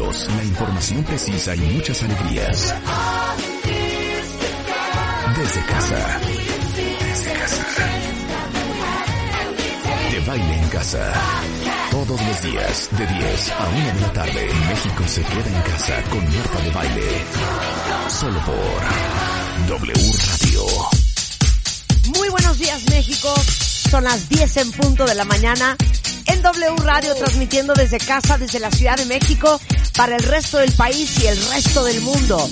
la información precisa y muchas alegrías. Desde casa. Desde casa. De baile en casa. Todos los días, de 10 a 1 de la tarde, México se queda en casa con Marta de Baile. Solo por W Radio. Muy buenos días México, son las 10 en punto de la mañana en W Radio transmitiendo desde casa, desde la Ciudad de México, para el resto del país y el resto del mundo.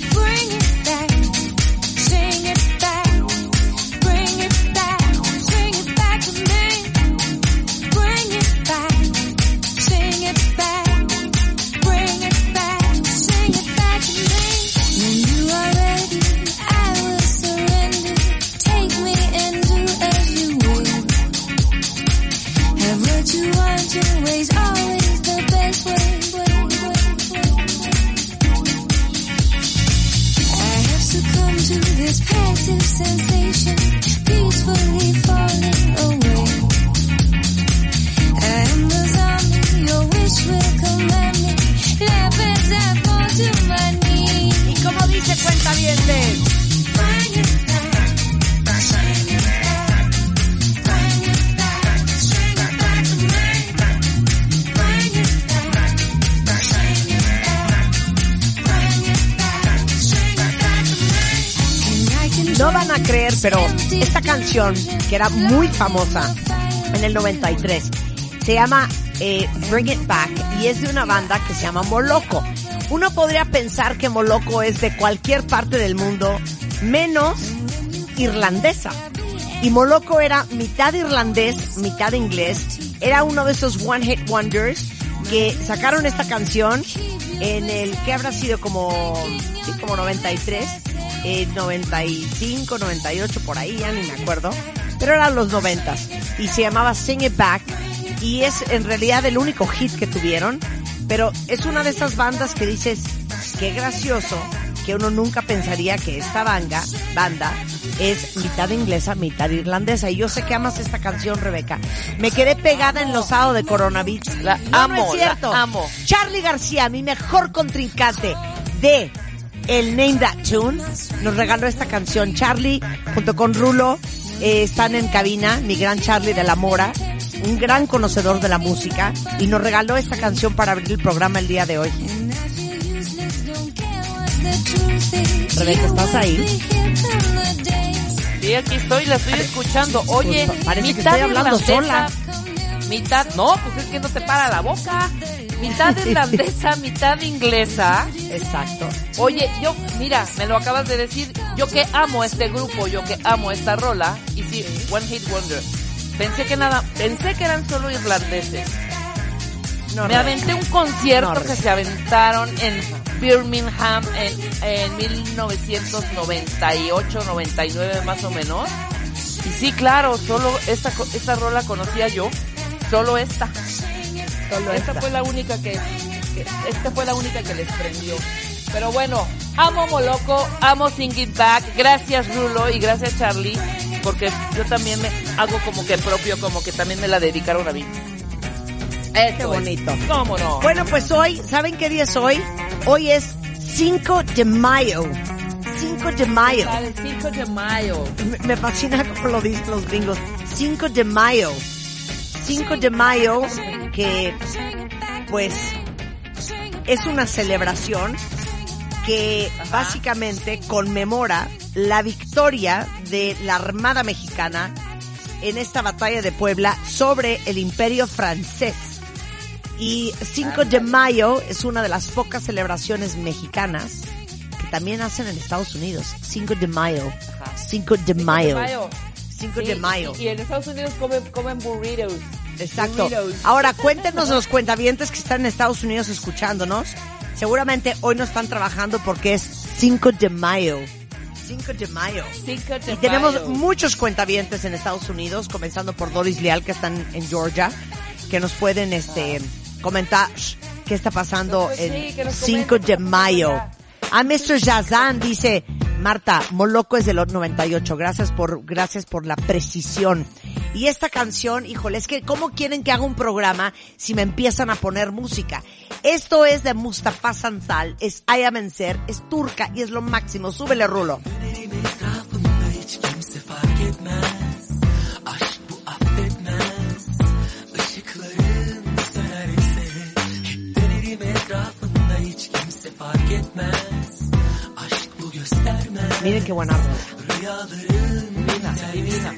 No van a creer, pero esta canción, que era muy famosa en el 93, se llama eh, Bring It Back y es de una banda que se llama Moloco. Uno podría pensar que Moloco es de cualquier parte del mundo, menos irlandesa. Y Moloco era mitad irlandés, mitad inglés. Era uno de esos One Hit Wonders que sacaron esta canción en el que habrá sido como, sí, como 93, eh, 95, 98, por ahí, ya ni me acuerdo. Pero eran los 90 y se llamaba Sing It Back y es en realidad el único hit que tuvieron. Pero es una de esas bandas que dices, qué gracioso que uno nunca pensaría que esta banda, banda es mitad inglesa, mitad irlandesa. Y yo sé que amas esta canción, Rebeca. Me quedé pegada en los de Coronavirus. La No, no amo, es cierto. la amo. Charlie García, mi mejor contrincante de el Name That Tune, nos regaló esta canción. Charlie, junto con Rulo, eh, están en cabina, mi gran Charlie de la Mora, un gran conocedor de la música, y nos regaló esta canción para abrir el programa el día de hoy. Rebeca, ¿estás ahí? Sí, aquí estoy, la estoy escuchando. Oye, Pues, parece que estoy hablando irlandesa, mitad, no, pues es que no te para la boca. Mitad irlandesa, mitad inglesa. Exacto. Oye, yo, mira, me lo acabas de decir, yo que amo este grupo, yo que amo esta rola, y sí, One Hit Wonder. Pensé que nada, pensé que eran solo irlandeses. No, Me aventé un concierto No, que se aventaron en Birmingham en, en 1998, 99 más o menos. Y sí, claro, solo esta, esta rola conocía yo, solo esta. Solo esta, esta. fue la única que, que- esta fue la única que les prendió. Pero bueno, amo Moloco, amo Sing It Back, gracias Rulo y gracias Charlie, porque yo también me hago como que propio, como que también me la dedicaron a mí. Eso Qué es. bonito. ¿Cómo no? Bueno, pues hoy, ¿saben qué día es hoy? Hoy es 5 de mayo. 5 de mayo. El 5 de mayo. Me, me fascina como lo dicen los gringos. 5 de mayo. 5 de mayo que pues es una celebración que básicamente conmemora la victoria de la Armada Mexicana en esta batalla de Puebla sobre el Imperio francés. Y 5 de mayo es una de las pocas celebraciones mexicanas que también hacen en Estados Unidos. 5 de mayo. 5 de mayo. 5 de mayo. Y, y en Estados Unidos comen, comen burritos. Exacto. Burritos. Ahora, cuéntenos los cuentavientes que están en Estados Unidos escuchándonos. Seguramente hoy no están trabajando porque es 5 de mayo. 5 de mayo. Cinco de Y tenemos mayo. muchos cuentavientes en Estados Unidos, comenzando por Doris Leal, que están en Georgia, que nos pueden este comentar qué está pasando Pues sí, el que nos 5 comenten de mayo. A Mr. Jazan dice, Marta, Moloco es del 98. Gracias por, gracias por la precisión. Y esta canción, híjole, es que ¿cómo quieren que haga un programa si me empiezan a poner música? Esto es de Mustafa Sanzal, es Aya Menser, es turca y es lo máximo. Súbele, Rulo. Miren qué buena rola. Divina, divina.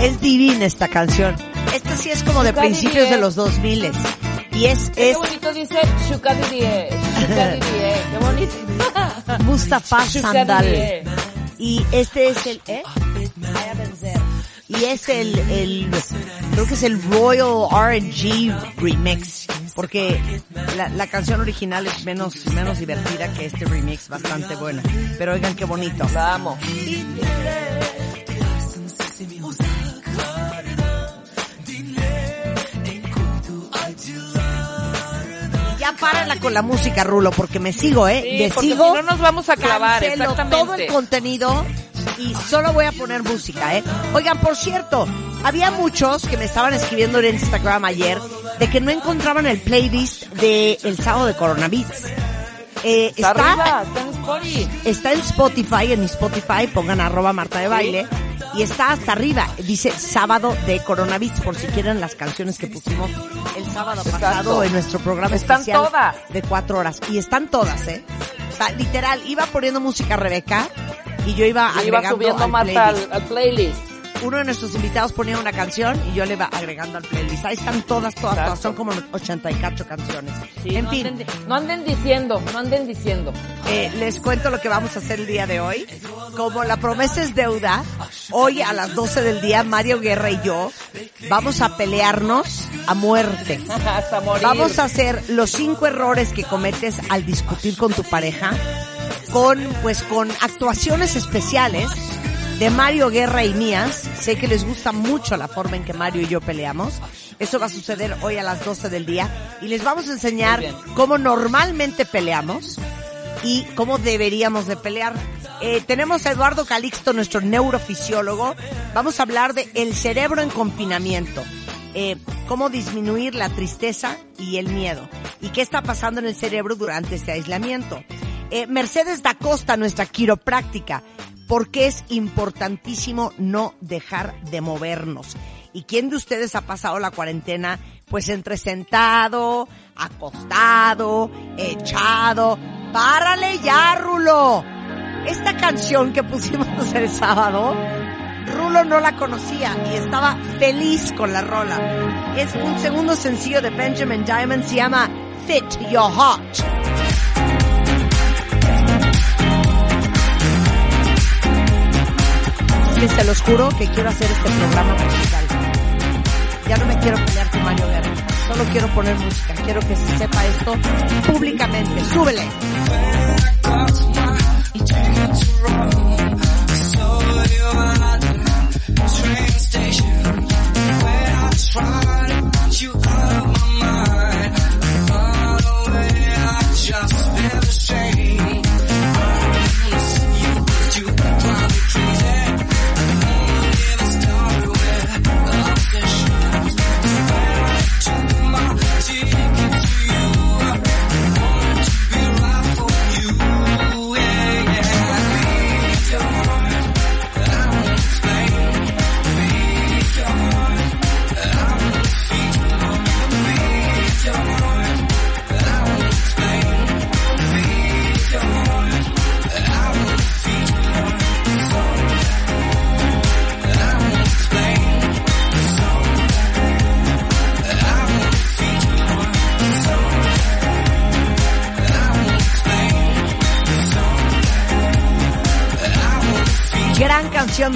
Es divina esta canción. Esta sí es como de principios de los 2000 y es, Qué es bonito dice. Shukadirie. Qué bonito. Mustafa Sandal. Y este es el, ¿eh? Y es el, el, creo que es el Royal R&G remix. Porque la, la canción original es menos, menos divertida que este remix, bastante buena. Pero oigan qué bonito. La Ya párala con la música, Rulo, porque me sigo, ¿eh? Sí, porque sigo. si no nos vamos a clavar, exactamente. todo el contenido y solo voy a poner música, ¿eh? Oigan, por cierto, había muchos que me estaban escribiendo en Instagram ayer de que no encontraban el playlist de El Sábado de Coronavirus. Eh, Está arriba, está en Spotify. está en Spotify, en mi Spotify, pongan arroba Marta de Baile, y está hasta arriba, dice sábado de Coronavirus, por si quieren las canciones que pusimos el sábado Exacto. pasado en nuestro programa Están especial todas. de cuatro horas. Y están todas, ¿eh? O sea, literal, iba poniendo música Rebeca, y yo iba Y iba agregando subiendo al Marta al playlist. Uno de nuestros invitados ponía una canción y yo le iba agregando al playlist. Ahí están todas, todas, Exacto. todas. Son como 84 canciones. Sí, en no fin. anden, no anden diciendo, no anden diciendo. Eh, les cuento lo que vamos a hacer el día de hoy. Como la promesa es deuda, hoy a las 12 del día Mario Guerra y yo vamos a pelearnos a muerte. Hasta morir. Vamos a hacer los cinco errores que cometes al discutir con tu pareja con pues con actuaciones especiales de Mario Guerra y mías. Sé que les gusta mucho la forma en que Mario y yo peleamos. Eso va a suceder hoy a las 12 del día y les vamos a enseñar cómo normalmente peleamos y cómo deberíamos de pelear. Eh, tenemos a Eduardo Calixto, nuestro neurofisiólogo. Vamos a hablar de el cerebro en confinamiento. Eh, cómo disminuir la tristeza y el miedo. Y qué está pasando en el cerebro durante este aislamiento. Eh, Mercedes da Costa, nuestra quiropráctica. Porque es importantísimo no dejar de movernos. ¿Y quién de ustedes ha pasado la cuarentena pues entre sentado, acostado, echado? ¡Párale ya, Rulo! Esta canción que pusimos el sábado, Rulo no la conocía y estaba feliz con la rola. Es un segundo sencillo de Benjamin Diamond, se llama Fit Your Heart. Que se los juro que quiero hacer este programa musical. Ya no me quiero pelear con Mario Guerra. Solo quiero poner música. Quiero que se sepa esto públicamente. ¡Súbele!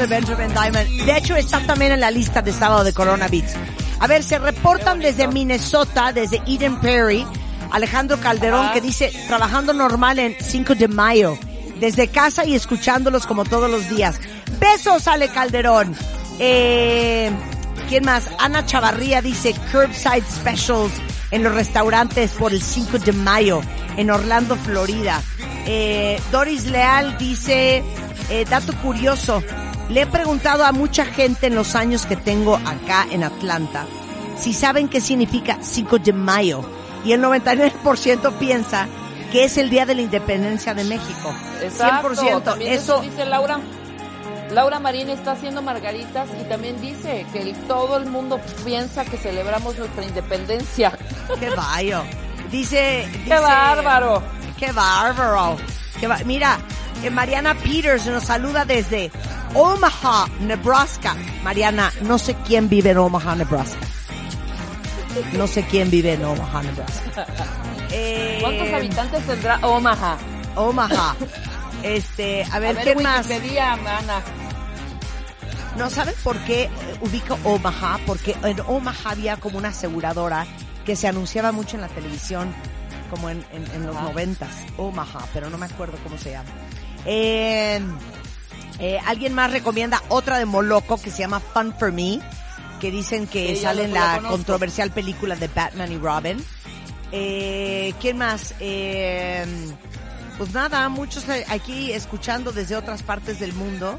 De Benjamin Diamond. De hecho, está también en la lista de sábado de Corona Beats. A ver, se reportan desde Minnesota, desde Eden Prairie, Alejandro Calderón, que dice, trabajando normal en 5 de mayo, desde casa y escuchándolos como todos los días. Besos, Ale Calderón. Eh, ¿Quién más? Ana Chavarría dice, curbside specials en los restaurantes por el 5 de mayo en Orlando, Florida. Eh, Doris Leal dice, eh, dato curioso, le he preguntado a mucha gente en los años que tengo acá en Atlanta si saben qué significa 5 de mayo y el 99% piensa que es el día de la independencia de México. Exacto. 100%. También Eso, dice Laura. Laura Marín está haciendo margaritas y también dice que el- todo el mundo piensa que celebramos nuestra independencia. qué bayo. Dice, ¡Qué dice- bárbaro! Qué bárbaro. Qué ba- Mira, Mariana Peters nos saluda desde Omaha, Nebraska. Mariana, no sé quién vive en Omaha, Nebraska. No sé quién vive en Omaha, Nebraska. Eh, ¿Cuántos habitantes tendrá Omaha? Omaha. Este, a ver, A ver, ¿quién más? Ana. No, ¿saben por qué eh, ubico Omaha? Porque en Omaha había como una aseguradora que se anunciaba mucho en la televisión, como en, en- en los noventas. Omaha, pero no me acuerdo cómo se llama. Eh, eh, Alguien más recomienda otra de Moloco que se llama Fun for Me, que dicen que ya sale en la la controversial película de Batman y Robin. Eh, ¿Quién más? Eh, pues nada, muchos eh, aquí escuchando desde otras partes del mundo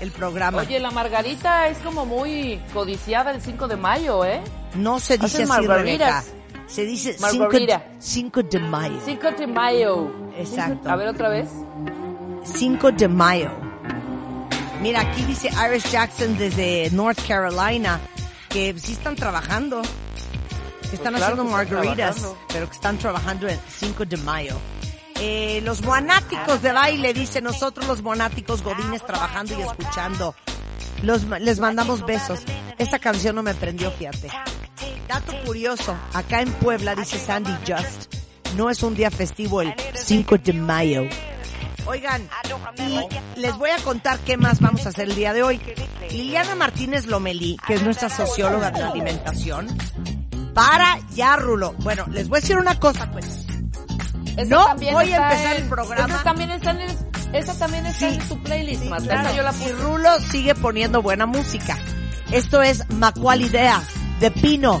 el programa. Oye, la margarita es como muy codiciada el 5 de mayo, ¿eh? No se dice así, Rebeca. Se dice Margarita. 5 de mayo. 5 de mayo. Exacto. A ver otra vez. 5 de mayo. Mira, aquí dice Iris Jackson desde North Carolina que sí están trabajando. Que están Pues claro haciendo que margaritas, pero que están trabajando el 5 de mayo. Eh, los monáticos de baile, dice nosotros los monáticos godines trabajando y escuchando. Los, les mandamos besos. Esta canción no me prendió, fíjate. Dato curioso, acá en Puebla, dice Sandy Just, no es un día festivo el 5 de mayo. Oigan, y les voy a contar qué más vamos a hacer el día de hoy. Liliana Martínez Lomelí, que es nuestra socióloga de la alimentación, para ya, Rulo. Bueno, les voy a decir una cosa, pues. No voy a empezar en- el programa. Esa también está en, el- esa también está Sí. en tu playlist, Marta. Claro, yo la y puse. Rulo sigue poniendo buena música. Esto es Macual Idea, de Pino,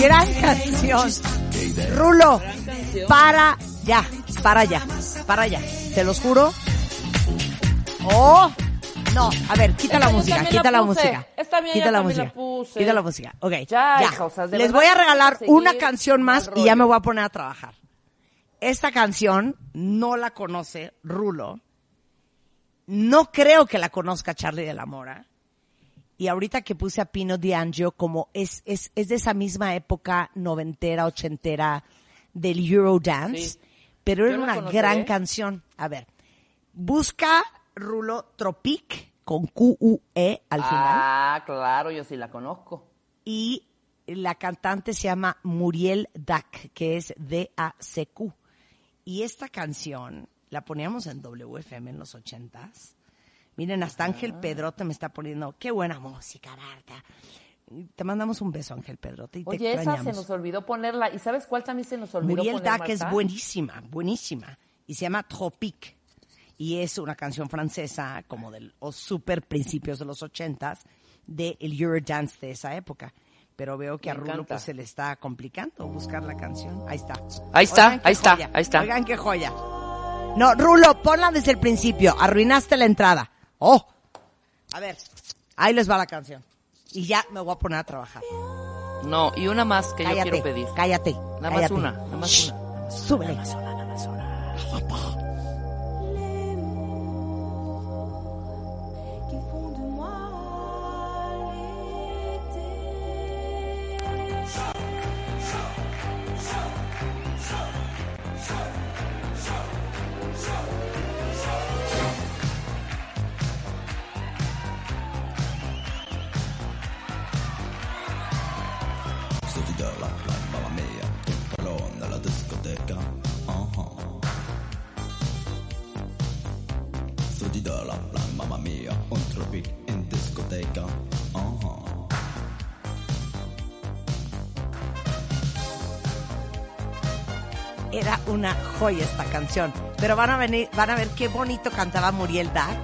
Gran canción. Rulo, para ya, para ya, para ya. Te los juro. Oh, no, a ver, quita Esta la música, quita la música. Quita la música. Quita la música. Ok, Ya, Les voy a regalar una canción más y ya me voy a poner a trabajar. Esta canción no la conoce Rulo. No creo que la conozca Charlie de la Mora. Y ahorita que puse a Pino D'Angio, como es, es, es de esa misma época noventera, ochentera del Eurodance, Sí. pero Yo era una gran canción. A ver, busca Rulo Tropic con Q-U-E al final. Ah, claro, yo sí la conozco. Y la cantante se llama Muriel Dac, que es D-A-C-Q. Y esta canción la poníamos en WFM en los ochentas. Miren, hasta Ángel Ah. Pedrote me está poniendo, qué buena música, Marta. Te mandamos un beso, Ángel Pedrote, y te Oye, esa extrañamos. se nos olvidó ponerla. ¿Y sabes cuál también se nos olvidó Muriel poner, Dac es buenísima, buenísima. Y se llama Tropique. Y es una canción francesa, como de los super principios de los ochentas, del Eurodance de esa época. Pero veo que a Rulo pues, se le está complicando buscar la canción. Ahí está. Ahí está, Oigan ahí está, joya, ahí está. Oigan qué joya. No, Rulo, ponla desde el principio. Arruinaste la entrada. Oh. A ver, ahí les va la canción. Y ya me voy a poner a trabajar. No, y una más que yo quiero pedir. cállate. Nada más una, nada más Shh, una. Súbele. Era una joya esta canción. Pero van a venir, van a ver qué bonito cantaba Muriel Dac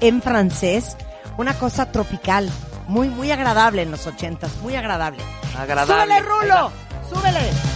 en francés. Una cosa tropical, muy, muy agradable en los ochentas, muy agradable. Agradable. ¡Súbele, Rulo! ¡Súbele!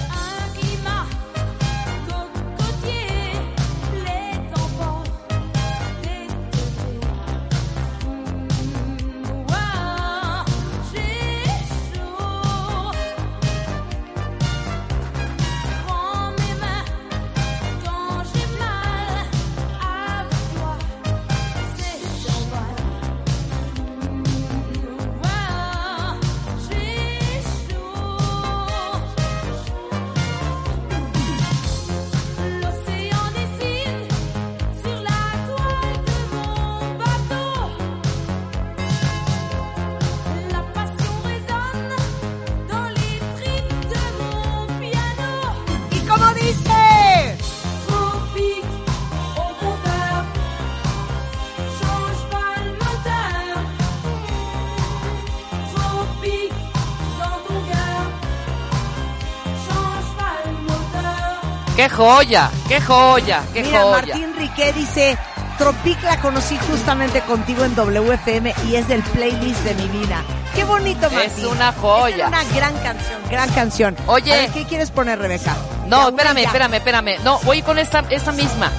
Joya! ¡Qué joya! ¡Qué Mira, joya! Martín Riquet dice, Tropic la conocí justamente contigo en WFM y es del playlist de mi vida. Qué bonito, Martín. Es una joya. Es una gran canción, gran canción. Oye. Ver, ¿qué quieres poner, Rebeca? No, espérame, espérame, espérame. No, voy con esta, esta misma.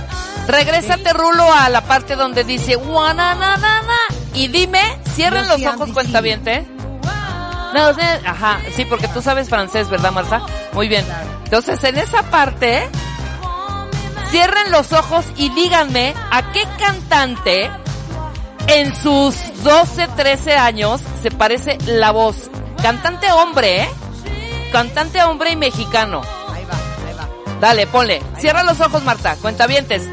Regrésate, Rulo, a la parte donde dice guananana y dime, cierren Yo los sí, ojos, Andy, cuentaviente. No, ajá, sí, porque tú sabes francés, ¿verdad, Marta? Muy bien. Entonces, en esa parte, cierren los ojos y díganme a qué cantante en sus 12, 13 años se parece la voz. Cantante hombre, ¿eh? Cantante hombre y mexicano. Ahí va, ahí va. Dale, ponle. Cierra los ojos, Marta. Cuentavientes.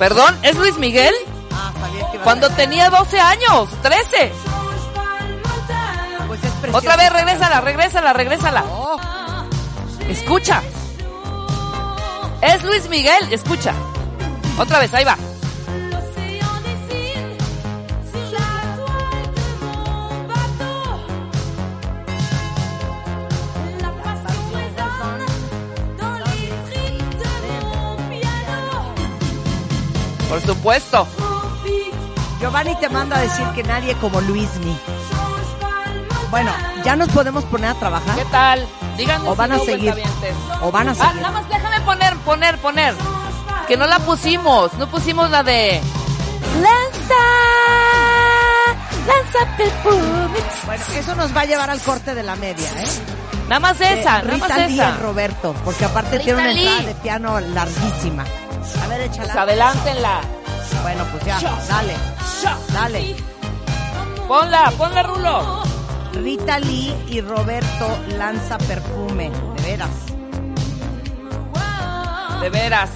Perdón, ¿es Luis Miguel? Ah, sabía que iba a Cuando tenía 12 años, 13. Change pas le moteur. Pues es preciosa Otra vez, regrésala, regrésala, regrésala. Oh, Escucha. Es Luis Miguel, escucha. Otra vez, ahí va. Por supuesto. Giovanni te manda a decir que nadie como Luismi. Bueno, ¿ya nos podemos poner a trabajar? ¿Qué tal? Díganme O si van a no, seguir. ¿O van a Ah, seguir? nada más déjame poner, poner, poner. Que no la pusimos. No pusimos la de... Lanza, lanza perfumes. Bueno, eso nos va a llevar al corte de la media, ¿eh? Nada más esa, Eh, nada más Rita Lee esa. y Roberto, porque aparte Rita tiene una Lee. entrada de piano larguísima. A ver, échala. Pues adelántenla. Bueno, pues ya, dale, dale. Ponla, ponla, Rulo. Rita Lee y Roberto lanza perfume, de veras. De veras.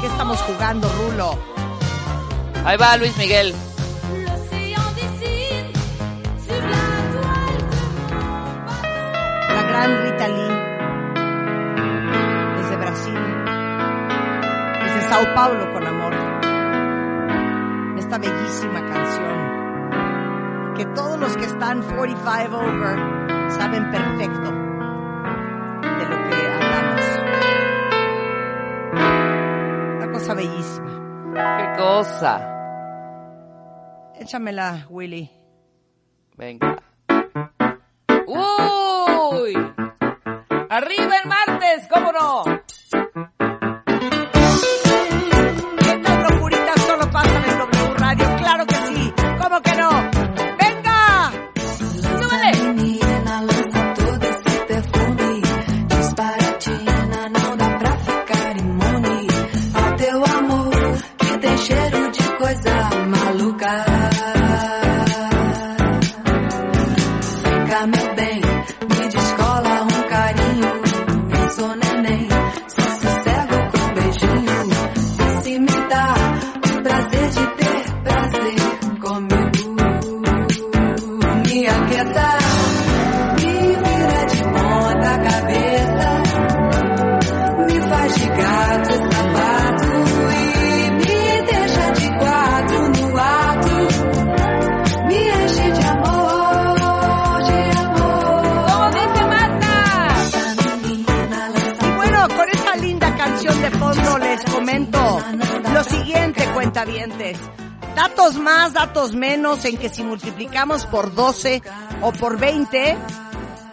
¿Qué estamos jugando, Rulo? Ahí va Luis Miguel. La gran Rita Lee, Sao Paulo con amor. Esta bellísima canción que todos los que están 45 over saben perfecto de lo que hablamos. Una cosa bellísima. Qué cosa. Échamela, Willy. Venga. Uy, ¡Arriba el martes! ¿Cómo no? Datos más, datos menos, en que si multiplicamos por 12 o por 20,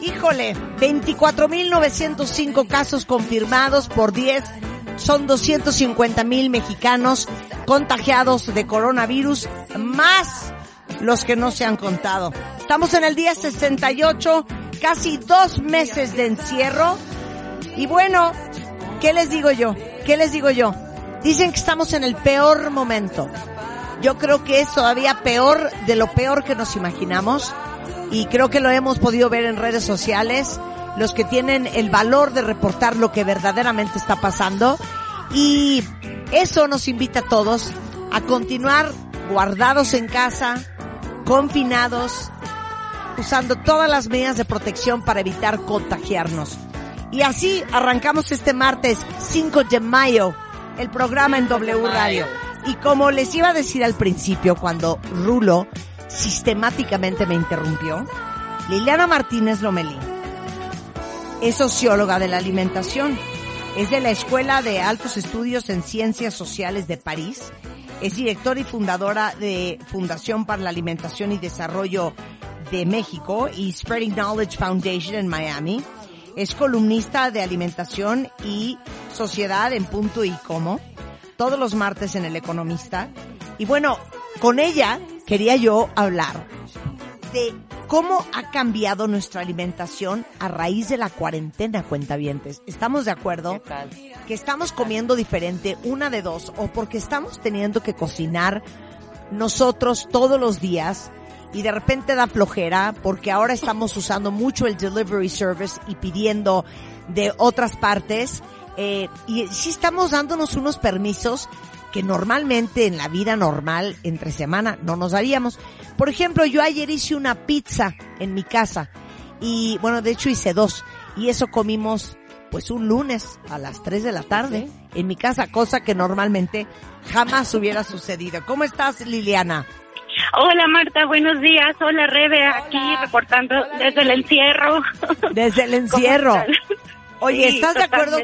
híjole, 24.905 casos confirmados por 10, son 250.000 mexicanos contagiados de coronavirus, más los que no se han contado. Estamos en el día 68, casi dos meses de encierro. Y bueno, ¿qué les digo yo? ¿Qué les digo yo? Dicen que estamos en el peor momento. Yo creo que es todavía peor de lo peor que nos imaginamos. Y creo que lo hemos podido ver en redes sociales. Los que tienen el valor de reportar lo que verdaderamente está pasando. Y eso nos invita a todos a continuar guardados en casa, confinados, usando todas las medidas de protección para evitar contagiarnos. Y así arrancamos este martes 5 de mayo el programa en W Radio. Y como les iba a decir al principio cuando Rulo sistemáticamente me interrumpió, Liliana Martínez Lomelí es socióloga de la alimentación, es de la Escuela de Altos Estudios en Ciencias Sociales de París, es directora y fundadora de Fundación para la Alimentación y Desarrollo de México y Spreading Knowledge Foundation en Miami. Es columnista de alimentación y sociedad en punto y como, todos los martes en El Economista. Y bueno, con ella quería yo hablar de cómo ha cambiado nuestra alimentación a raíz de la cuarentena, cuentavientes. ¿Estamos de acuerdo? Que estamos comiendo diferente, una de dos, o porque estamos teniendo que cocinar nosotros todos los días y de repente da flojera porque ahora estamos usando mucho el delivery service y pidiendo de otras partes eh, y sí estamos dándonos unos permisos que normalmente en la vida normal entre semana no nos daríamos. Por ejemplo, yo ayer hice una pizza en mi casa y bueno, de hecho hice dos y eso comimos pues un lunes a las 3 de la tarde en mi casa, cosa que normalmente jamás hubiera sucedido. ¿Cómo estás, Liliana? Hola Marta, buenos días. Hola Rebe, aquí reportando desde el encierro. Desde el encierro. Oye, Sí, ¿estás de acuerdo.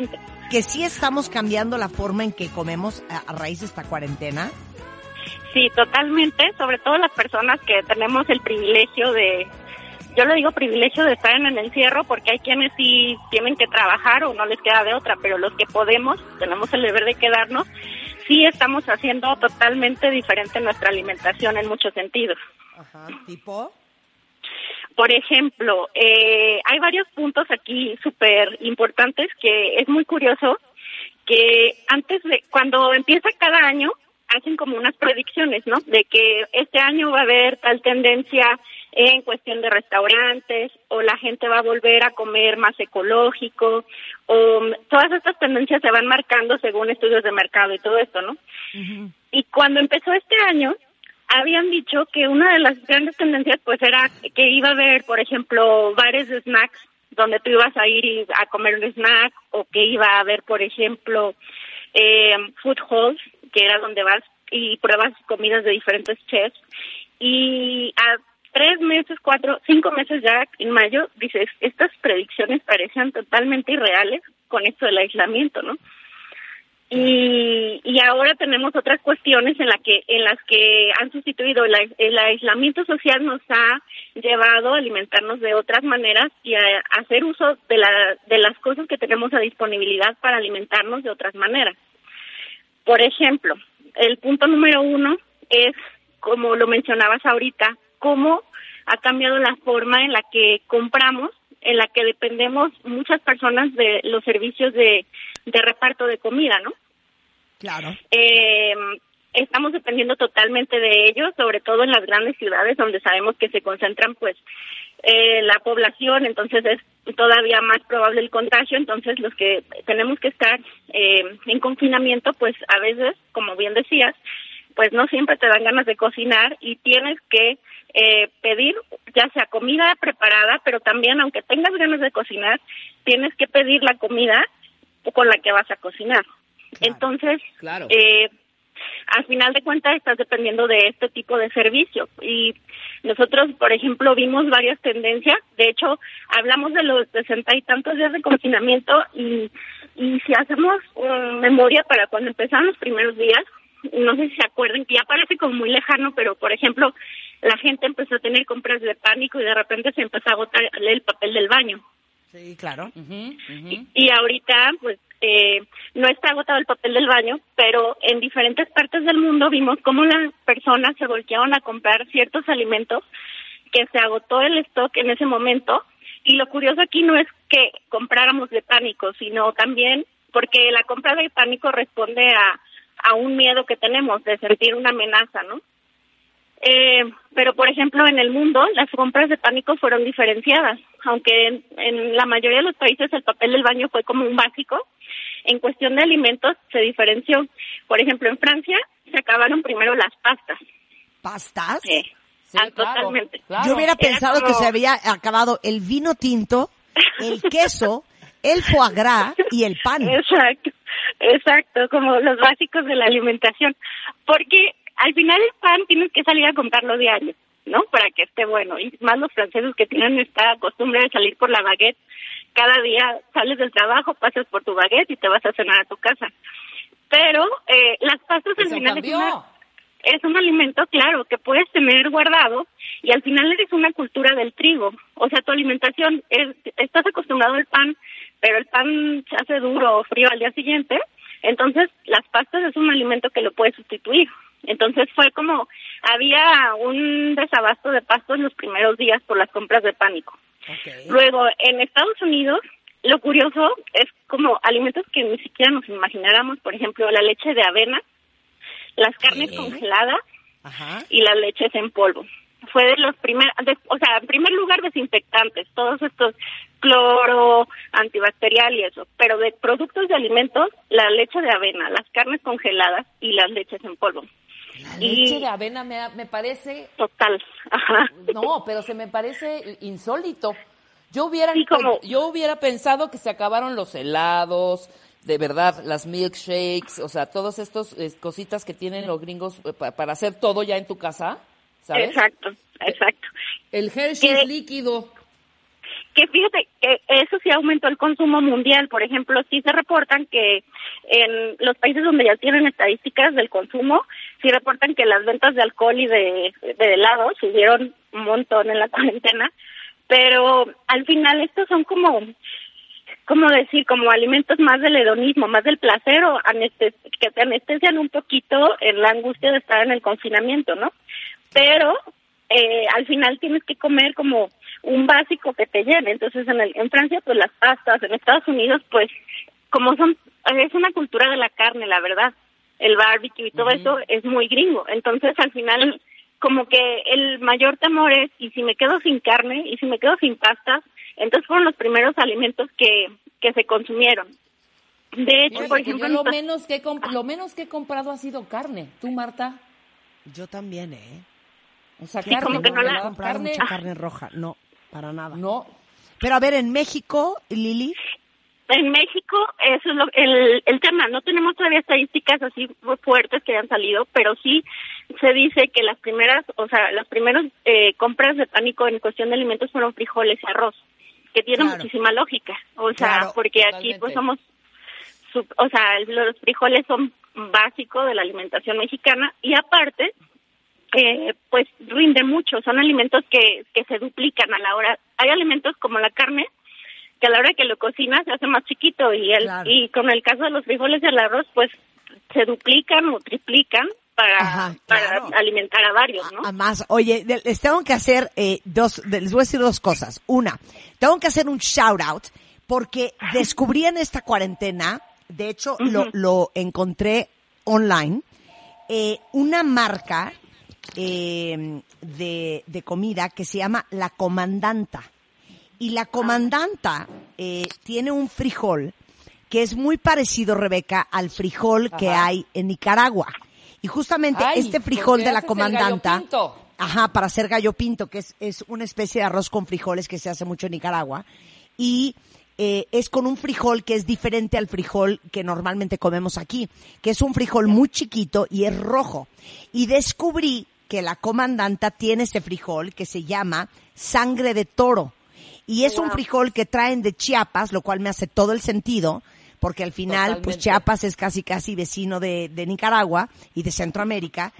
Que sí estamos cambiando la forma en que comemos a, raíz de esta cuarentena? Sí, totalmente. Sobre todo las personas que tenemos el privilegio de, yo le digo privilegio de estar en el encierro porque hay quienes sí tienen que trabajar o no les queda de otra, pero los que podemos, tenemos el deber de quedarnos, sí estamos haciendo totalmente diferente nuestra alimentación en muchos sentidos. Ajá, tipo. Por ejemplo, eh, hay varios puntos aquí súper importantes que es muy curioso que antes de, cuando empieza cada año, hacen como unas predicciones, ¿no? De que este año va a haber tal tendencia en cuestión de restaurantes o la gente va a volver a comer más ecológico o mm, todas estas tendencias se van marcando según estudios de mercado y todo esto, ¿no? Y cuando empezó este año, habían dicho que una de las grandes tendencias pues era que iba a haber, por ejemplo, bares de snacks donde tú ibas a ir y a comer un snack o que iba a haber, por ejemplo, eh, food halls, que era donde vas y pruebas comidas de diferentes chefs. Y a tres meses, cuatro, cinco meses ya en mayo, dices, estas predicciones parecían totalmente irreales con esto del aislamiento, ¿no? Y, y ahora tenemos otras cuestiones en, la que, en las que han sustituido el, ais- el aislamiento social nos ha llevado a alimentarnos de otras maneras y a, a hacer uso de, la, de las cosas que tenemos a disponibilidad para alimentarnos de otras maneras. Por ejemplo, el punto número uno es, como lo mencionabas ahorita, cómo ha cambiado la forma en la que compramos, en la que dependemos muchas personas de los servicios de, de reparto de comida, ¿no? Claro. Eh, estamos dependiendo totalmente de ellos, sobre todo en las grandes ciudades donde sabemos que se concentran pues eh, la población, entonces es todavía más probable el contagio, entonces los que tenemos que estar eh, en confinamiento pues a veces, como bien decías, pues no siempre te dan ganas de cocinar y tienes que eh, pedir ya sea comida preparada, pero también aunque tengas ganas de cocinar, tienes que pedir la comida con la que vas a cocinar. Entonces, Claro. eh, al final de cuentas estás dependiendo de este tipo de servicio y nosotros por ejemplo vimos varias tendencias de hecho hablamos de los sesenta y tantos días de confinamiento y y si hacemos um, memoria para cuando empezaron los primeros días no sé si se acuerdan que ya parece como muy lejano pero por ejemplo la gente empezó a tener compras de pánico y de repente se empezó a agotar el papel del baño Sí, claro. Y ahorita, pues, eh, no está agotado el papel del baño, pero en diferentes partes del mundo vimos cómo las personas se voltearon a comprar ciertos alimentos que se agotó el stock en ese momento. Y lo curioso aquí no es que compráramos de pánico, sino también porque la compra de pánico responde a, a un miedo que tenemos de sentir una amenaza, ¿no? Eh, pero, por ejemplo, en el mundo las compras de pánico fueron diferenciadas, aunque en, en la mayoría de los países el papel del baño fue como un básico. En cuestión de alimentos se diferenció. Por ejemplo, en Francia se acabaron primero las pastas. ¿Pastas? Eh, Sí, ah, claro, totalmente. claro. Yo hubiera Era pensado que se había acabado el vino tinto, el queso, el foie gras y el pan. Exacto, exacto, como los básicos de la alimentación. Porque al final el pan tienes que salir a comprarlo diario, ¿no? Para que esté bueno. Y más los franceses que tienen esta costumbre de salir por la baguette. Cada día sales del trabajo, pasas por tu baguette y te vas a cenar a tu casa. Pero eh, las pastas al final es una, es un alimento, claro, que puedes tener guardado y al final eres una cultura del trigo. O sea, tu alimentación, es, estás acostumbrado al pan, pero el pan se hace duro o frío al día siguiente. Entonces, las pastas es un alimento que lo puedes sustituir. Entonces fue como, había un desabasto de pastos los primeros días por las compras de pánico. Luego, en Estados Unidos, lo curioso es como alimentos que ni siquiera nos imagináramos, por ejemplo, la leche de avena, las carnes congeladas Ajá. y las leches en polvo. Fue de los primeros, o sea, en primer lugar desinfectantes, todos estos cloro, antibacterial y eso, pero de productos de alimentos, la leche de avena, las carnes congeladas y las leches en polvo. La Y- leche de avena me, me parece Total, ajá. No, pero se me parece insólito. Yo hubiera, Sí, como- yo hubiera pensado que se acabaron los helados, de verdad, las milkshakes, o sea, todos estos eh, cositas que tienen los gringos eh, pa- para hacer todo ya en tu casa, ¿sabes? Exacto, exacto. El Hershey's Que- líquido. que fíjate que eso sí aumentó el consumo mundial. Por ejemplo, sí se reportan que en los países donde ya tienen estadísticas del consumo, sí reportan que las ventas de alcohol y de, de helado subieron un montón en la cuarentena. Pero al final estos son como, como decir, como alimentos más del hedonismo, más del placer o anestes- que te anestesian un poquito en la angustia de estar en el confinamiento, ¿no? Pero eh, al final tienes que comer como un básico que te llene. Entonces, en, el, en Francia, pues las pastas, en Estados Unidos, pues como son, es una cultura de la carne, la verdad. El barbecue y todo eso es muy gringo. Entonces, al final, como que el mayor temor es, ¿y si me quedo sin carne? ¿Y si me quedo sin pastas? Entonces, fueron los primeros alimentos que, que se consumieron. De hecho, Oye, por yo ejemplo, lo en- menos que he lo menos que he comprado ha sido carne. ¿Tú, Marta? Yo también, ¿eh? O sea, Sí, carne, como que no he la- comprado carne, mucha carne roja. No, para nada. no. Pero a ver, en México, Lili, En México, eso es lo, el, el tema. No tenemos todavía estadísticas así fuertes que hayan salido, pero sí se dice que las primeras, o sea, las primeras eh, compras de pánico en cuestión de alimentos fueron frijoles y arroz, que tiene Claro. muchísima lógica. O sea, Claro, porque aquí pues somos su- o sea, los frijoles son básicos de la alimentación mexicana y aparte, eh, pues rinde mucho. Son alimentos que, que se duplican a la hora. Hay alimentos como la carne que a la hora que lo cocinas se hace más chiquito y el Claro. y con el caso de los frijoles y el arroz, pues se duplican o triplican para Ajá, para claro. alimentar a varios, ¿no? Además, oye, les tengo que hacer eh, dos, les voy a decir dos cosas. Una, tengo que hacer un shout out porque descubrí en esta cuarentena, de hecho lo, lo encontré online, eh, una marca eh, de, de comida que se llama La Comandanta. Y la comandanta eh, tiene un frijol que es muy parecido, Rebeca, al frijol que hay en Nicaragua. Y justamente Ay, este frijol de la comandanta, ajá, para hacer gallo pinto, que es, es una especie de arroz con frijoles que se hace mucho en Nicaragua, y eh, es con un frijol que es diferente al frijol que normalmente comemos aquí, que es un frijol muy chiquito y es rojo. Y descubrí que la comandanta tiene ese frijol que se llama sangre de toro. Y es un frijol que traen de Chiapas, lo cual me hace todo el sentido, porque al final, pues. Chiapas es casi casi vecino de, de Nicaragua y de Centroamérica.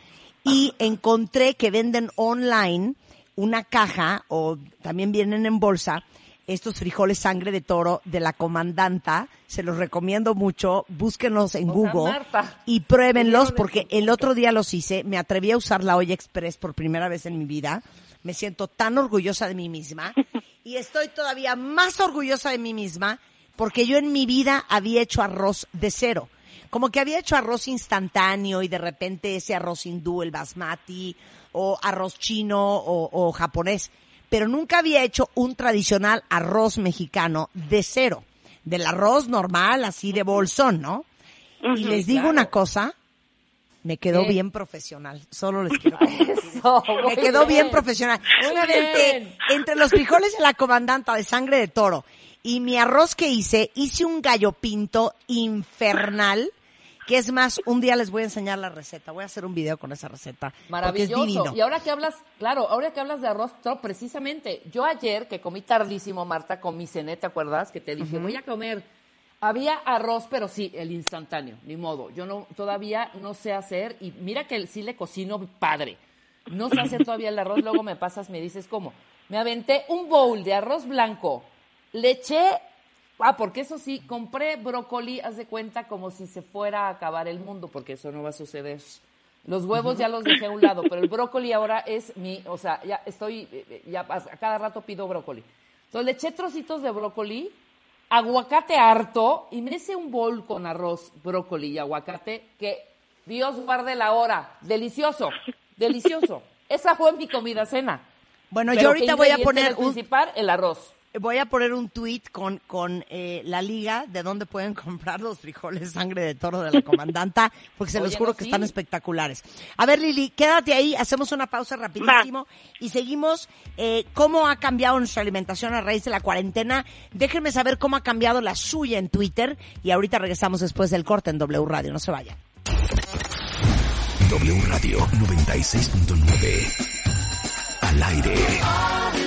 Y encontré que venden online una caja, o también vienen en bolsa, estos frijoles sangre de toro de la comandanta. Se los recomiendo mucho. Búsquenlos en O Google Marta, y pruébenlos porque el otro día los hice. Me atreví a usar la olla express por primera vez en mi vida. Me siento tan orgullosa de mí misma y estoy todavía más orgullosa de mí misma porque yo en mi vida había hecho arroz de cero. Como que había hecho arroz instantáneo y de repente ese arroz hindú, el basmati, o arroz chino o, o japonés. Pero nunca había hecho un tradicional arroz mexicano de cero. Del arroz normal, así de bolsón, ¿no? Y les digo claro. una cosa, me quedó bien profesional. Solo les quiero. Eso, Me quedó bien, bien. profesional. Bien. entre los frijoles de la comandanta de sangre de toro y mi arroz que hice, hice un gallo pinto infernal. Que es más, un día les voy a enseñar la receta. Voy a hacer un video con esa receta. Es Maravilloso. divino. Y ahora que hablas, claro, ahora que hablas de arroz, no, precisamente, yo ayer que comí tardísimo, Marta, con mi cené, ¿te acuerdas? Que te dije, voy a comer. Había arroz, pero sí, el instantáneo, ni modo. Yo no, todavía no sé hacer, y mira que sí le cocino padre. No sé hacer todavía el arroz, luego me pasas, me dices cómo. Me aventé un bowl de arroz blanco, le eché Ah, porque eso sí, compré brócoli, haz de cuenta como si se fuera a acabar el mundo, porque eso no va a suceder. Los huevos ya los dejé a un lado, pero el brócoli ahora es mi, o sea, ya estoy, eh, ya a cada rato pido brócoli. Entonces le eché trocitos de brócoli, aguacate harto, y me hice un bol con arroz, brócoli y aguacate, que Dios guarde la hora. Delicioso, delicioso. Esa fue mi comida cena. Bueno, Pero yo ahorita ¿qué voy a poner era el un, principal, el arroz. Voy a poner un tweet con, con eh, la liga de dónde pueden comprar los frijoles sangre de toro de la comandanta, porque se los juro no, que sí. están espectaculares. A ver, Lili, quédate ahí, hacemos una pausa rapidísimo y seguimos eh, cómo ha cambiado nuestra alimentación a raíz de la cuarentena. Déjenme saber cómo ha cambiado la suya en Twitter y ahorita regresamos después del corte en W Radio, no se vayan. W Radio 96.9. Al aire.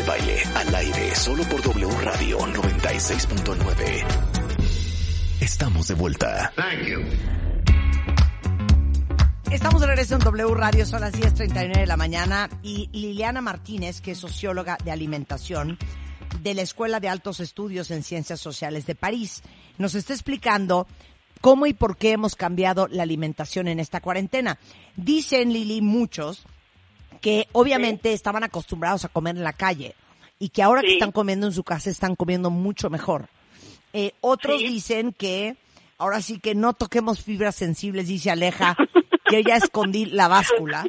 De baile al aire solo por W Radio 96.9. Estamos de vuelta. Estamos de regreso en W Radio, son las 10.39 de la mañana y Liliana Martínez, que es socióloga de alimentación de la Escuela de Altos Estudios en Ciencias Sociales de París, nos está explicando cómo y por qué hemos cambiado la alimentación en esta cuarentena. Dicen, Lili, muchos que obviamente estaban acostumbrados a comer en la calle y que ahora que están comiendo en su casa están comiendo mucho mejor. Eh, otros Sí. dicen que ahora sí que no toquemos fibras sensibles, dice Aleja, que ya escondí la báscula.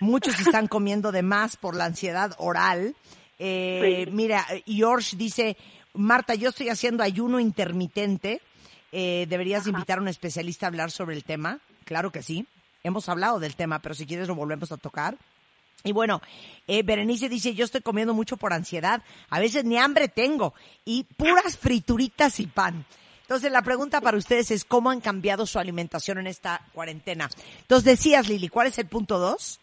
Muchos están comiendo de más por la ansiedad oral. Eh. Mira, George dice, Marta, yo estoy haciendo ayuno intermitente. Eh, ¿Deberías invitar a un especialista a hablar sobre el tema? Claro que sí. Hemos hablado del tema, pero si quieres lo volvemos a tocar. Y bueno, eh, Berenice dice, yo estoy comiendo mucho por ansiedad, a veces ni hambre tengo, y puras frituritas y pan. Entonces la pregunta para ustedes es, ¿cómo han cambiado su alimentación en esta cuarentena? Entonces decías, Lili, ¿cuál es el punto dos?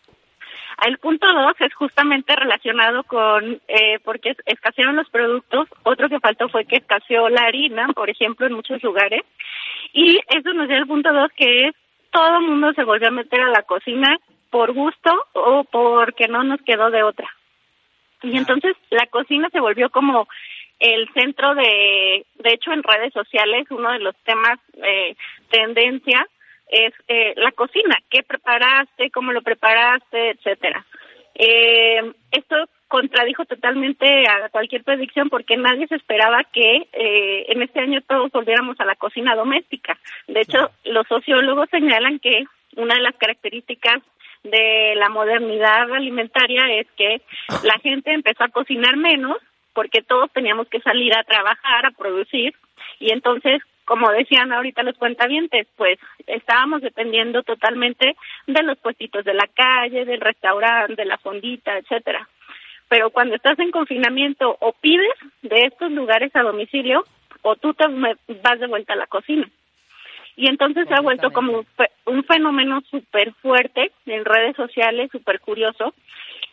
El punto dos es justamente relacionado con, eh, porque es- escasearon los productos. Otro que faltó fue que escaseó la harina, por ejemplo, en muchos lugares. Y eso nos lleva al punto dos, que es todo el mundo se volvió a meter a la cocina por gusto o porque no nos quedó de otra. Y entonces la cocina se volvió como el centro de, de hecho en redes sociales, uno de los temas eh, tendencia es eh, la cocina, qué preparaste, cómo lo preparaste, etcétera. Eh, esto contradijo totalmente a cualquier predicción porque nadie se esperaba que eh, en este año todos volviéramos a la cocina doméstica. De hecho, los sociólogos señalan que una de las características de la modernidad alimentaria es que la gente empezó a cocinar menos porque todos teníamos que salir a trabajar, a producir, y entonces, como decían ahorita los cuentavientes, pues estábamos dependiendo totalmente de los puestitos de la calle, del restaurante, de la fondita, etcétera. Pero cuando estás en confinamiento o pides de estos lugares a domicilio o tú te vas de vuelta a la cocina. Y entonces se ha vuelto como un fe- un fenómeno súper fuerte en redes sociales, súper curioso.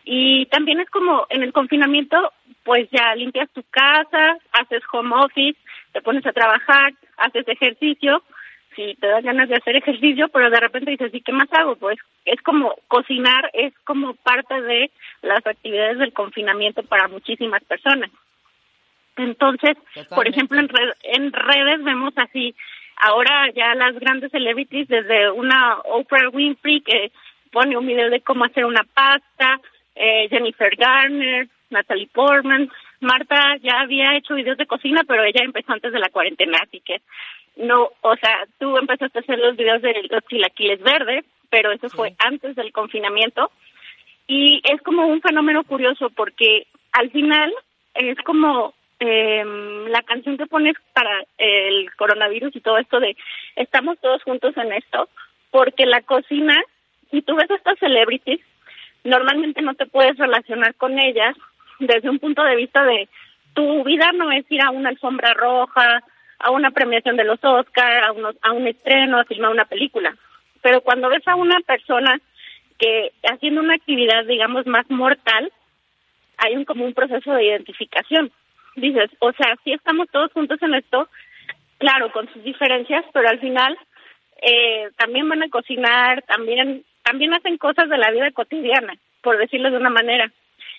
Y también es como en el confinamiento, pues ya limpias tu casa, haces home office, te pones a trabajar, haces ejercicio, si te das ganas de hacer ejercicio, pero de repente dices, ¿y qué más hago? Pues es como cocinar, es como parte de las actividades del confinamiento para muchísimas personas. Entonces, por ejemplo, en, red- en redes vemos así, ahora ya las grandes celebrities, desde una Oprah Winfrey que pone un video de cómo hacer una pasta, eh, Jennifer Garner, Natalie Portman, Marta ya había hecho videos de cocina, pero ella empezó antes de la cuarentena, así que no, o sea, tú empezaste a hacer los videos de los chilaquiles verdes, pero eso fue antes del confinamiento. Y es como un fenómeno curioso porque al final es como eh, la canción que pones para el coronavirus y todo esto de estamos todos juntos en esto porque la cocina si tú ves a estas celebrities normalmente no te puedes relacionar con ellas desde un punto de vista de tu vida no es ir a una alfombra roja a una premiación de los Oscar a, a un estreno a filmar una película pero cuando ves a una persona que haciendo una actividad, digamos, más mortal, hay un como un proceso de identificación. Dices, o sea, sí estamos todos juntos en esto, claro, con sus diferencias, pero al final eh, también van a cocinar, también también hacen cosas de la vida cotidiana, por decirlo de una manera.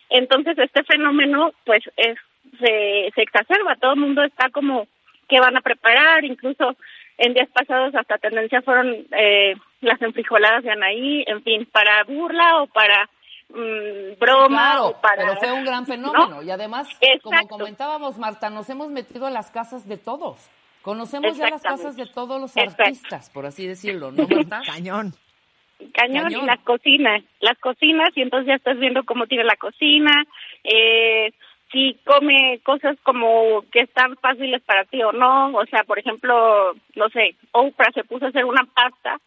Entonces, este fenómeno, pues, es se, se exacerba, todo el mundo está como que van a preparar, incluso en días pasados hasta tendencia fueron eh, las enfrijoladas de Anaí, en fin, para burla o para mm, broma Claro, o para... pero fue un gran fenómeno. ¿no? Y además, como comentábamos, Marta, nos hemos metido a las casas de todos. Conocemos ya las casas de todos los Exacto. artistas, por así decirlo, ¿no, Marta? Cañón. Cañón, Cañón. y las cocinas, las cocinas y entonces ya estás viendo cómo tiene la cocina, eh, si come cosas como que están fáciles para ti o no, o sea, por ejemplo, no sé, Oprah se puso a hacer una pasta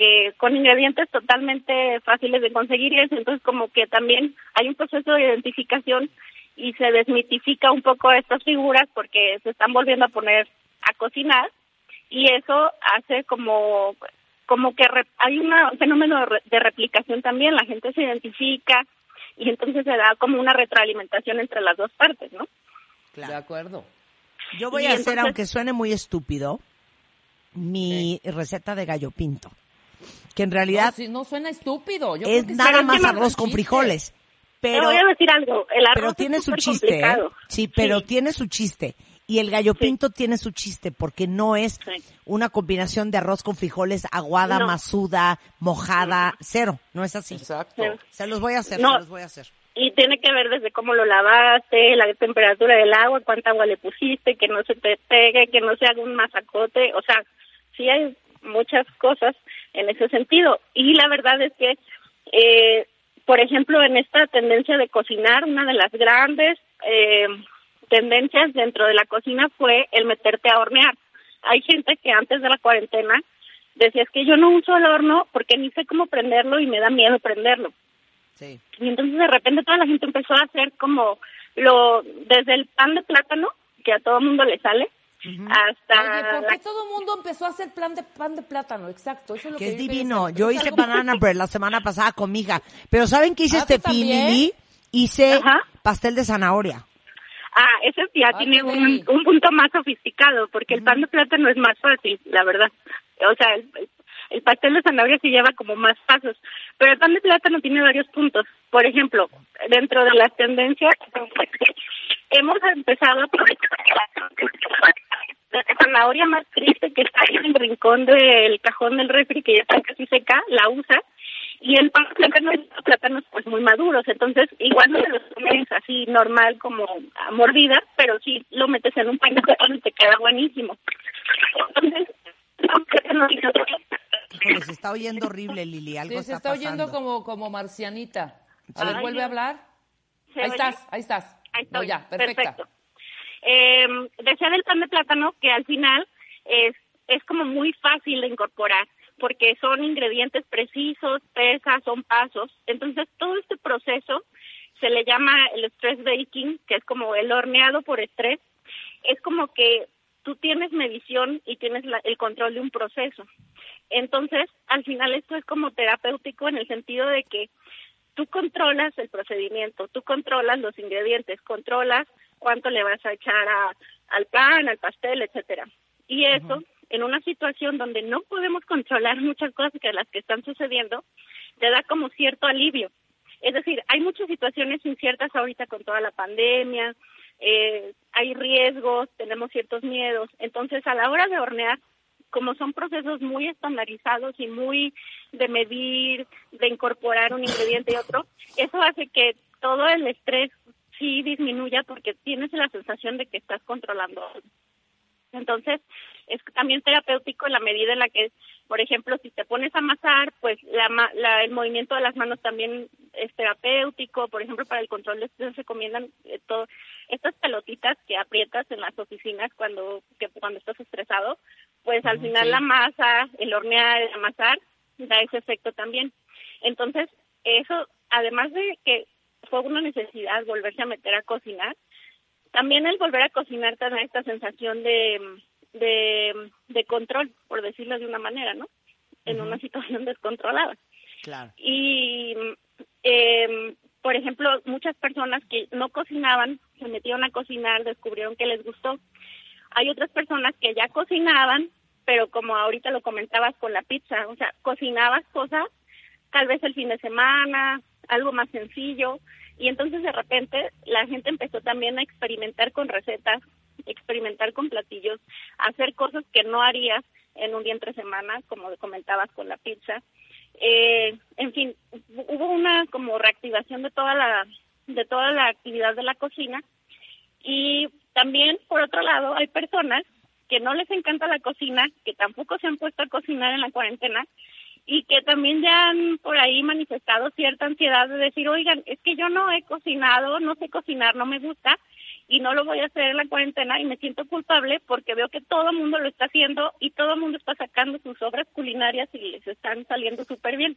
que con ingredientes totalmente fáciles de conseguir y eso, entonces como que también hay un proceso de identificación y se desmitifica un poco estas figuras porque se están volviendo a poner a cocinar y eso hace como como que re- hay una- un fenómeno de, re- de replicación también, la gente se identifica y entonces se da como una retroalimentación entre las dos partes, ¿no? De acuerdo. Yo voy Y a hacer, aunque suene muy estúpido, mi receta de gallo pinto. Que en realidad No, sí, no suena estúpido. Yo es creo que nada más arroz con frijoles. Te Pero, voy a decir algo, el arroz pero es tiene su chiste, ¿eh? Sí, pero Sí. tiene su chiste. Y el gallo pinto tiene su chiste porque no es Sí. una combinación de arroz con frijoles, aguada, No. masuda, mojada, cero. No es así. Exacto. Se los voy a hacer, No. se los voy a hacer. y tiene que ver desde cómo lo lavaste, la temperatura del agua, cuánta agua le pusiste, que no se te pegue, que no se haga un masacote, o sea, sí hay muchas cosas en ese sentido. Y la verdad es que, eh, por ejemplo, en esta tendencia de cocinar, una de las grandes eh, tendencias dentro de la cocina fue el meterte a hornear. Hay gente que antes de la cuarentena decía, es que yo no uso el horno porque ni sé cómo prenderlo y me da miedo prenderlo. Sí. Y entonces de repente toda la gente empezó a hacer como lo, desde el pan de plátano, que a todo el mundo le sale, hasta Oye, ¿por la- qué todo el mundo empezó a hacer plan de pan de plátano? Exacto, eso es lo Que que, es yo divino. Yo hice algo- banana bread la semana pasada con mi hija. Pero ¿saben qué hice Ah, ¿tú este? Lili? Hice Ajá. pastel de zanahoria. Ah, ese ya Ah, tiene un, punto más sofisticado, porque el pan de plátano es más fácil, la verdad. O sea, el, el pastel de zanahoria sí lleva como más pasos, pero el pan de plátano tiene varios puntos. Por ejemplo, dentro de las tendencias, hemos empezado a aprovechar la zanahoria más triste que está en el rincón del cajón del refri, que ya está casi seca, la usa, y el plátano es plátanos pues muy maduros, entonces igual no te los comes así normal como a mordida, pero sí lo metes en un pan de plátano y te queda buenísimo. Entonces, los plátanos- Híjole, se está oyendo horrible, Lili. Algo Sí, se está, está oyendo como, como marcianita. A ver, Ay, vuelve a hablar. ¿Se Ahí oye? estás, ahí estás. Ahí No, estoy. ya. Perfecto. Eh, decía del pan de plátano que al final es, es como muy fácil de incorporar porque son ingredientes precisos, pesas, son pasos. Entonces, todo este proceso se le llama el stress baking, que es como el horneado por estrés. Es como que tú tienes medición y tienes la- el control de un proceso. Entonces, al final esto es como terapéutico en el sentido de que tú controlas el procedimiento, tú controlas los ingredientes, controlas cuánto le vas a echar a, al pan, al pastel, etcétera. Y eso, en una situación donde no podemos controlar muchas cosas que las que están sucediendo, te da como cierto alivio. Es decir, hay muchas situaciones inciertas ahorita con toda la pandemia, eh, hay riesgos, tenemos ciertos miedos. Entonces, a la hora de hornear, como son procesos muy estandarizados y muy de medir, de incorporar un ingrediente y otro, eso hace que todo el estrés sí disminuya porque tienes la sensación de que estás controlando. Entonces, es también terapéutico en la medida en la que, por ejemplo, si te pones a amasar, pues la, la- el movimiento de las manos también es terapéutico. Por ejemplo, para el control de estrés se recomiendan eh, todo, estas pelotitas que aprietas en las oficinas cuando, que, cuando estás estresado, pues al final la masa, el hornear, el amasar, da ese efecto también. Entonces, eso, además de que fue una necesidad volverse a meter a cocinar, también el volver a cocinar te da esta sensación de, de, de control, por decirlo de una manera, ¿no? En una situación descontrolada. Claro. Y, eh, por ejemplo, muchas personas que no cocinaban se metieron a cocinar, descubrieron que les gustó. Hay otras personas que ya cocinaban, pero como ahorita lo comentabas con la pizza, o sea, cocinabas cosas tal vez el fin de semana, algo más sencillo, y entonces de repente la gente empezó también a experimentar con recetas, experimentar con platillos, hacer cosas que no harías en un día entre semana, como comentabas con la pizza. Eh, en fin, hu- hubo una como reactivación de toda la de toda la actividad de la cocina y también por otro lado hay personas que no les encanta la cocina, que tampoco se han puesto a cocinar en la cuarentena y que también ya han por ahí manifestado cierta ansiedad de decir, oigan, es que yo no he cocinado, no sé cocinar, no me gusta y no lo voy a hacer en la cuarentena y me siento culpable porque veo que todo el mundo lo está haciendo y todo el mundo está sacando sus obras culinarias y les están saliendo súper bien,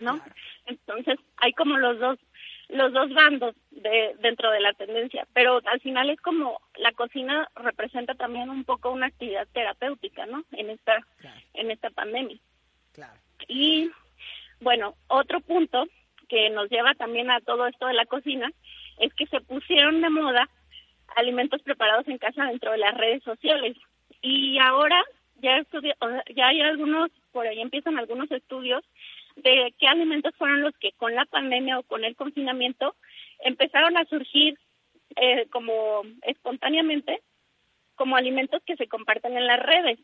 ¿no? Entonces hay como los dos los dos bandos de, dentro de la tendencia, pero al final es como la cocina representa también un poco una actividad terapéutica, ¿no? En esta en esta pandemia. Y bueno, otro punto que nos lleva también a todo esto de la cocina es que se pusieron de moda alimentos preparados en casa dentro de las redes sociales. Y ahora ya, estudi- o sea, ya hay algunos, por ahí empiezan algunos estudios de qué alimentos fueron los que con la pandemia o con el confinamiento empezaron a surgir eh, como espontáneamente como alimentos que se comparten en las redes.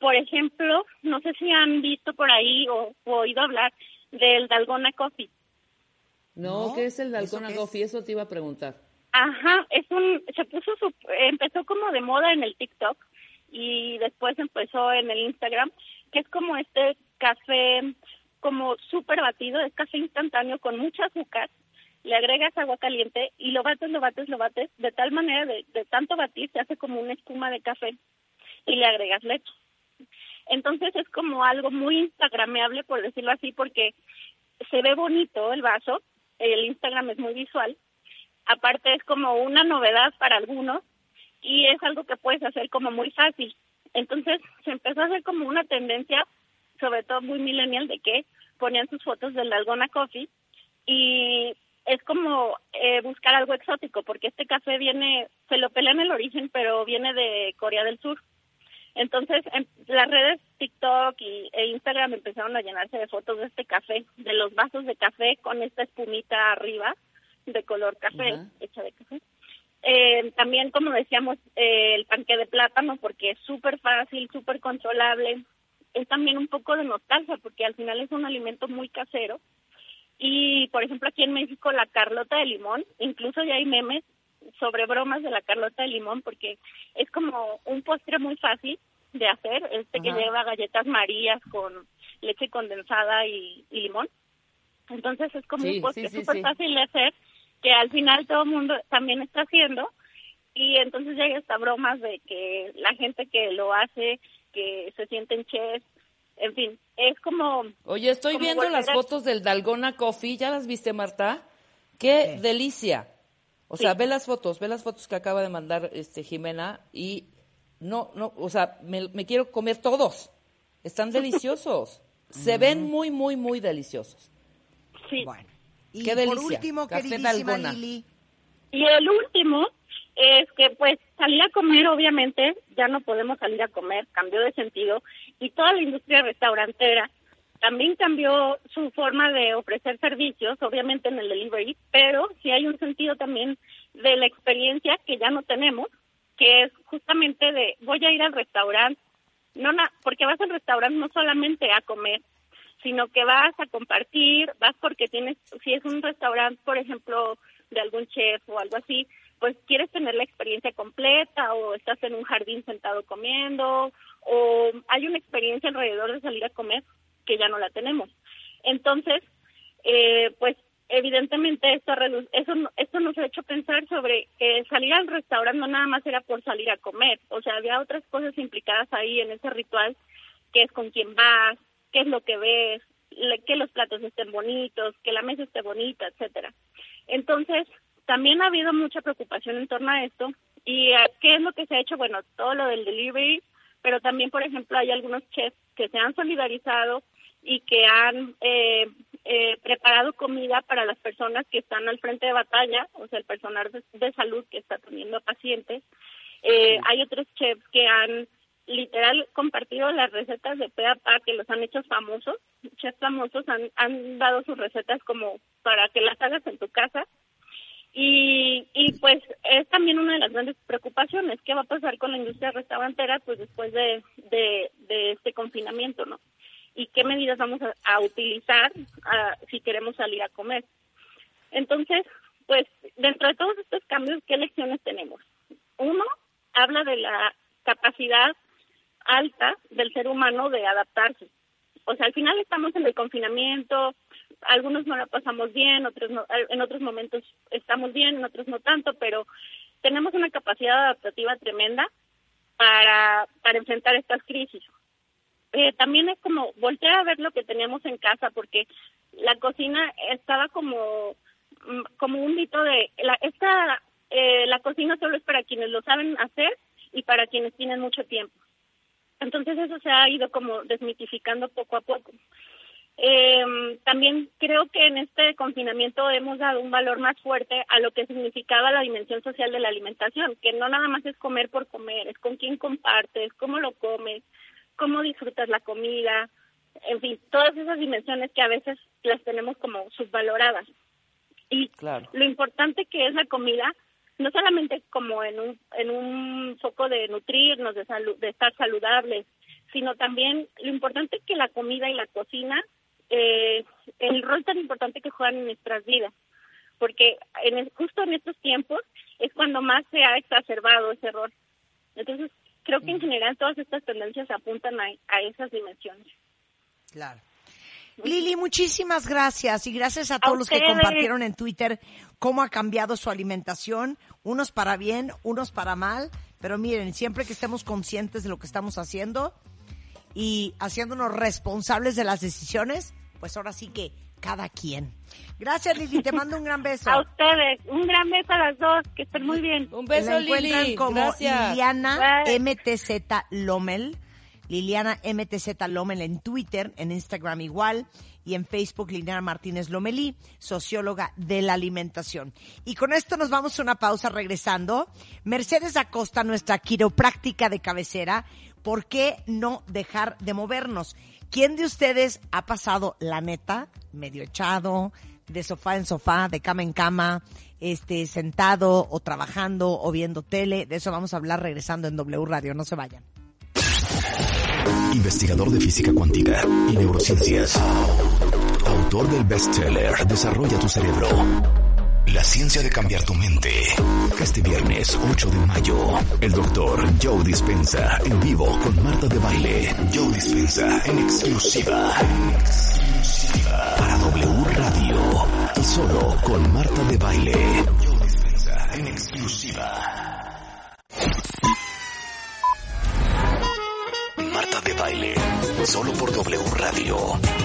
Por ejemplo, no sé si han visto por ahí o, o oído hablar del Dalgona Coffee. No, No, ¿qué es el ¿eso Dalgona qué es? Coffee? Eso te iba a preguntar. Ajá, es un, se puso, su, empezó como de moda en el TikTok y después empezó en el Instagram, que es como este café como súper batido, es café instantáneo con mucho azúcar, le agregas agua caliente y lo bates, lo bates, lo bates, de tal manera de, de tanto batir se hace como una espuma de café y le agregas leche. Entonces es como algo muy instagrameable, por decirlo así, porque se ve bonito el vaso, el Instagram es muy visual, aparte es como una novedad para algunos y es algo que puedes hacer como muy fácil. Entonces se empezó a hacer como una tendencia, sobre todo muy millennial, de que ponían sus fotos del Dalgona Coffee y es como eh, buscar algo exótico, porque este café viene, se lo pelean el origen, pero viene de Corea del Sur. Entonces, en las redes TikTok y, e Instagram empezaron a llenarse de fotos de este café, de los vasos de café con esta espumita arriba de color café, hecha de café. Eh, también, como decíamos, eh, el panque de plátano, porque es súper fácil, súper controlable. Es también un poco de nostalgia, porque al final es un alimento muy casero. Y, por ejemplo, aquí en México, la carlota de limón, incluso ya hay memes sobre bromas de la carlota de limón, porque es como un postre muy fácil de hacer, este que lleva galletas marías con leche condensada y, y limón. Entonces es como Sí, un postre sí, sí, súper sí. fácil de hacer, que al final todo el mundo también está haciendo. Y entonces ya hay hasta bromas de que la gente que lo hace, que se sienten chefs, en fin, es como... Oye, estoy como viendo las volver fotos del Dalgona Coffee. ¿Ya las viste, Marta? ¡Qué Sí. delicia! O sea, ve las fotos, ve las fotos que acaba de mandar este Jimena y no, no, o sea, me, me quiero comer todos. Están deliciosos. Se ven muy, muy, muy deliciosos. Sí. Bueno. Y Qué por delicia. último, Café queridísima. Lili, Y el último es que pues salir a comer obviamente ya no podemos salir a comer, cambió de sentido y toda la industria restaurantera también cambió su forma de ofrecer servicios, obviamente en el delivery, pero sí hay un sentido también de la experiencia que ya no tenemos, que es justamente de voy a ir al restaurante, no na- porque vas al restaurante no solamente a comer, sino que vas a compartir, vas porque tienes, si es un restaurante, por ejemplo, de algún chef o algo así, pues quieres tener la experiencia completa o estás en un jardín sentado comiendo o hay una experiencia alrededor de salir a comer que ya no la tenemos. Entonces, eh, pues evidentemente esto, eso, esto nos ha hecho pensar sobre que salir al restaurante no nada más era por salir a comer, o sea, había otras cosas implicadas ahí en ese ritual, que es con quién vas, qué es lo que ves, que los platos estén bonitos, que la mesa esté bonita, etcétera. Entonces, también ha habido mucha preocupación en torno a esto. ¿Y eh, qué es lo que se ha hecho? Bueno, todo lo del delivery, pero también, por ejemplo, hay algunos chefs que se han solidarizado y que han eh, eh, preparado comida para las personas que están al frente de batalla, o sea, el personal de, de salud que está atendiendo a pacientes. Eh, Hay otros chefs que han literal compartido las recetas de pe a pa que los han hecho famosos. Chefs famosos han, han dado sus recetas como para que las hagas en tu casa. Y, y pues es también una de las grandes preocupaciones. ¿Qué va a pasar con la industria restaurantera pues después de, de, de este confinamiento, no? Y qué medidas vamos a, utilizar si queremos salir a comer. Entonces, pues dentro de todos estos cambios, ¿qué lecciones tenemos? Uno, habla de la capacidad alta del ser humano de adaptarse. O sea, al final estamos en el confinamiento, algunos no la pasamos bien, otros no, en otros momentos estamos bien, en otros no tanto, pero tenemos una capacidad adaptativa tremenda para, para enfrentar estas crisis. Eh, también es como voltear a ver lo que teníamos en casa, porque la cocina estaba como, mm, como un mito de, la, esta, eh, la cocina solo es para quienes lo saben hacer y para quienes tienen mucho tiempo. Entonces eso se ha ido como desmitificando poco a poco. Eh, también creo que en este confinamiento hemos dado un valor más fuerte a lo que significaba la dimensión social de la alimentación, que no nada más es comer por comer, es con quién compartes, cómo lo comes, cómo disfrutas la comida, en fin, todas esas dimensiones que a veces las tenemos como subvaloradas. Y Claro. lo importante que es la comida, no solamente como en un, en un foco de nutrirnos, de, salu- de estar saludables, sino también lo importante es que la comida y la cocina, eh, el rol tan importante que juegan en nuestras vidas, porque en el- justo en estos tiempos es cuando más se ha exacerbado ese error. Entonces, creo que en general todas estas tendencias apuntan a, a esas dimensiones. Claro. Lili, muchísimas gracias y gracias a todos los que compartieron en Twitter cómo ha cambiado su alimentación, unos para bien, unos para mal, pero miren, siempre que estemos conscientes de lo que estamos haciendo y haciéndonos responsables de las decisiones, pues ahora sí que cada quien. Gracias Lili, te mando un gran beso. A ustedes, un gran beso a las dos, que estén muy bien. Un La beso, encuentran Lili. como Gracias. Liliana Bye. MTZ Lomel. Liliana MTZ Lomel en Twitter, en Instagram igual y en Facebook Liliana Martínez Lomelí, socióloga de la alimentación. Y con esto nos vamos a una pausa regresando. Mercedes Acosta, nuestra quiropráctica de cabecera, ¿por qué no dejar de movernos? ¿Quién de ustedes ha pasado la neta, medio echado, de sofá en sofá, de cama en cama, este, sentado o trabajando o viendo tele? De eso vamos a hablar regresando en W Radio. No se vayan. Investigador de física cuántica y neurociencias. Autor del bestseller Desarrolla tu cerebro. La ciencia de cambiar tu mente. Este viernes 8 de mayo, el doctor Joe Dispensa en vivo con Marta de Baile. Joe Dispensa en exclusiva. Exclusiva. Para W Radio. Y solo con Marta de Baile. Joe Dispensa en exclusiva. Marta de Baile. Solo por W Radio.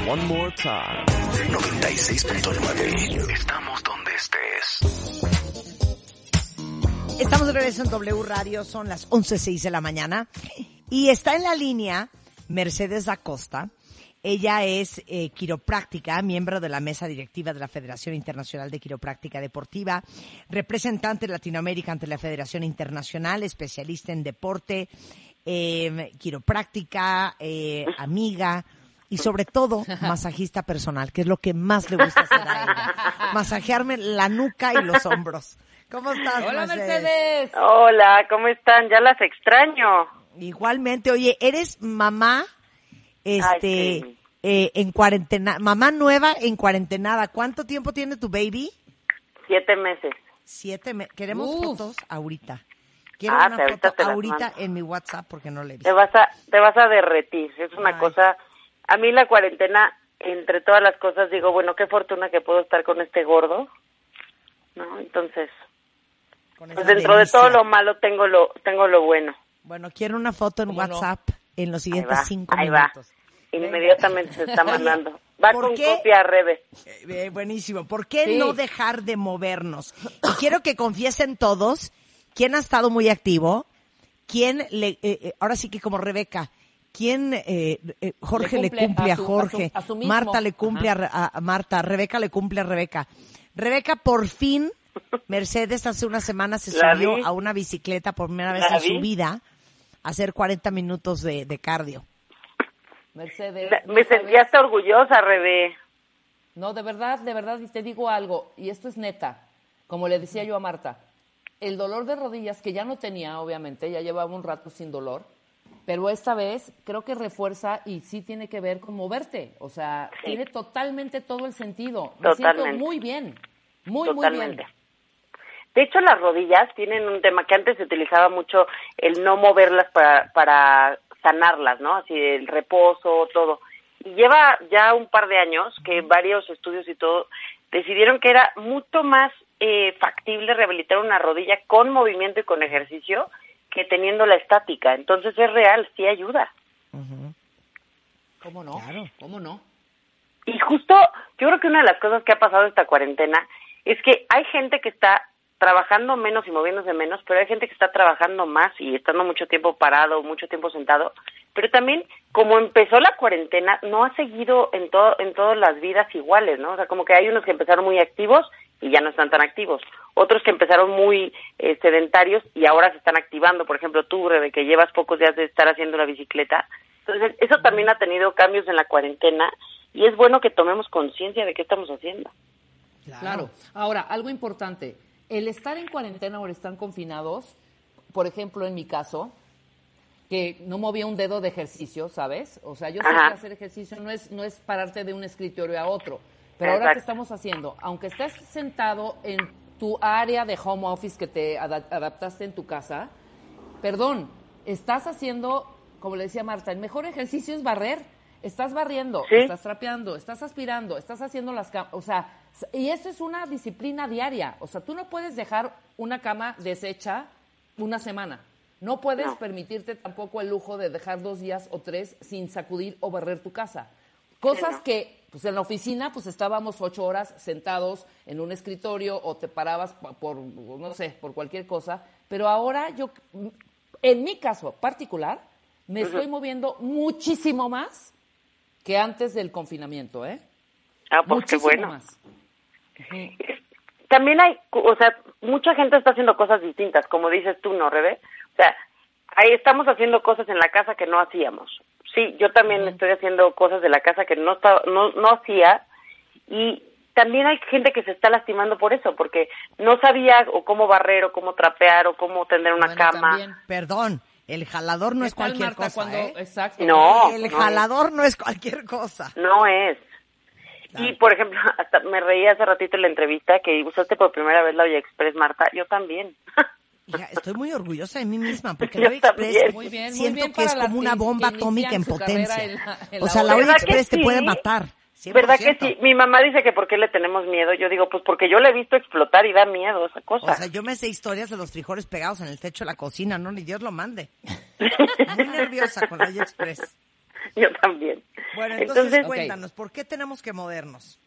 One more time. 96.9. Estamos donde estés. Estamos de regreso en W Radio, son las 11.06 de la mañana y está en la línea Mercedes Acosta. Ella es eh, quiropráctica, miembro de la mesa directiva de la Federación Internacional de Quiropráctica Deportiva, representante de Latinoamérica ante la Federación Internacional, especialista en deporte, eh, quiropráctica, eh, amiga y sobre todo masajista personal, que es lo que más le gusta hacer a ella. Masajearme la nuca y los hombros. ¿Cómo estás, Hola, Mercedes? Mercedes. Hola, ¿cómo están? Ya las extraño. Igualmente, oye, eres mamá, este, Ay, sí. eh, en cuarentena, mamá nueva en cuarentenada. ¿Cuánto tiempo tiene tu baby? Siete meses. Siete me Queremos Uf. fotos ahorita. Quiero Ah, una ahorita foto ahorita mando. en mi WhatsApp porque no le he Te vas a, te vas a derretir. Es una Ay. cosa. A mí la cuarentena, entre todas las cosas, digo, bueno, qué fortuna que puedo estar con este gordo. ¿No? Entonces, pues dentro de todo lo malo tengo lo, tengo lo bueno. Bueno, quiero una foto en. WhatsApp en los Ahí siguientes va, cinco ahí va. minutos. Inmediatamente se está mandando. Va ¿Por con qué? copia Rebe. Eh, eh, buenísimo. ¿Por qué Sí. no dejar de movernos? Y quiero que confiesen todos quién ha estado muy activo, quién le, eh, eh, ahora sí que como Rebeca, quién, eh, eh, Jorge le Le cumple, a, Jorge, a su- a su mismo. Marta le cumple a, Marta, Rebeca le cumple a Rebeca. Rebeca, por fin, Mercedes hace una semana se La subió vi. a una bicicleta por primera vez La en su vi. vida a hacer 40 minutos de, de cardio. Mercedes. Me no sabes- sentía hasta orgullosa, Rebe. No, de verdad, de verdad, y te digo algo, y esto es neta, como le decía yo a Marta, el dolor de rodillas, que ya no tenía, obviamente, ya llevaba un rato sin dolor, pero esta vez creo que refuerza y sí tiene que ver con moverte, o sea, Sí. tiene totalmente todo el sentido. Me siento muy bien, muy, Totalmente. muy bien. De hecho, las rodillas tienen un tema que antes se utilizaba mucho, el no moverlas para, para sanarlas, ¿no? Así el reposo, todo. Y lleva ya un par de años que varios estudios y todo decidieron que era mucho más eh, factible rehabilitar una rodilla con movimiento y con ejercicio que teniendo la estática. Entonces es real, sí ayuda. ¿Cómo no? Claro. ¿Cómo no? Y justo, yo creo que una de las cosas que ha pasado esta cuarentena es que hay gente que está trabajando menos y moviéndose menos, pero hay gente que está trabajando más y estando mucho tiempo parado, mucho tiempo sentado. Pero también, como empezó la cuarentena, no ha seguido en, todo, en todas las vidas iguales, ¿no? O sea, como que hay unos que empezaron muy activos y ya no están tan activos. Otros que empezaron muy eh, sedentarios y ahora se están activando. Por ejemplo, tú, Rebe, que llevas pocos días de estar haciendo la bicicleta. Entonces, eso también ha tenido cambios en la cuarentena y es bueno que tomemos conciencia de qué estamos haciendo. Claro. Ahora, algo importante, el estar en cuarentena o el estar confinados, por ejemplo, en mi caso, que no movía un dedo de ejercicio, ¿sabes? O sea, yo sé que hacer ejercicio no es, no es pararte de un escritorio a otro. Pero ahora que Exacto. estamos haciendo, aunque estés sentado en tu área de home office que te ada- adaptaste en tu casa, perdón, estás haciendo, como le decía Marta, el mejor ejercicio es barrer, estás barriendo, Sí. estás trapeando, estás aspirando, estás haciendo las camas, o sea, y eso es una disciplina diaria, o sea, tú no puedes dejar una cama deshecha una semana. No puedes No. permitirte tampoco el lujo de dejar dos días o tres sin sacudir o barrer tu casa. Cosas no. que, pues en la oficina, pues estábamos ocho horas sentados en un escritorio o te parabas pa- por, no sé, por cualquier cosa. Pero ahora yo, en mi caso particular, me estoy moviendo muchísimo más que antes del confinamiento, ¿eh? Ah, pues qué muchísimo bueno. más. también hay, o sea, mucha gente está haciendo cosas distintas, como dices tú, ¿no, Rebe? O sea, ahí estamos haciendo cosas en la casa que no hacíamos. Sí, yo también estoy haciendo cosas de la casa que no, estaba- no, no hacía y también hay gente que se está lastimando por eso, porque no sabía o cómo barrer o cómo trapear o cómo tender una Bueno, cama. también. Perdón, el jalador no ¿Qué es cualquier Marta, cosa, cuando- ¿eh? Exacto. No, El no jalador no es cualquier cosa. No es. Y, por ejemplo, hasta me reí hace ratito en la entrevista que usaste por primera vez la Olla Express, Marta. Yo también. Hija, estoy muy orgullosa de mí misma porque Yo la Olla Express. Muy bien, muy siento bien que es como una bomba atómica en potencia. carrera en la- en o sea, la olla. Olla ¿Verdad que Express te puede matar. 100%. ¿Verdad que sí? Mi mamá dice que por qué le tenemos miedo. Yo digo, pues porque yo la he visto explotar y da miedo esa cosa. O sea, yo me sé historias de los frijoles pegados en el techo de la cocina, no, ni Dios lo mande. Muy nerviosa con la Express. yo también. Bueno, entonces, Entonces, cuéntanos, ¿por qué tenemos que movernos?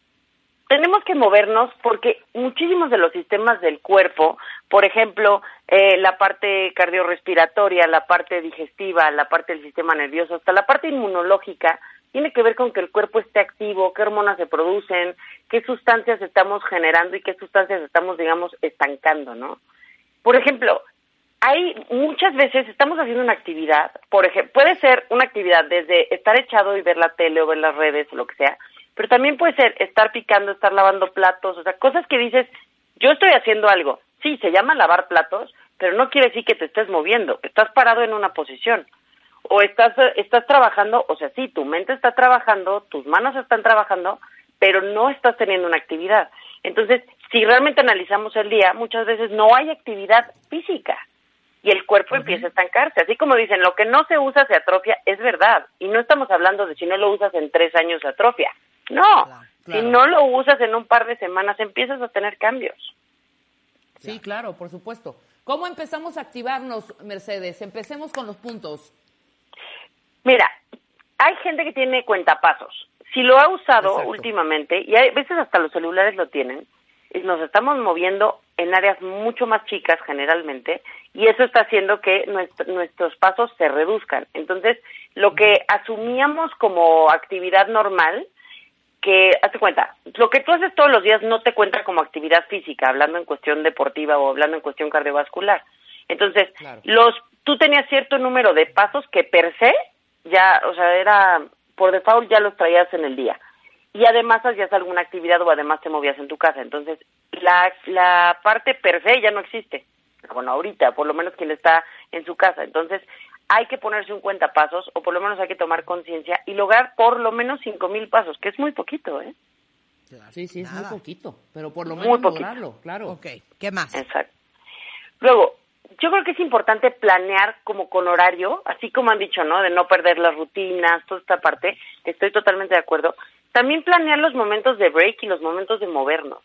Tenemos que movernos porque muchísimos de los sistemas del cuerpo, por ejemplo, eh, la parte cardiorrespiratoria, la parte digestiva, la parte del sistema nervioso, hasta la parte inmunológica, tiene que ver con que el cuerpo esté activo, qué hormonas se producen, qué sustancias estamos generando y qué sustancias estamos, digamos, estancando, ¿no? Por ejemplo, hay muchas veces estamos haciendo una actividad, por ejemplo, puede ser una actividad desde estar echado y ver la tele o ver las redes o lo que sea, pero también puede ser estar picando, estar lavando platos, o sea, cosas que dices, yo estoy haciendo algo. Sí, se llama lavar platos, pero no quiere decir que te estés moviendo, estás parado en una posición. O estás, estás trabajando, o sea, sí, tu mente está trabajando, tus manos están trabajando, pero no estás teniendo una actividad. Entonces, si realmente analizamos el día, muchas veces no hay actividad física y el cuerpo empieza a estancarse. Así como dicen, lo que no se usa se atrofia, es verdad. Y no estamos hablando de si no lo usas en tres años se atrofia. No, Claro, si no lo usas en un par de semanas empiezas a tener cambios. Sí, claro, por supuesto. ¿Cómo empezamos a activarnos, Mercedes? Empecemos con los puntos. Mira, hay gente que tiene cuentapasos. Si lo ha usado Exacto. últimamente, y hay veces hasta los celulares lo tienen, y nos estamos moviendo en áreas mucho más chicas generalmente, y eso está haciendo que nuestro- nuestros pasos se reduzcan. Entonces, lo que asumíamos como actividad normal, que, hazte cuenta, lo que tú haces todos los días no te cuenta como actividad física, hablando en cuestión deportiva o hablando en cuestión cardiovascular. Entonces, Claro. los, tú tenías cierto número de pasos que per se, ya, o sea, era, por default ya los traías en el día. Y además hacías alguna actividad o además te movías en tu casa. Entonces, la, la parte per se ya no existe. Bueno, ahorita, por lo menos quien está en su casa. Entonces, hay que ponerse un cuentapasos o por lo menos hay que tomar conciencia y lograr por lo menos cinco mil pasos, que es muy poquito, ¿eh? Sí, sí, es Nada. muy poquito, pero por lo Muy menos poquito. lograrlo, claro. Ok, ¿qué más? Exacto. Luego, yo creo que es importante planear como con horario, así como han dicho, ¿no? De no perder las rutinas, toda esta parte, estoy totalmente de acuerdo. También planear los momentos de break y los momentos de movernos.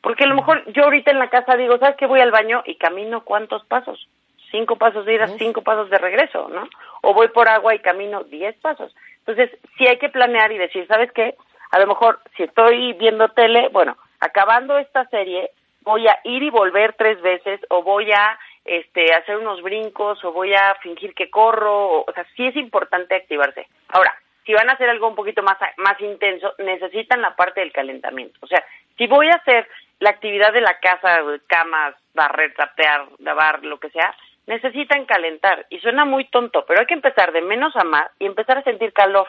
Porque a lo mejor yo ahorita en la casa digo, ¿sabes qué? Voy al baño y camino cuántos pasos. Cinco pasos de ida, cinco pasos de regreso, ¿no? O voy por agua y camino diez pasos. Entonces, sí hay que planear y decir, ¿sabes qué? A lo mejor si estoy viendo tele, bueno, acabando esta serie, voy a ir y volver tres veces o voy a este hacer unos brincos o voy a fingir que corro, o, o sea, sí es importante activarse. Ahora, si van a hacer algo un poquito más más intenso, necesitan la parte del calentamiento. O sea, si voy a hacer la actividad de la casa, camas, barrer, trapear, lavar, lo que sea, necesitan calentar. Y suena muy tonto, pero hay que empezar de menos a más y empezar a sentir calor.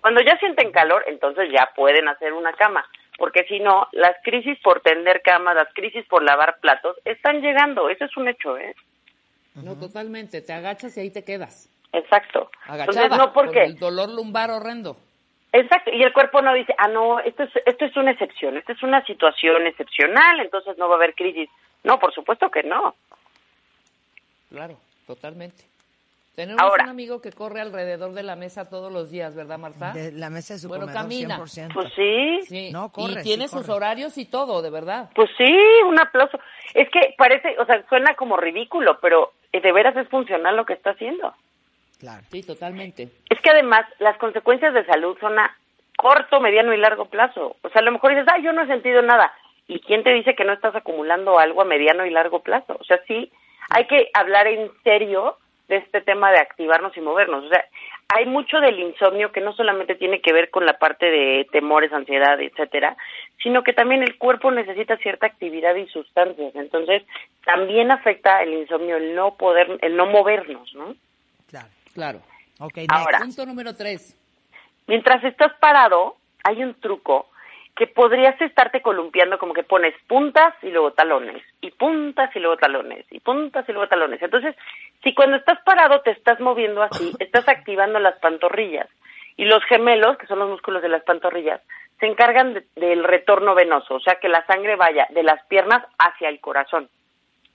Cuando ya sienten calor, entonces ya pueden hacer una cama, porque si no, las crisis por tender cama, las crisis por lavar platos, están llegando, eso es un hecho, ¿eh? No, totalmente. Te agachas y ahí te quedas. Exacto. Agachada. Entonces, no porque, el dolor lumbar horrendo. exacto, y el cuerpo no dice, ah, no, esto es, esto es una excepción, esta es una situación excepcional, entonces no va a haber crisis. No, por supuesto que no. Claro, totalmente. Tenemos Ahora. un amigo que corre alrededor de la mesa todos los días, ¿verdad, Marta? De la mesa de su Bueno, comedor, camina. 100%. Pues sí, Sí. No, corre, y tiene sí, sus corre. horarios y todo, de verdad. pues sí, un aplauso. Es que parece, o sea, suena como ridículo, pero eh, de veras es funcional lo que está haciendo. Claro. Sí, totalmente. Es que además las consecuencias de salud son a corto, mediano y largo plazo. O sea, a lo mejor dices, ah, yo no he sentido nada. ¿Y quién te dice que no estás acumulando algo a mediano y largo plazo? O sea, sí, hay que hablar en serio de este tema de activarnos y movernos. O sea, hay mucho del insomnio que no solamente tiene que ver con la parte de temores, ansiedad, etcétera, sino que también el cuerpo necesita cierta actividad y sustancias. Entonces, también afecta el insomnio el no poder, el no movernos, ¿no? Claro. Claro. Ok, Ahora. Punto número tres. Mientras estás parado, hay un truco que podrías estarte columpiando como que pones puntas y luego talones, y puntas y luego talones, y puntas y luego talones. Entonces, si cuando estás parado te estás moviendo así, estás activando las pantorrillas. Y los gemelos, que son los músculos de las pantorrillas, se encargan de- del retorno venoso, o sea, que la sangre vaya de las piernas hacia el corazón.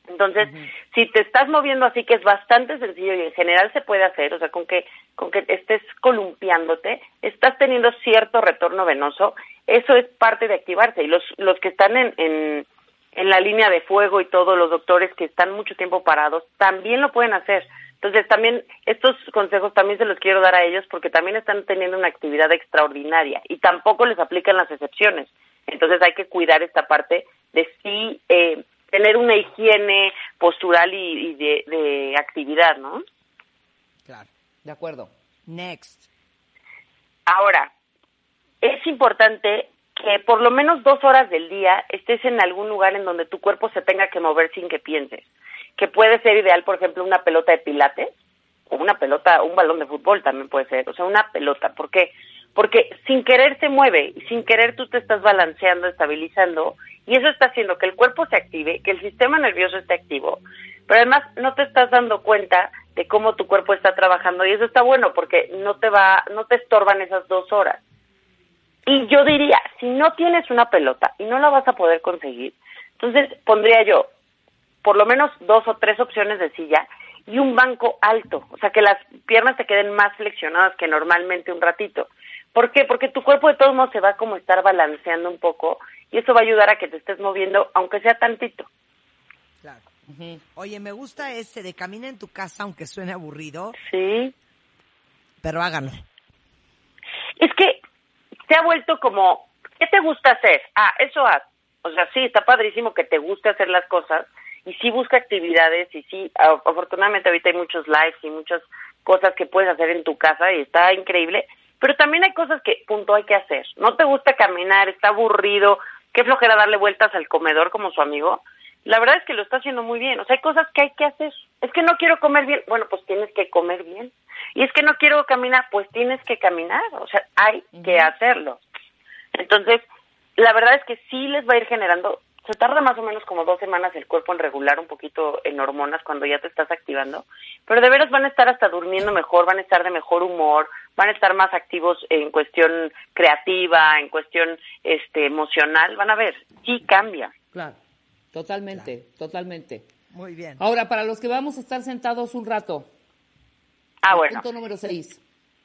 Entonces, si te estás moviendo así, que es bastante sencillo y en general se puede hacer, o sea, con que, con que estés columpiándote, estás teniendo cierto retorno venoso, eso es parte de activarse. Y los, los que están en, en, en la línea de fuego y todos los doctores que están mucho tiempo parados, también lo pueden hacer. Entonces, también estos consejos también se los quiero dar a ellos porque también están teniendo una actividad extraordinaria y tampoco les aplican las excepciones. Entonces, hay que cuidar esta parte de sí eh, tener una higiene postural y, y de, de actividad, ¿no? Claro. De acuerdo. Next. Ahora, es importante que por lo menos dos horas del día estés en algún lugar en donde tu cuerpo se tenga que mover sin que pienses. Que puede ser ideal, por ejemplo, una pelota de pilates o una pelota, un balón de fútbol también puede ser, o sea, una pelota. ¿Por qué? Porque sin querer se mueve y sin querer tú te estás balanceando, estabilizando y eso está haciendo que el cuerpo se active, que el sistema nervioso esté activo, pero además no te estás dando cuenta de cómo tu cuerpo está trabajando y eso está bueno porque no te va, no te estorban esas dos horas. Y yo diría, si no tienes una pelota y no la vas a poder conseguir, entonces pondría yo por lo menos dos o tres opciones de silla y un banco alto, o sea, que las piernas te queden más flexionadas que normalmente un ratito. ¿Por qué? Porque tu cuerpo de todos modos se va como a estar balanceando un poco y eso va a ayudar a que te estés moviendo, aunque sea tantito. Claro. Oye, me gusta ese de camina en tu casa, aunque suene aburrido, Sí. pero háganlo. Es que se ha vuelto como, ¿qué te gusta hacer? Ah, eso haz. O sea, sí, está padrísimo que te guste hacer las cosas y sí busca actividades y sí, afortunadamente ahorita hay muchos lives y muchas cosas que puedes hacer en tu casa y está increíble, pero también hay cosas que, punto, hay que hacer. No te gusta caminar, está aburrido, qué flojera darle vueltas al comedor como su amigo. La verdad es que lo está haciendo muy bien. O sea, hay cosas que hay que hacer. Es que no quiero comer bien. Bueno, pues tienes que comer bien. Y es que no quiero caminar. Pues tienes que caminar. O sea, hay que hacerlo. Entonces, la verdad es que sí les va a ir generando. Se tarda más o menos como dos semanas el cuerpo en regular un poquito en hormonas cuando ya te estás activando. Pero de veras van a estar hasta durmiendo mejor, van a estar de mejor humor, van a estar más activos en cuestión creativa, en cuestión este emocional. Van a ver, sí cambia. Claro. Totalmente, totalmente. Muy bien. Ahora, para los que vamos a estar sentados un rato. Ah, bueno. Punto número seis.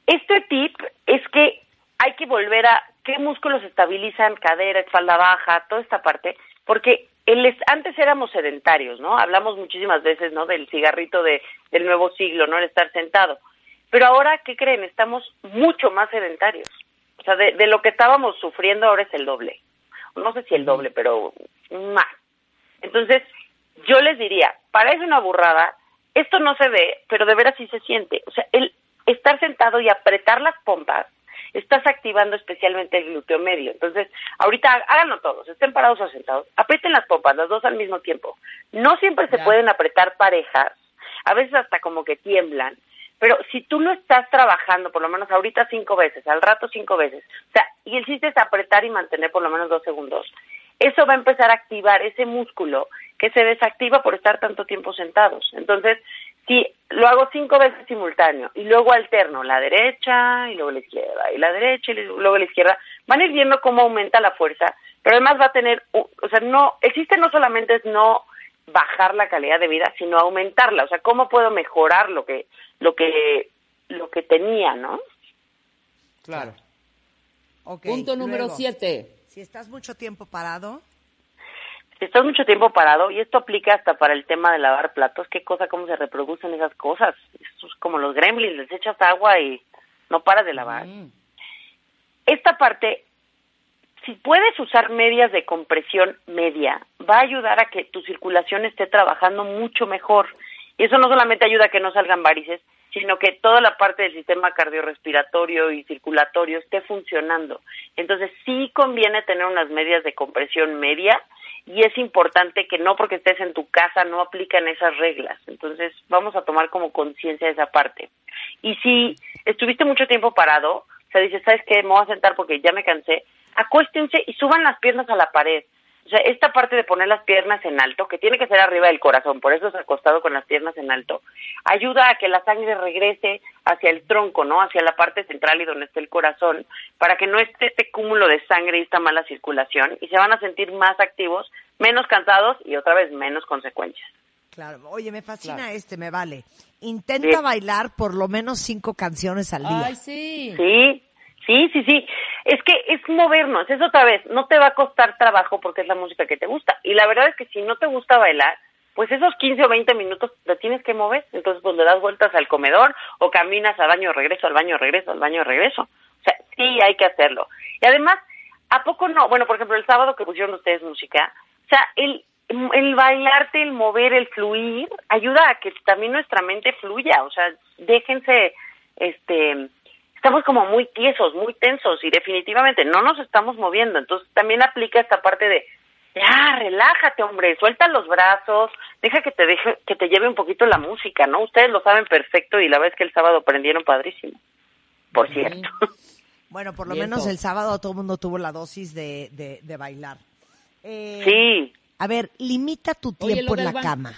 Este tip es que hay que volver a qué músculos estabilizan cadera, espalda baja, toda esta parte, porque el es- antes éramos sedentarios, ¿no? Hablamos muchísimas veces, ¿no? Del cigarrito de, del nuevo siglo, ¿no? El estar sentado. Pero ahora, ¿qué creen? Estamos mucho más sedentarios. O sea, de, de lo que estábamos sufriendo ahora es el doble. No sé si el doble, pero más. Entonces, yo les diría, parece una burrada, esto no se ve, pero de veras sí se siente. O sea, el estar sentado y apretar las pompas, estás activando especialmente el glúteo medio. Entonces, ahorita háganlo todos, estén parados o sentados, aprieten las pompas, las dos al mismo tiempo. No siempre se Ya. pueden apretar parejas, a veces hasta como que tiemblan, pero si tú lo estás trabajando, por lo menos ahorita cinco veces, al rato cinco veces, o sea, y el chiste es apretar y mantener por lo menos dos segundos, eso va a empezar a activar ese músculo que se desactiva por estar tanto tiempo sentados. Entonces, si lo hago cinco veces simultáneo y luego alterno la derecha y luego la izquierda y la derecha y luego la izquierda, van a ir viendo cómo aumenta la fuerza, pero además va a tener, o sea, no, el chiste no solamente es no bajar la calidad de vida, sino aumentarla. O sea, ¿cómo puedo mejorar lo que, lo que, lo que tenía, no? Claro. Ok, Punto número luego, siete. Si estás mucho tiempo parado, Si estás mucho tiempo parado, y esto aplica hasta para el tema de lavar platos, qué cosa, cómo se reproducen esas cosas. Esto es como los gremlins, les echas agua y no paras de lavar. Mm. esta parte, si puedes usar medias de compresión media, va a ayudar a que tu circulación esté trabajando mucho mejor. Y eso no solamente ayuda a que no salgan varices, sino que toda la parte del sistema cardiorrespiratorio y circulatorio esté funcionando. Entonces sí conviene tener unas medias de compresión media y es importante que no porque estés en tu casa no aplican esas reglas. Entonces vamos a tomar como conciencia esa parte. Y si estuviste mucho tiempo parado, o sea, dices, ¿sabes qué? Me voy a sentar porque ya me cansé. Acuéstense y suban las piernas a la pared. O sea, esta parte de poner las piernas en alto, que tiene que ser arriba del corazón, por eso es acostado con las piernas en alto, ayuda a que la sangre regrese hacia el tronco, ¿no? Hacia la parte central y donde está el corazón, para que no esté este cúmulo de sangre y esta mala circulación, y se van a sentir más activos, menos cansados y otra vez menos consecuencias. claro. Oye, me fascina este, me vale. Intenta bailar por lo menos cinco canciones al día. Ay, sí. Sí, sí, sí, sí. Es que es movernos, es otra vez, no te va a costar trabajo porque es la música que te gusta. Y la verdad es que si no te gusta bailar, pues esos 15 o 20 minutos te tienes que mover. Entonces, pues le das vueltas al comedor o caminas al baño, regreso, al baño, regreso, al baño, regreso. O sea, sí hay que hacerlo. Y además, ¿a poco no? Bueno, por ejemplo, el sábado que pusieron ustedes música, o sea, el, el bailarte, el mover, el fluir, ayuda a que también nuestra mente fluya. O sea, déjense, este, estamos como muy tiesos, muy tensos y definitivamente no nos estamos moviendo. Entonces también aplica esta parte de, ya, relájate, hombre, suelta los brazos, deja que te deje, que te lleve un poquito la música, ¿no? Ustedes lo saben perfecto y la vez que el sábado aprendieron padrísimo, por cierto. Bueno, por lo menos el sábado todo el mundo tuvo la dosis de, de, de bailar. Eh, sí, A ver, limita tu tiempo en la cama.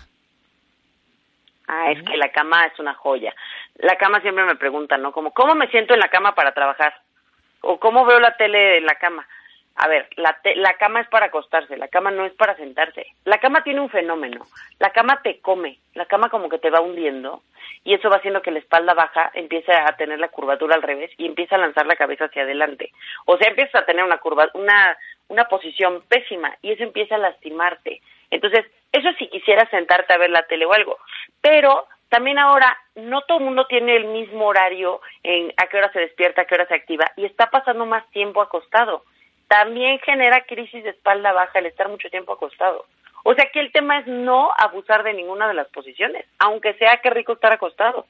ah, es que la cama es una joya. La cama siempre me preguntan, ¿no? Como, ¿cómo me siento en la cama para trabajar? O ¿cómo veo la tele en la cama? A ver, la, te- la cama es para acostarse, la cama no es para sentarse. La cama tiene un fenómeno. La cama te come, la cama como que te va hundiendo y eso va haciendo que la espalda baja empiece a tener la curvatura al revés y empieza a lanzar la cabeza hacia adelante. O sea, empiezas a tener una curva, una, una posición pésima y eso empieza a lastimarte. Entonces, eso si quisieras sentarte a ver la tele o algo. Pero también ahora no todo el mundo tiene el mismo horario en a qué hora se despierta, a qué hora se activa y está pasando más tiempo acostado. También genera crisis de espalda baja el estar mucho tiempo acostado. O sea que el tema es no abusar de ninguna de las posiciones, aunque sea que rico estar acostado.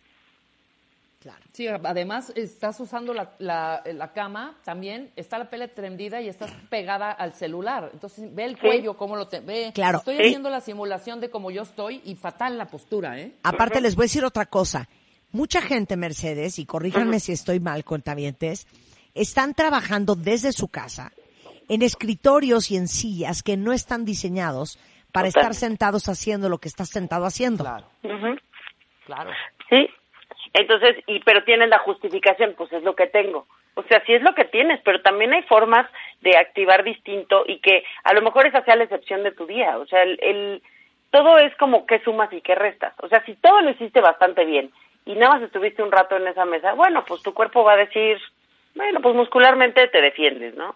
Sí, además estás usando la, la, la cama, también está la pele tendida y estás pegada al celular. Entonces ve el cuello, cómo lo te ve. Claro. Estoy Sí. haciendo la simulación de cómo yo estoy y fatal la postura, ¿eh? Aparte, les voy a decir otra cosa. Mucha gente, Mercedes, y corríjanme si estoy mal, cuentavientes, están trabajando desde su casa en escritorios y en sillas que no están diseñados para estar sentados haciendo lo que estás sentado haciendo. Claro, claro. Sí. Entonces, y pero tienes la justificación, pues es lo que tengo. O sea, sí es lo que tienes, pero también hay formas de activar distinto y que a lo mejor esa sea la excepción de tu día. O sea, el, el- todo es como qué sumas y qué restas. O sea, si todo lo hiciste bastante bien y nada más estuviste un rato en esa mesa, bueno, pues tu cuerpo va a decir, bueno, pues muscularmente te defiendes, ¿no?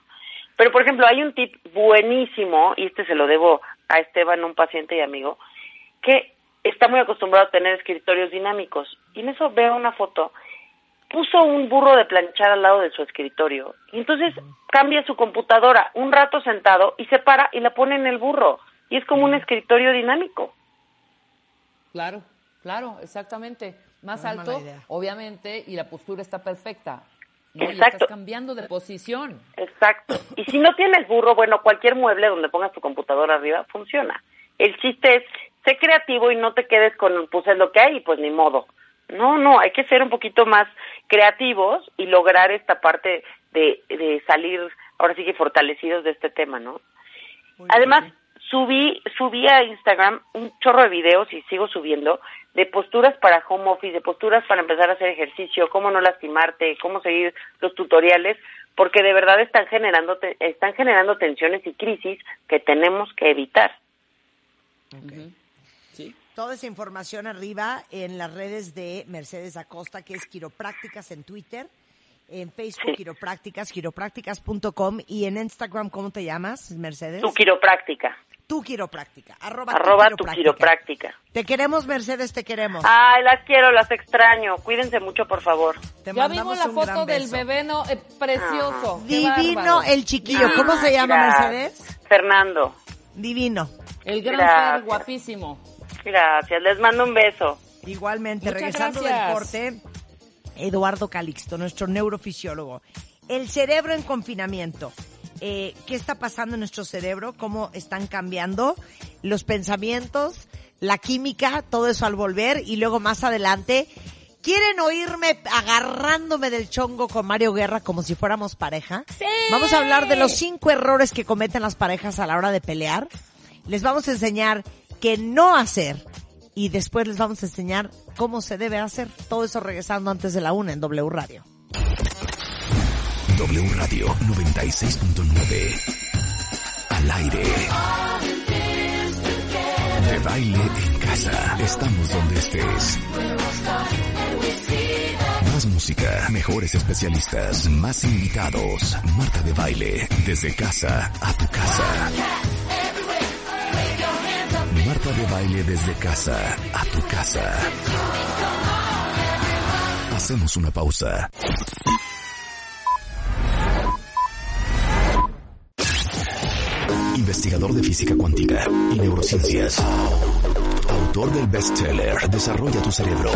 Pero, por ejemplo, hay un tip buenísimo, y este se lo debo a Esteban, un paciente y amigo, que está muy acostumbrado a tener escritorios dinámicos. Y en eso veo una foto, puso un burro de planchar al lado de su escritorio. Y entonces cambia su computadora un rato sentado y se para y la pone en el burro. Y es como un escritorio dinámico. Claro, claro, exactamente. Más No alto, obviamente, y la postura está perfecta. ¿no? Y Exacto. estás cambiando de posición. Exacto. Y si no tienes burro, bueno, cualquier mueble donde pongas tu computadora arriba funciona. El chiste es, sé creativo y no te quedes con, pues es lo que hay y pues ni modo. No, no, hay que ser un poquito más creativos y lograr esta parte de, de salir, ahora sí que fortalecidos de este tema, ¿no? Además, subí, subí a Instagram un chorro de videos y sigo subiendo de posturas para home office, de posturas para empezar a hacer ejercicio, cómo no lastimarte, cómo seguir los tutoriales, porque de verdad están generando, te- están generando tensiones y crisis que tenemos que evitar. Ok. Toda esa información arriba en las redes de Mercedes Acosta, que es Quiroprácticas en Twitter, en Facebook Quiroprácticas, quiroprácticas.com y en Instagram, ¿cómo te llamas, Mercedes? Tu quiropráctica. Tu Quiropráctica. Arroba, Arroba tu tu quiropráctica. Te queremos, Mercedes, te queremos. Ay, las quiero, las extraño. Cuídense mucho, por favor. Te Ya vimos la un foto del bebé, no, eh, precioso. Divino bárbaro. el chiquillo. ¿Cómo se llama, Gracias. Mercedes? Fernando, Divino. El gran Gracias. Fer, guapísimo. Gracias. Les mando un beso. Igualmente, Muchas regresando gracias. del corte, Eduardo Calixto, nuestro neurofisiólogo. El cerebro en confinamiento. Eh, ¿Qué está pasando en nuestro cerebro? ¿Cómo están cambiando los pensamientos, la química, todo eso al volver? Y luego más adelante, ¿quieren oírme agarrándome del chongo con Mario Guerra como si fuéramos pareja? Vamos a hablar de los cinco errores que cometen las parejas a la hora de pelear. Les vamos a enseñar qué no hacer y después les vamos a enseñar cómo se debe hacer. Todo eso regresando antes de la una en W Radio. W Radio 96.9. Al aire. De baile en casa. Estamos donde estés. Más música, mejores especialistas, más invitados. Marta de baile, desde casa a tu casa. De baile desde casa a tu casa. Hacemos una pausa. Investigador de física cuántica y neurociencias. Autor del bestseller Desarrolla tu cerebro.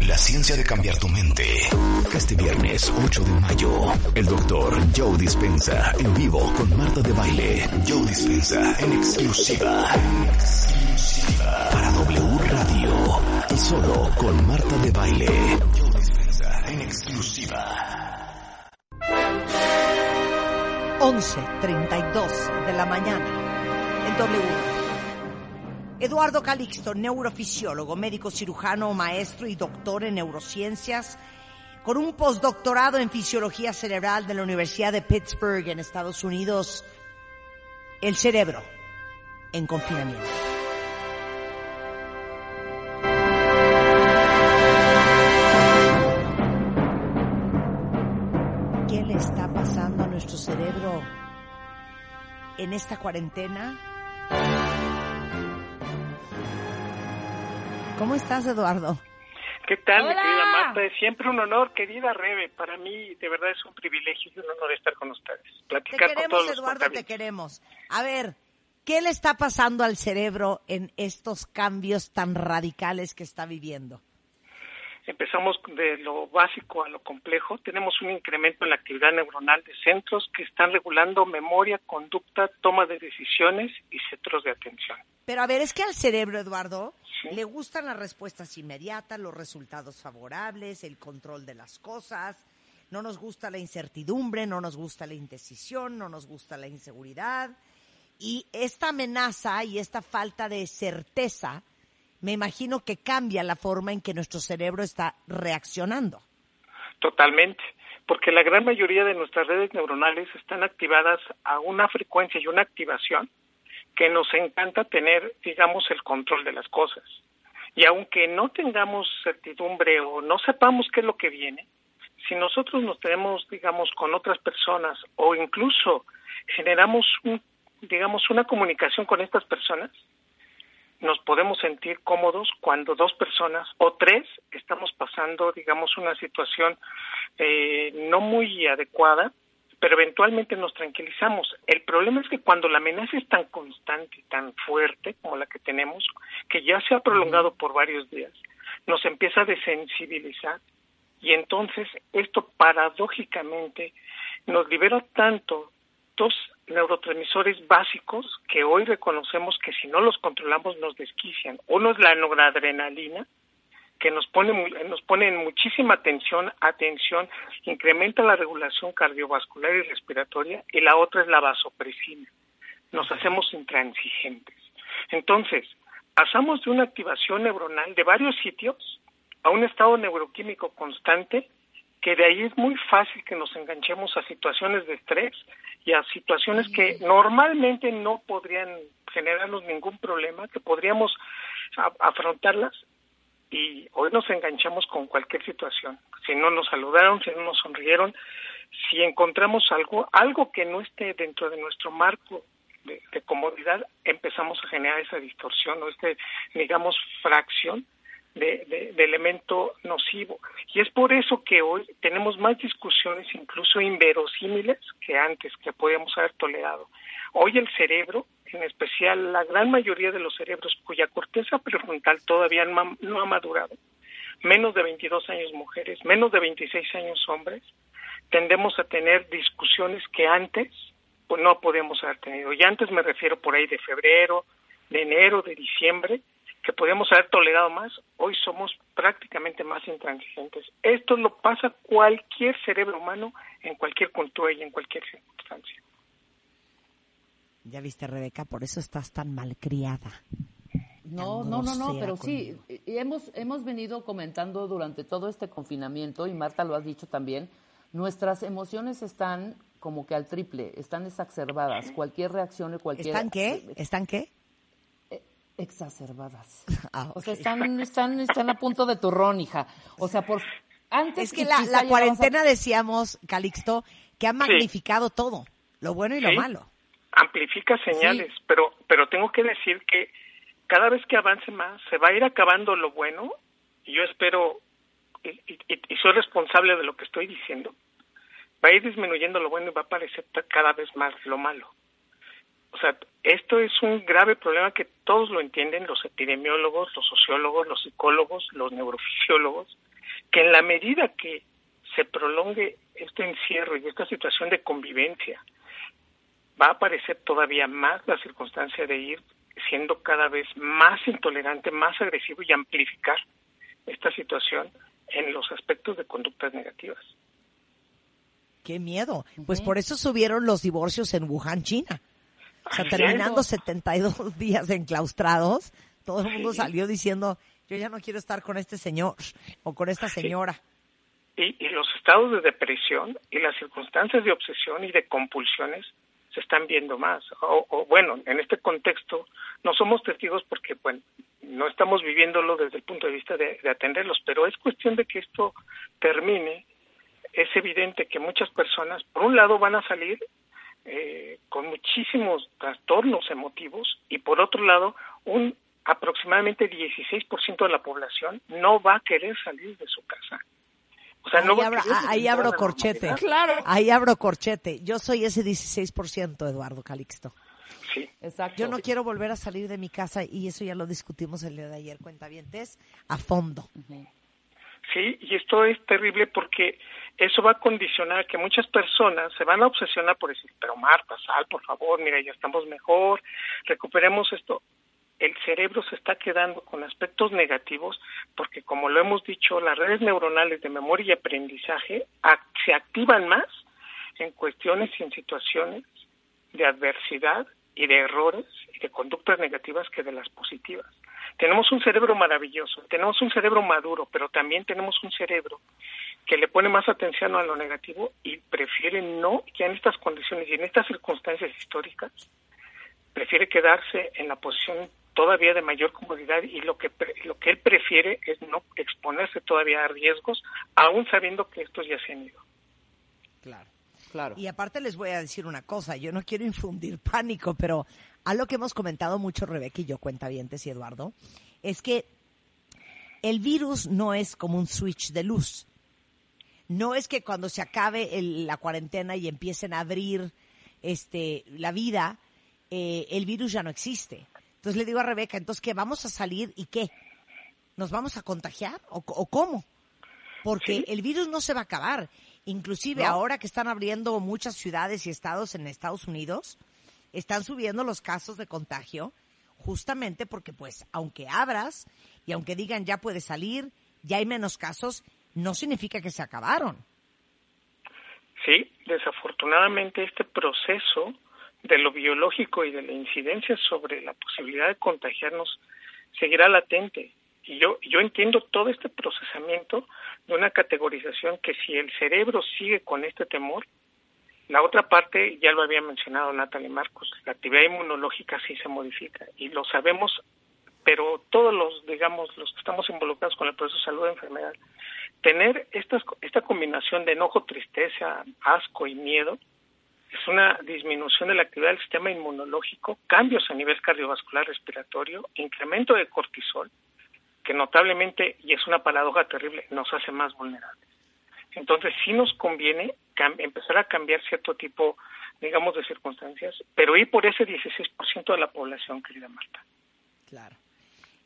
La ciencia de cambiar tu mente. Este viernes 8 de mayo, el doctor Joe Dispensa en vivo con Marta de Baile. Joe Dispensa en exclusiva. Para W Radio. Y solo con Marta de Baile. Joe Dispensa en exclusiva. 11.32 de la mañana en W. Eduardo Calixto, neurofisiólogo, médico cirujano, maestro y doctor en neurociencias, con un postdoctorado en fisiología cerebral de la Universidad de Pittsburgh en Estados Unidos. El cerebro en confinamiento. En esta cuarentena? ¿Cómo estás, Eduardo? ¿Qué tal, Hola. querida Marta? Es siempre un honor, querida Rebe. Para mí, de verdad, es un privilegio y un honor estar con ustedes. Te Platicar con queremos, todos los Eduardo, te queremos. A ver, ¿qué le está pasando al cerebro en estos cambios tan radicales que está viviendo? Empezamos de lo básico a lo complejo. Tenemos un incremento en la actividad neuronal de centros que están regulando memoria, conducta, toma de decisiones y centros de atención. Pero a ver, es que al cerebro, Eduardo, Sí. le gustan las respuestas inmediatas, los resultados favorables, el control de las cosas. No nos gusta la incertidumbre, no nos gusta la indecisión, no nos gusta la inseguridad. Y esta amenaza y esta falta de certeza, me imagino que cambia la forma en que nuestro cerebro está reaccionando. Totalmente. Porque la gran mayoría de nuestras redes neuronales están activadas a una frecuencia y una activación que nos encanta tener, digamos, el control de las cosas. Y aunque no tengamos certidumbre o no sepamos qué es lo que viene, si nosotros nos tenemos, digamos, con otras personas o incluso generamos, un, digamos, una comunicación con estas personas, nos podemos sentir cómodos cuando dos personas o tres estamos pasando, digamos, una situación eh, no muy adecuada, pero eventualmente nos tranquilizamos. El problema es que cuando la amenaza es tan constante y tan fuerte como la que tenemos, que ya se ha prolongado por varios días, nos empieza a desensibilizar y entonces esto paradójicamente nos libera tanto dos neurotransmisores básicos que hoy reconocemos que si no los controlamos nos desquician. Uno es la noradrenalina, que nos pone nos pone en muchísima tensión, atención, incrementa la regulación cardiovascular y respiratoria, y la otra es la vasopresina. Nos hacemos intransigentes. Entonces, pasamos de una activación neuronal de varios sitios a un estado neuroquímico constante que de ahí es muy fácil que nos enganchemos a situaciones de estrés y a situaciones que normalmente no podrían generarnos ningún problema, que podríamos afrontarlas y hoy nos enganchamos con cualquier situación. Si no nos saludaron, si no nos sonrieron, si encontramos algo, algo que no esté dentro de nuestro marco de, de comodidad, empezamos a generar esa distorsión o este, digamos, fracción de, elemento nocivo. Y es por eso que hoy tenemos más discusiones, incluso inverosímiles, que antes, que podíamos haber tolerado. Hoy el cerebro, en especial la gran mayoría de los cerebros cuya corteza prefrontal todavía no ha- no ha madurado, menos de 22 años mujeres, menos de 26 años hombres, tendemos a tener discusiones que antes pues, no podíamos haber tenido. Y antes me refiero por ahí de febrero, de enero, de diciembre, que podíamos haber tolerado más, hoy somos prácticamente más intransigentes. Esto lo pasa cualquier cerebro humano en cualquier cultura y en cualquier circunstancia. Ya viste, Rebeca, por eso estás tan malcriada. No, no, no, no, pero sí, hemos, hemos venido comentando durante todo este confinamiento, y Marta lo has dicho también, nuestras emociones están como que al triple, están exacerbadas. Cualquier reacción y cualquier... ¿Están qué? ¿Están qué? Exacerbadas. Ah, O sea, están, están, están a punto de turrón, hija. O sea, por antes Es que la, a- cuarentena, decíamos, Calixto, que ha magnificado todo, lo bueno y lo malo. amplifica señales, pero pero tengo que decir que cada vez que avance más se va a ir acabando lo bueno y yo espero y, y- y soy responsable de lo que estoy diciendo va a ir disminuyendo lo bueno y va a aparecer cada vez más lo malo o sea esto es un grave problema que todos lo entienden los epidemiólogos los sociólogos los psicólogos los neurofisiólogos que en la medida que se prolongue este encierro y esta situación de convivencia va a aparecer todavía más la circunstancia de ir siendo cada vez más intolerante, más agresivo y amplificar esta situación en los aspectos de conductas negativas. Qué miedo. Pues por eso subieron los divorcios en Wuhan, China. O sea, terminando es. 72 días enclaustrados, todo el mundo Sí. salió diciendo, yo ya no quiero estar con este señor o con esta señora. Y, y los estados de depresión y las circunstancias de obsesión y de compulsiones se están viendo más. O, o, bueno, en este contexto no somos testigos porque, bueno, no estamos viviéndolo desde el punto de vista de, de atenderlos, pero es cuestión de que esto termine. Es evidente que muchas personas, por un lado, van a salir eh, con muchísimos trastornos emotivos y por otro lado, un aproximadamente 16% de la población no va a querer salir de su casa. O sea, no ahí va a abro, querer ahí a abro corchete. Ahí abro corchete. Yo soy ese 16%, Eduardo Calixto. Sí. Exacto. Yo no quiero volver a salir de mi casa y eso ya lo discutimos el día de ayer, cuentavientes, a fondo. Sí, y esto es terrible porque eso va a condicionar que muchas personas se van a obsesionar por decir, pero Marta, sal, por favor, mira, ya estamos mejor, recuperemos esto. El cerebro se está quedando con aspectos negativos porque, como lo hemos dicho, las redes neuronales de memoria y aprendizaje se activan más en cuestiones y en situaciones de adversidad y de errores y de conductas negativas que de las positivas. Tenemos un cerebro maravilloso, tenemos un cerebro maduro, pero también tenemos un cerebro que le pone más atención a lo negativo y prefiere no, ya en estas condiciones y en estas circunstancias históricas, prefiere quedarse en la posición todavía de mayor comodidad y lo que lo que él prefiere es no exponerse todavía a riesgos, aún sabiendo que estos ya se han ido. Claro. Claro. Y aparte les voy a decir una cosa, yo no quiero infundir pánico, pero algo que hemos comentado mucho Rebeca y yo, cuentavientes y Eduardo, es que el virus no es como un switch de luz. No es que cuando se acabe el- la cuarentena y empiecen a abrir este la vida, eh, el virus ya no existe. Entonces le digo a Rebeca, entonces qué vamos a salir y qué, nos vamos a contagiar o, o cómo, porque Sí. el virus no se va a acabar. Inclusive No. ahora que están abriendo muchas ciudades y estados en Estados Unidos, están subiendo los casos de contagio justamente porque pues aunque abras y aunque digan ya puedes salir, ya hay menos casos, no significa que se acabaron. Sí, desafortunadamente este proceso de lo biológico y de la incidencia sobre la posibilidad de contagiarnos seguirá latente. Y yo, yo entiendo todo este procesamiento de una categorización que si el cerebro sigue con este temor, la otra parte, ya lo había mencionado Natalie Marcos, la actividad inmunológica sí se modifica y lo sabemos pero todos los, digamos, los que estamos involucrados con el proceso de salud de enfermedad, tener estas, esta combinación de enojo, tristeza, asco y miedo es una disminución de la actividad del sistema inmunológico, cambios a nivel cardiovascular respiratorio, incremento de cortisol, que notablemente, y es una paradoja terrible, nos hace más vulnerables. Entonces sí nos conviene empezar a cambiar cierto tipo, digamos, de circunstancias, pero ir por ese 16% de la población, querida Marta. Claro.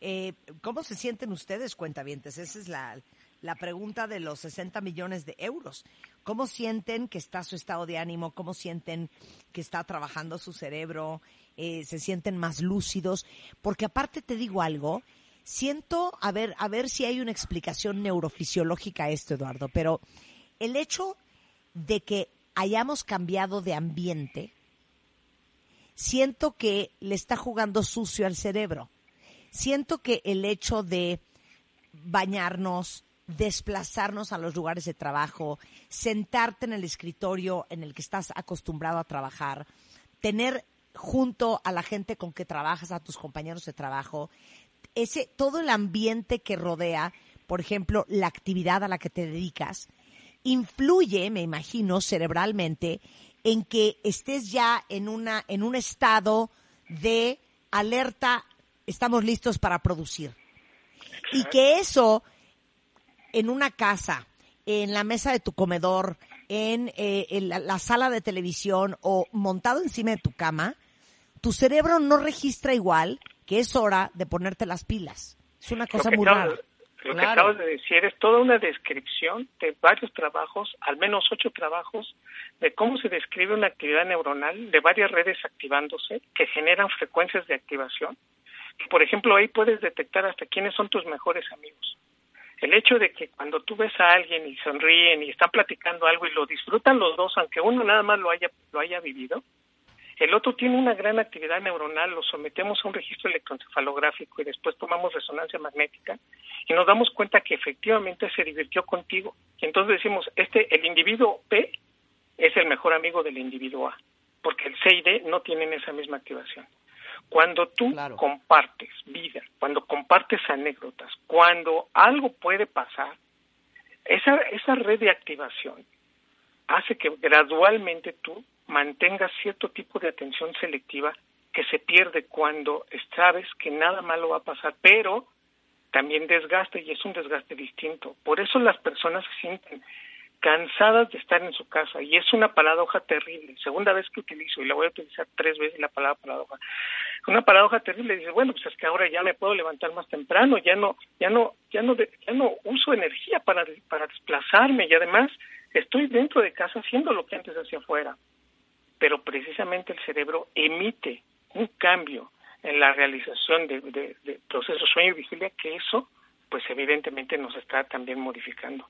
Eh, ¿Cómo se sienten ustedes, cuentavientes? Esa es la, la pregunta de los 60 millones de euros. ¿Cómo sienten que está su estado de ánimo? ¿Cómo sienten que está trabajando su cerebro? Eh, ¿Se sienten más lúcidos? Porque aparte te digo algo, siento, a ver, a ver si hay una explicación neurofisiológica a esto, Eduardo, pero el hecho de que hayamos cambiado de ambiente, siento que le está jugando sucio al cerebro. Siento que el hecho de bañarnos, desplazarnos a los lugares de trabajo, sentarte en el escritorio en el que estás acostumbrado a trabajar, tener junto a la gente con que trabajas, a tus compañeros de trabajo, ese todo el ambiente que rodea, por ejemplo, la actividad a la que te dedicas, influye, me imagino, cerebralmente en que estés ya en una en un estado de alerta, estamos listos para producir. Y que eso en una casa, en la mesa de tu comedor, en, eh, en la, la sala de televisión o montado encima de tu cama, tu cerebro no registra igual que es hora de ponerte las pilas. Es una cosa muy rara. Lo que acabas de decir es toda una descripción de varios trabajos, al menos ocho trabajos, de cómo se describe una actividad neuronal de varias redes activándose que generan frecuencias de activación. Por ejemplo, ahí puedes detectar hasta quiénes son tus mejores amigos. El hecho de que cuando tú ves a alguien y sonríen y están platicando algo y lo disfrutan los dos, aunque uno nada más lo haya, lo haya vivido, el otro tiene una gran actividad neuronal, lo sometemos a un registro electroencefalográfico y después tomamos resonancia magnética y nos damos cuenta que efectivamente se divirtió contigo. Y entonces decimos, este, el individuo P es el mejor amigo del individuo A, porque el C y D no tienen esa misma activación. Cuando tú Claro. compartes vida, cuando compartes anécdotas, cuando algo puede pasar, esa, esa red de activación hace que gradualmente tú mantengas cierto tipo de atención selectiva que se pierde cuando sabes que nada malo va a pasar, pero también desgaste y es un desgaste distinto. Por eso las personas se sienten cansadas de estar en su casa y es una paradoja terrible. Segunda vez que utilizo y la voy a utilizar tres veces la palabra paradoja. Una paradoja terrible. Dice, bueno, pues es que ahora ya me puedo levantar más temprano, ya no, ya no, ya no, ya no uso energía para para desplazarme y además estoy dentro de casa haciendo lo que antes hacía afuera. Pero precisamente el cerebro emite un cambio en la realización de, de, de procesos sueño y vigilia que eso, pues evidentemente nos está también modificando.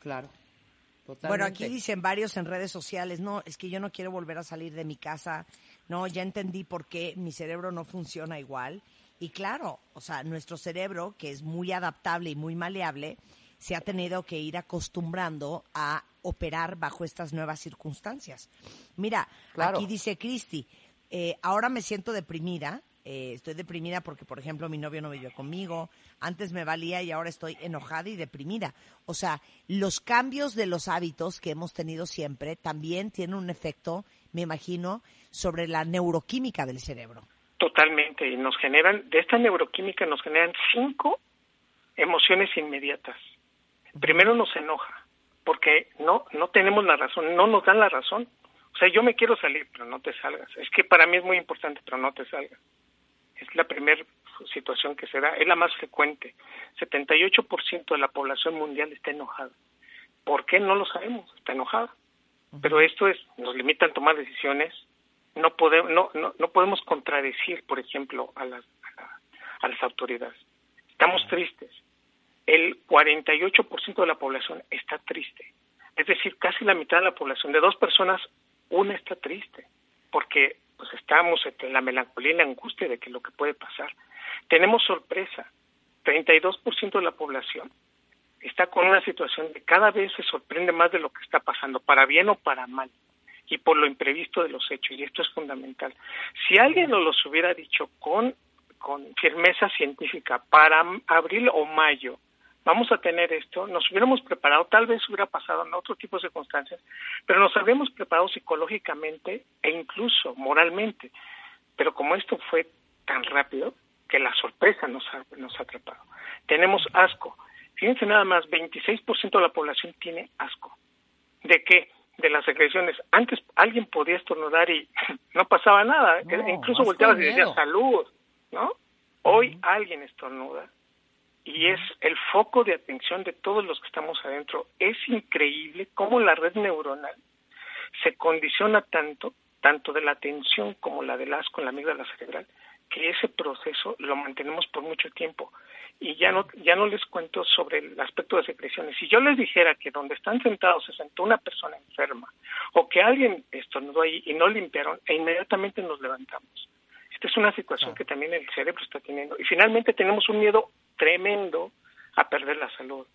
Claro. Bueno, aquí dicen varios en redes sociales, no, es que yo no quiero volver a salir de mi casa, no, ya entendí por qué mi cerebro no funciona igual. Y claro, o sea, nuestro cerebro, que es muy adaptable y muy maleable, se ha tenido que ir acostumbrando a operar bajo estas nuevas circunstancias. Mira, Claro. aquí dice Cristi, eh, ahora me siento deprimida, eh, estoy deprimida porque, por ejemplo, mi novio no vive conmigo, antes me valía y ahora estoy enojada y deprimida. O sea, los cambios de los hábitos que hemos tenido siempre también tienen un efecto, me imagino, sobre la neuroquímica del cerebro. Totalmente. Y nos generan, de esta neuroquímica nos generan cinco emociones inmediatas. Primero nos enoja, porque no, no tenemos la razón, no nos dan la razón. O sea, yo me quiero salir, pero no te salgas. Es que para mí es muy importante, pero no te salgas. Es la primera situación que se da, es la más frecuente. 78% de la población mundial está enojada. ¿Por qué? No lo sabemos, está enojada. Pero esto es, nos limitan a tomar decisiones, no podemos, no, no, no podemos contradecir, por ejemplo, a las, a, la- a las autoridades. Estamos tristes. El 48% de la población está triste. Es decir, casi la mitad de la población, de dos personas, una está triste, porque pues estamos entre la melancolía y la angustia de que lo que puede pasar. Tenemos sorpresa. 32% de la población está con una situación de cada vez se sorprende más de lo que está pasando, para bien o para mal, y por lo imprevisto de los hechos, y esto es fundamental. Si alguien nos los hubiera dicho con firmeza científica para abril o mayo vamos a tener esto, nos hubiéramos preparado, tal vez hubiera pasado en otro tipo de circunstancias, pero nos habíamos preparado psicológicamente e incluso moralmente. Pero como esto fue tan rápido, que la sorpresa nos ha, nos ha atrapado. Tenemos asco. Fíjense nada más, 26% de la población tiene asco. ¿De qué? De las agresiones. Antes alguien podía estornudar y no pasaba nada. No, Incluso volteabas y decías salud, ¿no? Hoy alguien estornuda y es el foco de atención de todos los que estamos adentro. Es increíble cómo la red neuronal se condiciona tanto, tanto de la atención como la del asco en la amígdala cerebral, que ese proceso lo mantenemos por mucho tiempo. Y ya no, ya no les cuento sobre el aspecto de secreciones. Si yo les dijera que donde están sentados se sentó una persona enferma o que alguien estornudó ahí y no limpiaron, e inmediatamente nos levantamos. Esta es una situación que también el cerebro está teniendo. Y finalmente tenemos un miedo tremendo a perder la salud,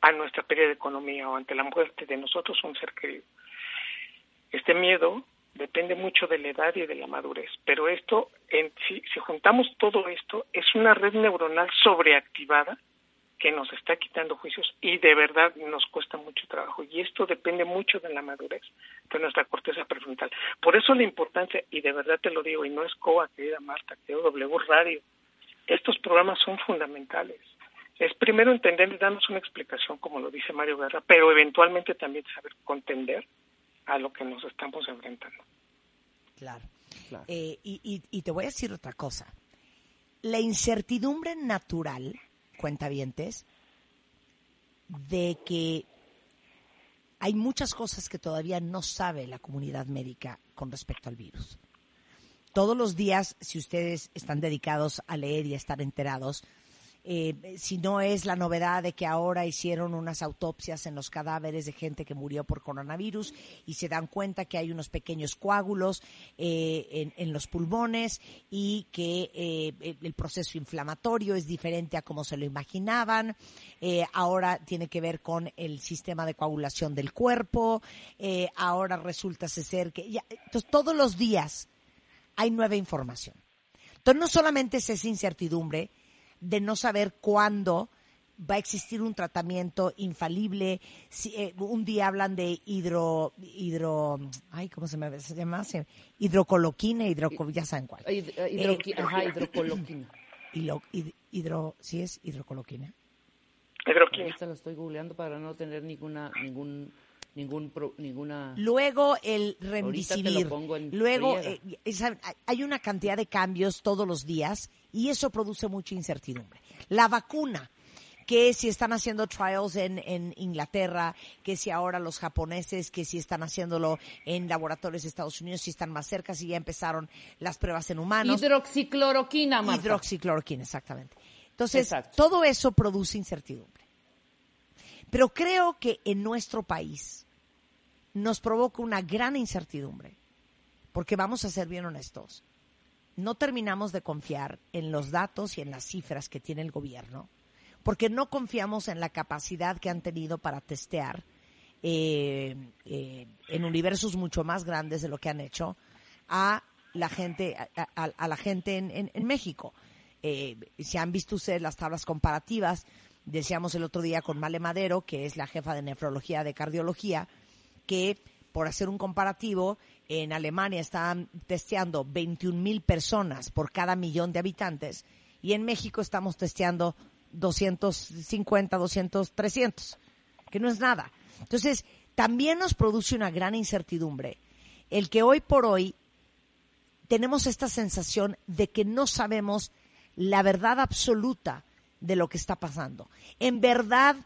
a nuestra pérdida de economía o ante la muerte de nosotros un ser querido. Este miedo depende mucho de la edad y de la madurez, pero esto, en, si, si juntamos todo esto, es una red neuronal sobreactivada que nos está quitando juicios y de verdad nos cuesta mucho trabajo. Y esto depende mucho de la madurez de nuestra corteza prefrontal. Por eso la importancia, y de verdad te lo digo, y no es COA, querida Marta, querido W Radio, estos programas son fundamentales. Es primero entender y darnos una explicación, como lo dice Mario Guerra, pero eventualmente también saber contender a lo que nos estamos enfrentando. Claro. Eh, y, y- y te voy a decir otra cosa. La incertidumbre natural, cuentavientes, de que hay muchas cosas que todavía no sabe la comunidad médica con respecto al virus. Todos los días, si ustedes están dedicados a leer y a estar enterados, eh, si no es la novedad de que ahora hicieron unas autopsias en los cadáveres de gente que murió por coronavirus y se dan cuenta que hay unos pequeños coágulos eh, en, en los pulmones y que eh, el, proceso inflamatorio es diferente a como se lo imaginaban. Eh, ahora tiene que ver con el sistema de coagulación del cuerpo. Ahora resulta ser que ya- entonces todos los días hay nueva información. Entonces no solamente es esa incertidumbre de no saber cuándo va a existir un tratamiento infalible. Si, eh, un día hablan de hidro, hidro, ay, ¿cómo se, me, se llama? Se- hidrocoloquina, hidroco, ya saben cuál. Hid- eh, hidroqui- ajá, hidrocoloquina. Hilo- hid- hidro, ¿sí es hidrocoloquina? Hidroquina. Ahorita lo estoy googleando para no tener ninguna, ningún, ningún, pro- ninguna. Luego el remdesivir. Luego eh, hay una cantidad de cambios todos los días y eso produce mucha incertidumbre. La vacuna, que si están haciendo trials en, en Inglaterra, que si ahora los japoneses, que si están haciéndolo en laboratorios de Estados Unidos, si están más cerca, si ya empezaron las pruebas en humanos. Hidroxicloroquina, Marta. Hidroxicloroquina, exactamente. Entonces, Exacto. todo eso produce incertidumbre. Pero creo que en nuestro país nos provoca una gran incertidumbre, porque vamos a ser bien honestos, no terminamos de confiar en los datos y en las cifras que tiene el gobierno, porque no confiamos en la capacidad que han tenido para testear eh, eh, en universos mucho más grandes de lo que han hecho a la gente, a, la gente en, en- en México. Eh, si han visto ustedes las tablas comparativas, decíamos el otro día con Male Madero, que es la jefa de nefrología de cardiología, que por hacer un comparativo, en Alemania están testeando 21 mil personas por cada millón de habitantes y en México estamos testeando 250, 200, 300, que no es nada. Entonces, también nos produce una gran incertidumbre el que hoy por hoy tenemos esta sensación de que no sabemos la verdad absoluta de lo que está pasando. En verdad,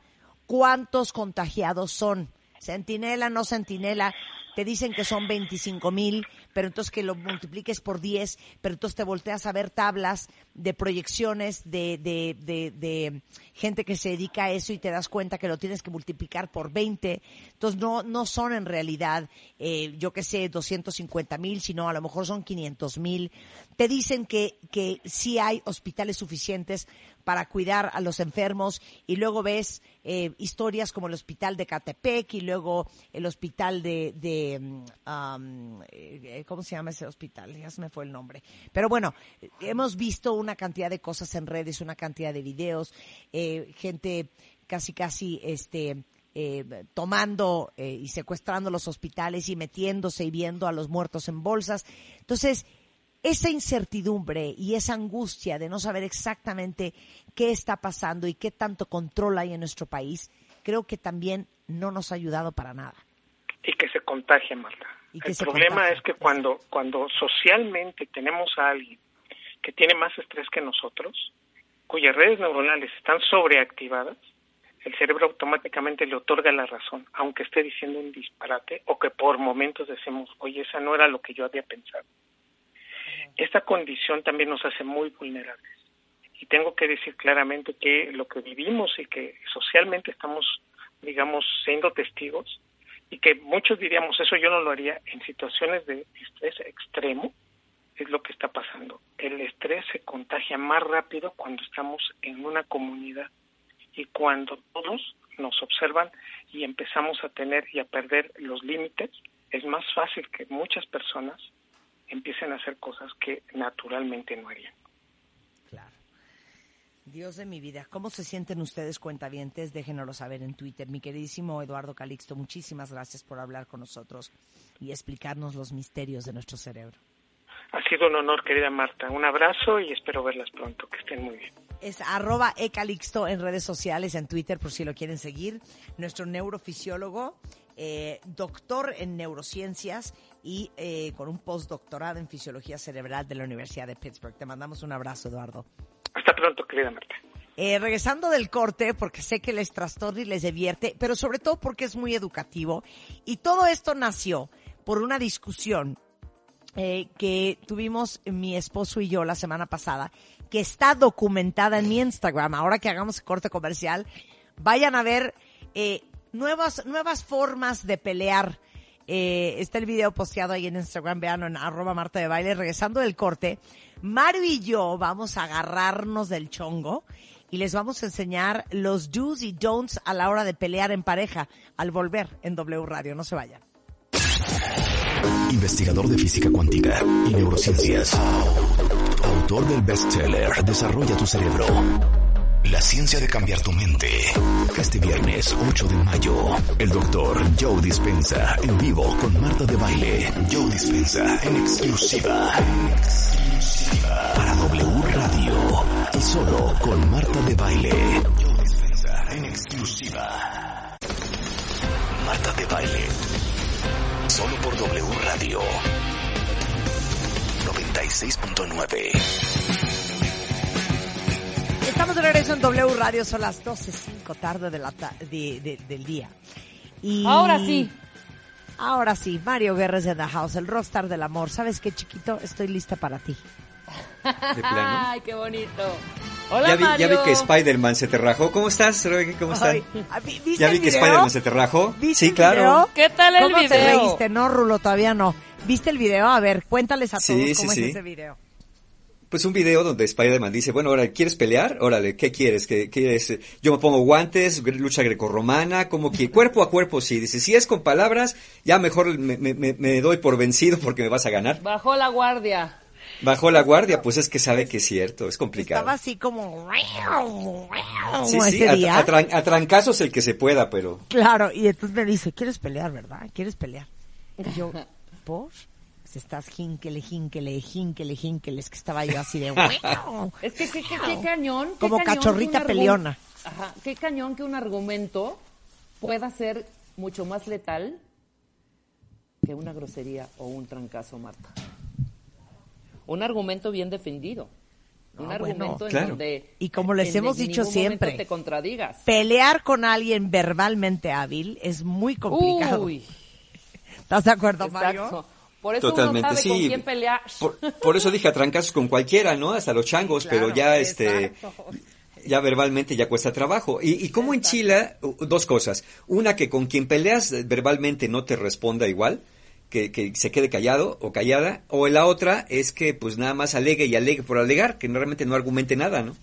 ¿cuántos contagiados son? Centinela, no centinela. Te dicen que son 25 mil, pero entonces que lo multipliques por 10, pero entonces te volteas a ver tablas de proyecciones de, de, de, de gente que se dedica a eso y te das cuenta que lo tienes que multiplicar por 20. Entonces no, no son en realidad, eh, yo que sé, 250 mil, sino a lo mejor son 500 mil. Te dicen que, que sí hay hospitales suficientes para cuidar a los enfermos y luego ves eh, historias como el hospital de Catepec y luego el hospital de, de um, ¿cómo se llama ese hospital? Ya se me fue el nombre. Pero bueno, hemos visto una cantidad de cosas en redes, una cantidad de videos, eh, gente casi casi este eh, tomando eh, y secuestrando los hospitales y metiéndose y viendo a los muertos en bolsas. Entonces, esa incertidumbre y esa angustia de no saber exactamente qué está pasando y qué tanto control hay en nuestro país, creo que también no nos ha ayudado para nada. y que se contagia, Marta. Y que el problema contagia. es que cuando, cuando socialmente tenemos a alguien que tiene más estrés que nosotros, cuyas redes neuronales están sobreactivadas, el cerebro automáticamente le otorga la razón, aunque esté diciendo un disparate o que por momentos decimos, oye, esa no era lo que yo había pensado. Esta condición también nos hace muy vulnerables. Y tengo que decir claramente que lo que vivimos y que socialmente estamos, digamos, siendo testigos, y que muchos diríamos, eso yo no lo haría en situaciones de estrés extremo, es lo que está pasando. El estrés se contagia más rápido cuando estamos en una comunidad y cuando todos nos observan y empezamos a tener y a perder los límites, es más fácil que muchas personas empiecen a hacer cosas que naturalmente no harían. Claro. Dios de mi vida, ¿cómo se sienten ustedes cuentavientes? Déjenoslo saber en Twitter. Mi queridísimo Eduardo Calixto, muchísimas gracias por hablar con nosotros y explicarnos los misterios de nuestro cerebro. Ha sido un honor, querida Marta. Un abrazo y espero verlas pronto. Que estén muy bien. Es arroba ecalixto en redes sociales, en Twitter, por si lo quieren seguir. Nuestro neurofisiólogo, eh, doctor en neurociencias y eh, con un postdoctorado en fisiología cerebral de la Universidad de Pittsburgh. Te mandamos un abrazo, Eduardo. Hasta pronto, querida Marta. Eh, regresando del corte, porque sé que les trastorna y les divierte, pero sobre todo porque es muy educativo. Y todo esto nació por una discusión eh, que tuvimos mi esposo y yo la semana pasada, que está documentada en mi Instagram. Ahora que hagamos el corte comercial, vayan a ver eh, nuevas, nuevas formas de pelear. Eh, está el video posteado ahí en Instagram, vean en arroba Marta de Baile. Regresando del corte, Mario y yo vamos a agarrarnos del chongo y les vamos a enseñar los do's y don'ts a la hora de pelear en pareja al volver en W Radio. No se vayan. Investigador de física cuántica y neurociencias. Autor del bestseller Desarrolla tu cerebro. La ciencia de cambiar tu mente. Este viernes 8 de mayo, el doctor Joe Dispensa en vivo con Marta de Baile. Joe Dispensa en exclusiva. En exclusiva. Para W Radio. Y solo con Marta de Baile. Joe Dispensa en exclusiva. Marta de Baile. Solo por W Radio. 96.9. Estamos de regreso en W Radio, son las 12.05 tarde de la ta- de- de- del día. Y Ahora sí. Ahora sí, Mario Guerres de The House, el rockstar del amor. ¿Sabes qué, chiquito? Estoy lista para ti. De plano. Ay, qué bonito. Hola, Ya vi, ya vi que Spider-Man se te rajó. ¿Cómo estás, Roy? ¿Cómo ¿vi- ¿Viste Ya vi que video? Spider-Man se te rajó. ¿Viste Sí, claro. video? ¿Qué tal el ¿Cómo te video? reíste? No, Rulo, todavía no. ¿Viste el video? A ver, cuéntales a Sí, todos sí, cómo sí. es ese video. Pues un video donde Spider-Man dice, bueno, ahora, ¿quieres pelear? Órale, ¿qué quieres? ¿Qué quieres? Yo me pongo guantes, lucha grecorromana, como que cuerpo a cuerpo sí. Dice, si es con palabras, ya mejor me, me- me- doy por vencido porque me vas a ganar. Bajó la guardia. Bajó la guardia, pues es que sabe que es cierto, es complicado. Estaba así como... Sí, sí, ese a, día. a tran- a trancazos el que se pueda, pero... Claro, y entonces me dice, ¿quieres pelear, verdad? ¿Quieres pelear? Y yo, ¿por? Estás jinquele, jinquele, jinquele, jinquele. Es que estaba yo así de... Es que qué, qué- qué cañón. qué Como cañón que cachorrita peleona. Ajá, qué cañón que un argumento pueda ser mucho más letal que una grosería o un trancazo, Marta. Un argumento bien defendido. Un bueno, argumento en claro. donde Y como les en hemos dicho siempre, te contradigas. Pelear con alguien verbalmente hábil es muy complicado. Uy, ¿Estás de acuerdo, Mario? Exacto. Por eso Totalmente, uno sabe sí. con quién pelear. Por, por eso dije a trancazos con cualquiera, ¿no? Hasta los changos, pero ya este ya verbalmente ya cuesta trabajo. Y, y como en Chile, u- dos cosas. Una, que con quien peleas eh, verbalmente no te responda igual, que, que se quede callado o callada. O la otra es que pues nada más alegue y alegue por alegar, que realmente no argumente nada, ¿no?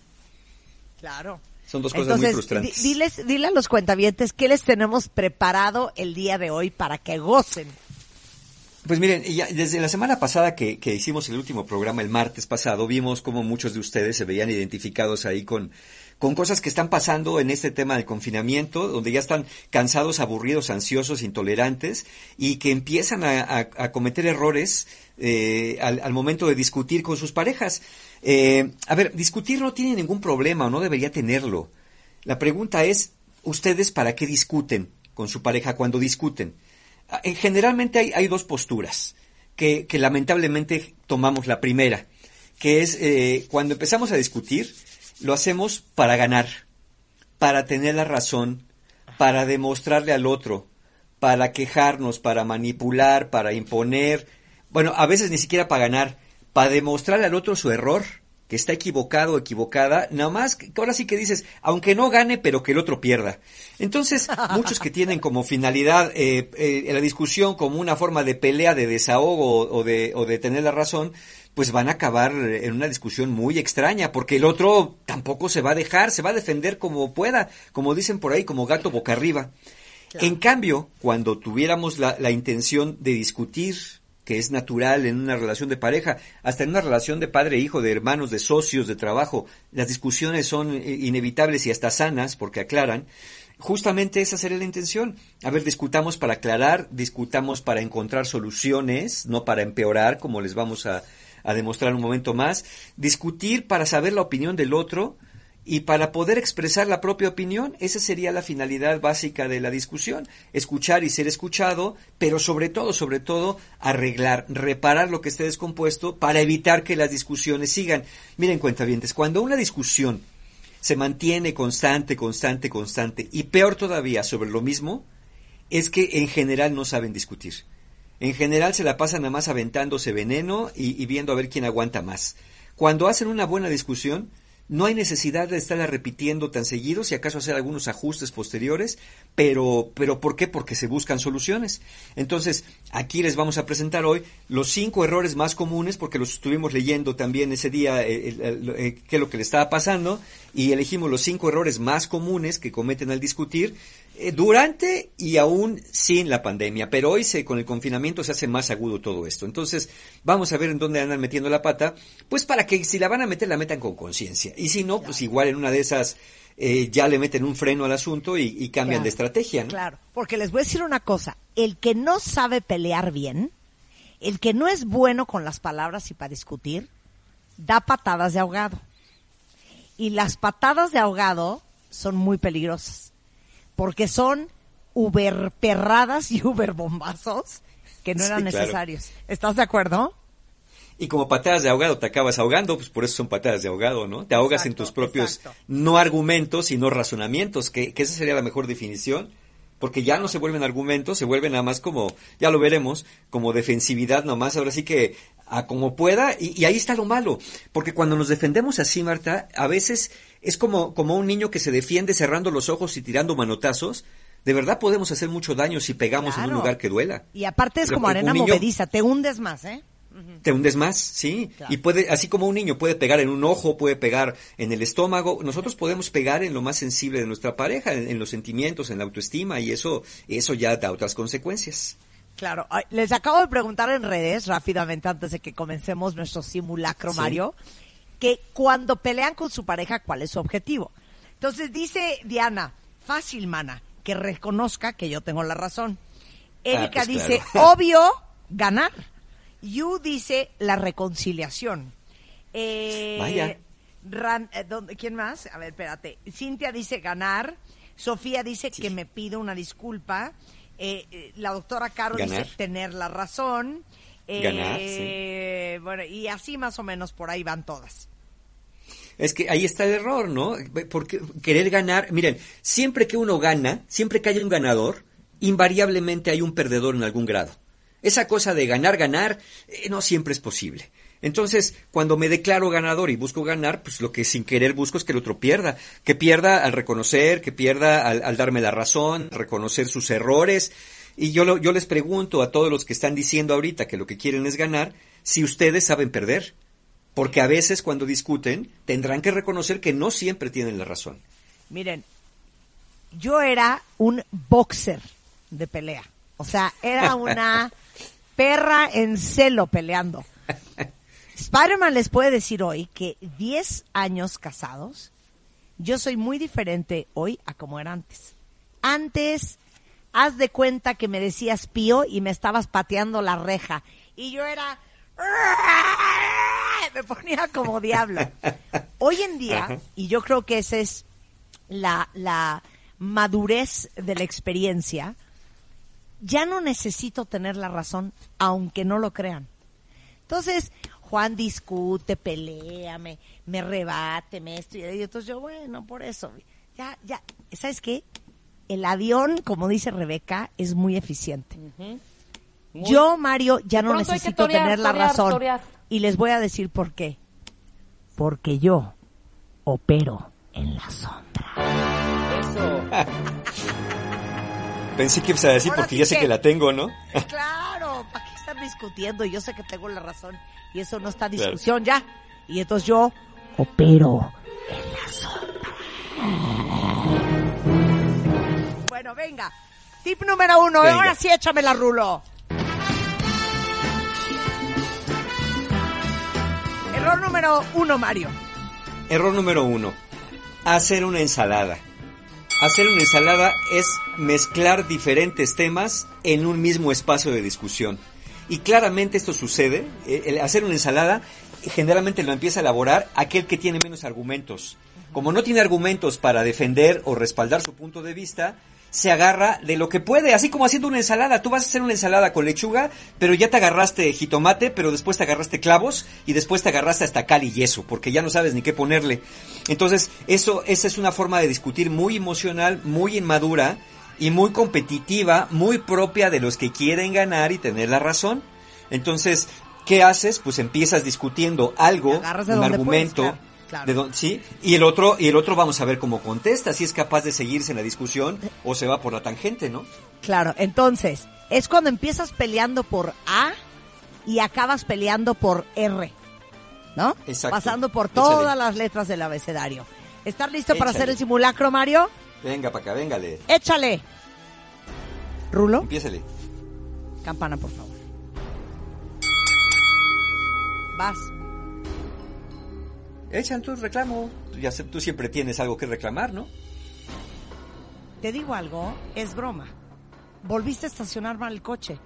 Claro. Son dos cosas muy frustrantes. di- diles, dile a los cuentavientes qué les tenemos preparado el día de hoy para que gocen. Pues miren, ya desde la semana pasada que, que hicimos el último programa, el martes pasado, vimos cómo muchos de ustedes se veían identificados ahí con, con cosas que están pasando en este tema del confinamiento, donde ya están cansados, aburridos, ansiosos, intolerantes, y que empiezan a, a- cometer errores eh, al, al momento de discutir con sus parejas. Eh, a ver, discutir no tiene ningún problema o no debería tenerlo. La pregunta es, ¿ustedes para qué discuten con su pareja cuando discuten? Generalmente hay, hay dos posturas, que, que lamentablemente tomamos la primera, que es eh, cuando empezamos a discutir, lo hacemos para ganar, para tener la razón, para demostrarle al otro, para quejarnos, para manipular, para imponer, bueno, a veces ni siquiera para ganar, para demostrarle al otro su error, que está equivocado o equivocada, nada más que ahora sí que dices, aunque no gane, pero que el otro pierda. Entonces, muchos que tienen como finalidad eh, eh, la discusión como una forma de pelea, de desahogo o, o de, o de tener la razón, pues van a acabar en una discusión muy extraña, porque el otro tampoco se va a dejar, se va a defender como pueda, como dicen por ahí, como gato boca arriba. En cambio, cuando tuviéramos la, la intención de discutir, que es natural en una relación de pareja, hasta en una relación de padre-hijo, de hermanos, de socios, de trabajo, las discusiones son eh, inevitables y hasta sanas porque aclaran. Justamente esa sería la intención. A ver, discutamos para aclarar, discutamos para encontrar soluciones, no para empeorar, como les vamos a, a demostrar un momento más. Discutir para saber la opinión del otro, y para poder expresar la propia opinión, esa sería la finalidad básica de la discusión, escuchar y ser escuchado, pero sobre todo, sobre todo, arreglar, reparar lo que esté descompuesto para evitar que las discusiones sigan. Miren, cuentavientes, cuando una discusión se mantiene constante, constante, constante, y peor todavía sobre lo mismo, es que en general no saben discutir. En general se la pasan nada más aventándose veneno y, y viendo a ver quién aguanta más. Cuando hacen una buena discusión, no hay necesidad de estarla repitiendo tan seguido, si acaso hacer algunos ajustes posteriores, pero, pero ¿por qué? Porque se buscan soluciones. Entonces, aquí les vamos a presentar hoy los cinco errores más comunes, porque los estuvimos leyendo también ese día, eh, el- eh, qué es lo que le estaba pasando, y elegimos los cinco errores más comunes que cometen al discutir eh, durante y aún sin la pandemia. Pero hoy se, con el confinamiento se hace más agudo todo esto. Entonces, vamos a ver en dónde andan metiendo la pata, pues para que si la van a meter, la metan con conciencia. Y si no, pues igual en una de esas eh, ya le meten un freno al asunto y, y cambian Claro. de estrategia. ¿no? Claro, porque les voy a decir una cosa, el que no sabe pelear bien, el que no es bueno con las palabras y para discutir, da patadas de ahogado. Y las patadas de ahogado son muy peligrosas, porque son uber perradas y uber bombazos que no Sí, eran claro. necesarios. ¿Estás de acuerdo? Y como patadas de ahogado te acabas ahogando, pues por eso son patadas de ahogado, ¿no? Te ahogas en tus propios exacto. no argumentos, sino razonamientos, que, que esa sería la mejor definición, porque ya no se vuelven argumentos, se vuelven nada más como, ya lo veremos, como defensividad nomás, ahora sí que a como pueda, y, y ahí está lo malo, porque cuando nos defendemos así, Marta, a veces es como, como un niño que se defiende cerrando los ojos y tirando manotazos, de verdad podemos hacer mucho daño si pegamos en un lugar que duela. Y aparte es Pero como arena niño- movediza, te hundes más, ¿eh? te hundes más, sí. Claro. Y puede, así como un niño puede pegar en un ojo, puede pegar en el estómago, nosotros podemos pegar en lo más sensible de nuestra pareja, en, en los sentimientos, en la autoestima, y eso, eso ya da otras consecuencias. Claro, les acabo de preguntar en redes rápidamente antes de que comencemos nuestro simulacro, Sí. Mario, que cuando pelean con su pareja, ¿cuál es su objetivo? Entonces dice Diana, fácil, mana, que reconozca que yo tengo la razón. Erika pues dice, claro. obvio, ganar. Yu dice, la reconciliación. Eh, Vaya. Ran- eh, ¿dónde- ¿Quién más? A ver, espérate. Cintia dice ganar. Sofía dice que me pide una disculpa. Eh, eh, la doctora Caro Ganar. dice tener la razón. Eh, Ganar, Bueno, y así más o menos por ahí van todas. Es que ahí está el error, ¿no? Porque querer ganar, miren, siempre que uno gana, siempre que hay un ganador, invariablemente hay un perdedor en algún grado. Esa cosa de ganar, ganar, eh, no siempre es posible. Entonces, cuando me declaro ganador y busco ganar, pues lo que sin querer busco es que el otro pierda. Que pierda al reconocer, que pierda al, al darme la razón, reconocer sus errores. Y yo, lo- yo les pregunto a todos los que están diciendo ahorita que lo que quieren es ganar, si ustedes saben perder. Porque a veces cuando discuten tendrán que reconocer que no siempre tienen la razón. Miren, yo era un boxer de pelea. O sea, era una perra en celo peleando. Spider-Man les puede decir hoy que 10 años casados, yo soy muy diferente hoy a como era antes. Antes, haz de cuenta que me decías pío y me estabas pateando la reja. Y yo era... Me ponía como diablo. Hoy en día, y yo creo que esa es la, la madurez de la experiencia, ya no necesito tener la razón, aunque no lo crean. Entonces, Juan discute, pelea, me, me rebate, me esto y entonces yo, bueno, por eso, ya, ya, ¿sabes qué? El avión, como dice Rebeca, es muy eficiente. Muy- Yo, Mario, ya no necesito torear, tener la torear, razón. torear. Y les voy a decir por qué. Porque yo opero en la sombra. Eso. Pensé que ibas a decir Ahora porque sí ya sé que- que la tengo, ¿no? Claro, ¿para qué estar discutiendo? Yo sé que tengo la razón y eso no está en Claro. discusión ya. Y entonces yo opero en la sombra. Bueno, venga. Tip número uno. Venga. Ahora sí échame la rulo. Error número uno, Mario. Error número uno. Hacer una ensalada. Hacer una ensalada es mezclar diferentes temas en un mismo espacio de discusión. Y claramente esto sucede. eh, el hacer una ensalada generalmente lo empieza a elaborar aquel que tiene menos argumentos. Como no tiene argumentos para defender o respaldar su punto de vista, se agarra de lo que puede, así como haciendo una ensalada. Tú vas a hacer una ensalada con lechuga, pero ya te agarraste jitomate, pero después te agarraste clavos y después te agarraste hasta cal y yeso, porque ya no sabes ni qué ponerle. Entonces, eso, esa es una forma de discutir muy emocional, muy inmadura y muy competitiva, muy propia de los que quieren ganar y tener la razón. Entonces, ¿qué haces? Pues empiezas discutiendo algo, un argumento, puedes, claro, claro. de don- sí, y el otro y el otro vamos a ver cómo contesta, si es capaz de seguirse en la discusión o se va por la tangente, ¿no? Claro, entonces, es cuando empiezas peleando por A y acabas peleando por R, ¿no? Exacto. Pasando por Échale. todas las letras del abecedario. ¿Estás listo para hacer el simulacro, Mario? Venga para acá, véngale. Échale. Rulo, Empiézale. campana, por favor. Vas. Echan tu reclamo. Tú, ya sé- tú siempre tienes algo que reclamar, ¿no? Te digo algo, es broma. Volviste a estacionar mal el coche.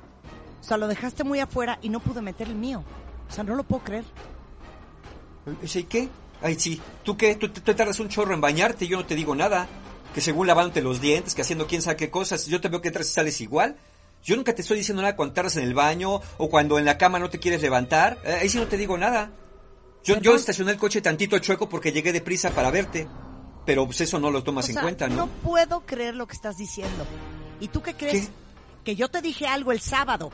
O sea, lo dejaste muy afuera y no pude meter el mío. O sea, no lo puedo creer. ¿Sí qué? Ay, sí. ¿Tú qué? ¿Tú, te tardas un chorro en bañarte, yo no te digo nada. Que según lavándote los dientes, que haciendo quién sabe qué cosas, yo te veo que entras y sales igual. Yo nunca te estoy diciendo nada cuando tardas en el baño o cuando en la cama no te quieres levantar. Eh, ahí sí no te digo nada. Yo, yo estacioné el coche tantito chueco porque llegué deprisa para verte. Pero pues eso no lo tomas O en cuenta, ¿no? puedo creer lo que estás diciendo. ¿Y tú qué crees? ¿Qué? Que yo te dije algo el sábado.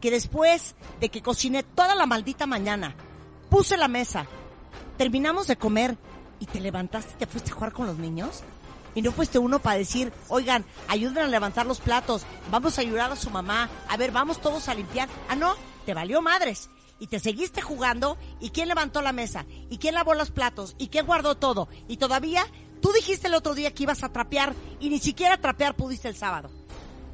Que después de que cociné toda la maldita mañana, puse la mesa, terminamos de comer y te levantaste y te fuiste a jugar con los niños. Y no fuiste uno para decir, oigan, ayuden a levantar los platos, vamos a ayudar a su mamá, a ver, vamos todos a limpiar. Ah, no, te valió madres. Y te seguiste jugando, ¿y quién levantó la mesa? ¿Y quién lavó los platos? ¿Y quién guardó todo? Y todavía, tú dijiste el otro día que ibas a trapear, y ni siquiera trapear pudiste el sábado.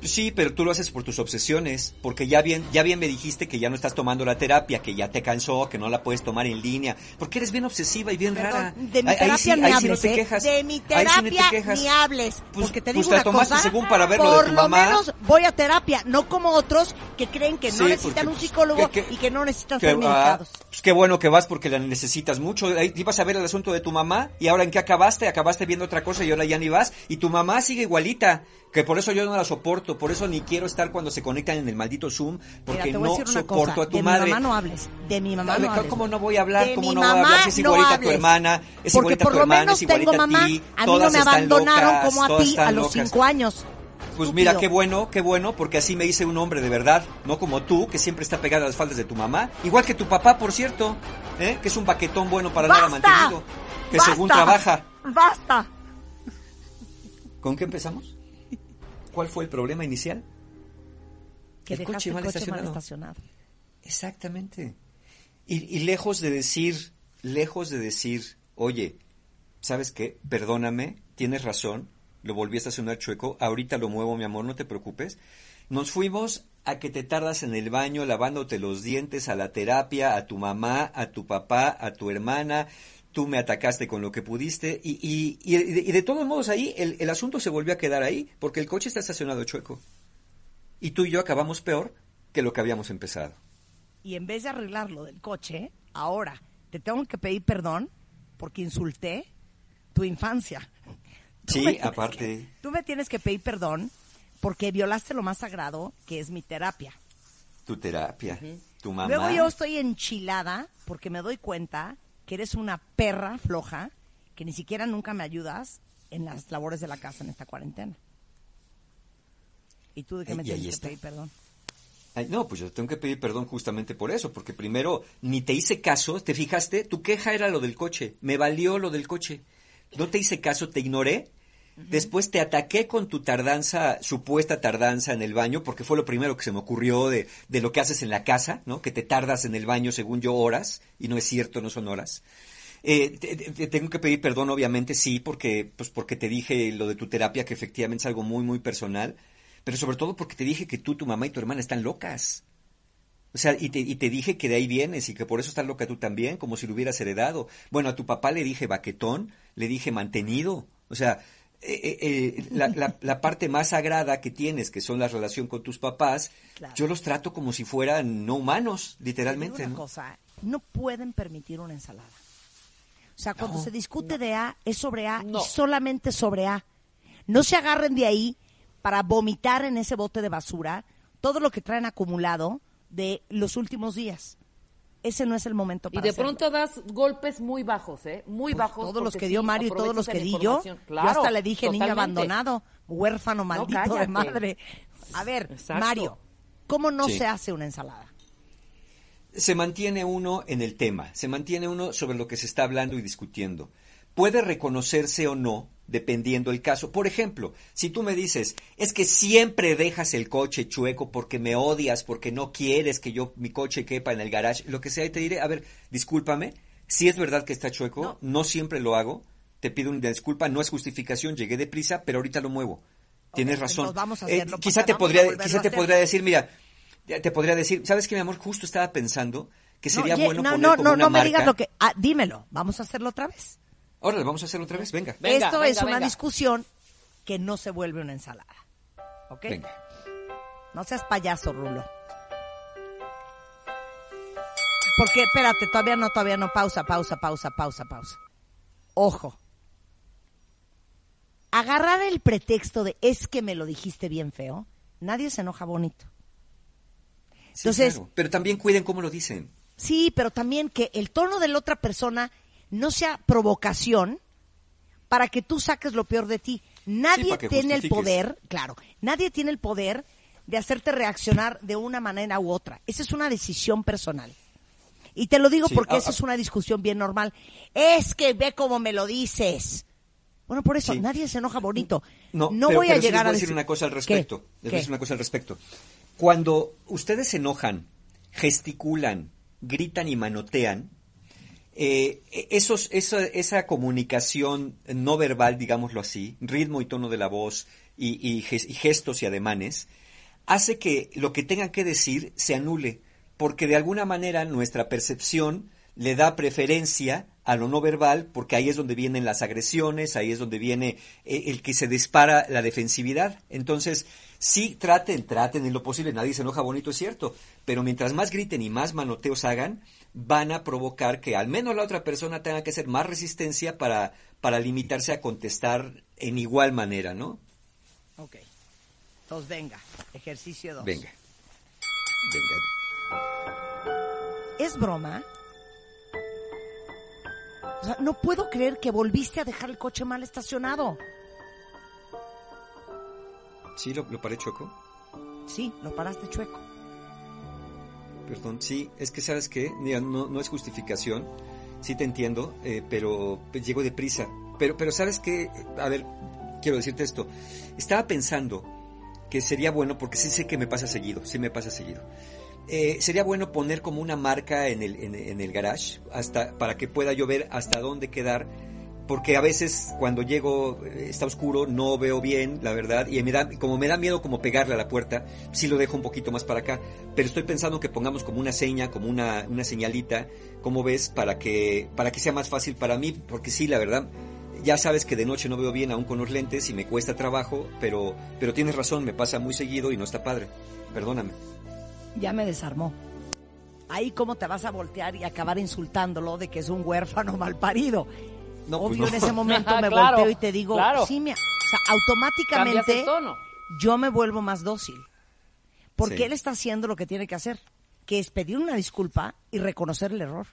Sí, pero tú lo haces por tus obsesiones, porque ya bien, ya bien me dijiste que ya no estás tomando la terapia, que ya te cansó, que no la puedes tomar en línea, porque eres bien obsesiva y bien rara. De mi Ahí- ahí terapia sí- ni ahí sí no te quejas. De mi Ahí sí no te terapia quejas. ni hables. Pues- porque te pues digo la una tomaste cosa, según para ver lo de por tu lo mamá. menos voy a terapia, no como otros que creen que no Sí, necesitan porque- un psicólogo que- que- y que no necesitan Que, ser ah, medicados. pues qué bueno que vas porque la necesitas mucho. Ahí ibas a ver el asunto de tu mamá y ahora en qué acabaste, acabaste viendo otra cosa y ahora ya ni vas y tu mamá sigue igualita. Que por eso yo no la soporto, por eso ni quiero estar cuando se conectan en el maldito Zoom, porque a no soporto cosa, a tu de madre. mi mamá no hables, de mi mamá Dale, no hables. ¿Cómo no voy a hablar? De ¿Cómo mi no voy a mamá hablar? Si es no igualita a tu hermana, es Porque igualita a tu hermana, es igualita tengo a mamá, ti. a mí no todas me están abandonaron locas, como a todas ti están a los locas. cinco años. Pues mira, qué bueno, qué bueno, porque así me hice un hombre de verdad, no como tú, que siempre está pegado a las faldas de tu mamá. Igual que tu papá, por cierto, ¿eh? que es un baquetón bueno para nada ¡Basta! mantenido, que ¡Basta! según trabaja. ¡Basta! ¿Con qué empezamos? ¿Cuál fue el problema inicial? Que El coche el mal coche mal estacionado. Exactamente. Y, y lejos de decir, lejos de decir, oye, ¿sabes qué? Perdóname, tienes razón, lo volví a estacionar chueco, ahorita lo muevo, mi amor, no te preocupes. Nos fuimos a que te tardas en el baño lavándote los dientes, a la terapia, a tu mamá, a tu papá, a tu hermana, tú me atacaste con lo que pudiste y, y, y, de, y de, todos modos ahí el, el, asunto se volvió a quedar ahí porque el coche está estacionado chueco. Y tú y yo acabamos peor que lo que habíamos empezado. Y en vez de arreglar lo del coche, ahora te tengo que pedir perdón porque insulté tu infancia. Tú sí, aparte. Que, tú me tienes que pedir perdón porque violaste lo más sagrado, que es mi terapia. Tu terapia, uh -huh. tu mamá. Luego yo estoy enchilada porque me doy cuenta que eres una perra floja, que ni siquiera nunca me ayudas en las labores de la casa en esta cuarentena. ¿Y tú de qué me tienes que pedir perdón? Ay, no, pues yo tengo que pedir perdón justamente por eso, porque primero ni te hice caso, ¿te fijaste? Tu queja era lo del coche, me valió lo del coche. No te hice caso, te ignoré. Después te ataqué con tu tardanza, supuesta tardanza en el baño, porque fue lo primero que se me ocurrió de, de lo que haces en la casa, ¿no? Que te tardas en el baño, según yo, horas, y no es cierto, no son horas. Eh, te, tengo que pedir perdón, obviamente, sí, porque, pues porque te dije lo de tu terapia, que efectivamente es algo muy, muy personal pero sobre todo porque te dije que tú, tu mamá y tu hermana están locas. O sea, y te, y te dije que de ahí vienes y que por eso estás loca tú también, como si lo hubieras heredado. Bueno, a tu papá le dije baquetón, le dije mantenido. O sea, eh, eh, la, la, la, parte más sagrada que tienes, que son la relación con tus papás, claro. yo los trato como si fueran no humanos, literalmente. Una ¿no? cosa, no pueden permitir una ensalada. O sea, cuando no, se discute no. de A, es sobre A no. y solamente sobre A. No se agarren de ahí para vomitar en ese bote de basura todo lo que traen acumulado de los últimos días. Ese no es el momento para Y de hacerlo. pronto das golpes muy bajos, ¿eh? Muy pues bajos. Todos los que dio sí, Mario y todos los que di yo. Claro, yo hasta le dije totalmente. niño abandonado, huérfano maldito no, de madre. A ver, Exacto. Mario, ¿cómo no Sí. se hace una ensalada? Se mantiene uno en el tema, se mantiene uno sobre lo que se está hablando y discutiendo. Puede reconocerse o no, dependiendo el caso. Por ejemplo, si tú me dices, es que siempre dejas el coche chueco porque me odias, porque no quieres que yo mi coche quepa en el garage, lo que sea, y te diré, a ver, discúlpame, si es verdad que está chueco, no, No. siempre lo hago, te pido una disculpa, no es justificación, llegué deprisa, pero ahorita lo muevo. Tienes razón. vamos a Eh, hacerlo quizá porque te podría, quizá te podría decir, mira, te podría decir, ¿sabes qué, mi amor? Justo estaba pensando que sería no, bueno no, poner no, como no, una no me marca. digas lo que. Ah, dímelo, vamos a hacerlo otra vez. Órale, vamos a hacerlo otra vez, venga. Venga, Esto venga, es una discusión que no se vuelve una ensalada. ¿Ok? Venga. No seas payaso, Rulo. Porque, espérate, todavía no, todavía no. Pausa, pausa, pausa, pausa, pausa. Ojo. Agarrar el pretexto de es que me lo dijiste bien feo, nadie se enoja bonito. Sí, Entonces- claro. Pero también cuiden cómo lo dicen. Sí, pero también que el tono de la otra persona no sea provocación para que tú saques lo peor de ti. Nadie tiene el poder, claro, nadie tiene el poder de hacerte reaccionar de una manera u otra. Esa es una decisión personal. Y te lo digo Sí, porque esa es una discusión bien normal. Es que ve cómo me lo dices. Bueno, por eso, Sí. nadie se enoja bonito. No, No, pero, voy pero a llegar les voy a decir una cosa al ¿Qué? respecto. Les voy a decir una cosa al respecto. Cuando ustedes se enojan, gesticulan, gritan y manotean, eh, esos, esa, comunicación no verbal, digámoslo así, ritmo y tono de la voz y gestos y ademanes, hace que lo que tengan que decir se anule, porque de alguna manera nuestra percepción le da preferencia a lo no verbal, porque ahí es donde vienen las agresiones, ahí es donde viene eh, el que se dispara la defensividad. Entonces, sí traten, traten en lo posible, nadie se enoja bonito, es cierto, pero mientras más griten y más manoteos hagan, van a provocar que al menos la otra persona tenga que hacer más resistencia para, para limitarse a contestar en igual manera, ¿no? Ok. Entonces, venga, ejercicio 2. Venga. Venga. ¿Es broma? O sea, no puedo creer que volviste a dejar el coche mal estacionado. ¿Sí lo, lo paré choco? Sí, lo paraste chueco. Perdón, sí, es que sabes que, no, no es justificación, sí te entiendo, eh, pero llego deprisa. Pero, pero sabes que, a ver, quiero decirte esto, estaba pensando que sería bueno, porque sí sé que me pasa seguido, sí me pasa seguido. Eh, sería bueno poner como una marca en el, en el garage hasta para que pueda yo ver hasta dónde quedar porque a veces cuando llego eh, está oscuro, no veo bien, la verdad, y me da, como me da miedo como pegarle a la puerta, sí lo dejo un poquito más para acá, pero estoy pensando que pongamos como una seña, como una, una señalita, como ves, para que, para que sea más fácil para mí, porque sí, la verdad, ya sabes que de noche no veo bien aún con los lentes y me cuesta trabajo, pero, pero tienes razón, me pasa muy seguido y no está padre. Perdóname. Ya me desarmó. Ahí cómo te vas a voltear y acabar insultándolo de que es un huérfano mal No, pues Obvio, no. en ese momento me Claro, volteo y te digo, claro. sí, mi- o sea, automáticamente el tono. yo me vuelvo más dócil. Porque Sí. él está haciendo lo que tiene que hacer, que es pedir una disculpa y reconocer el error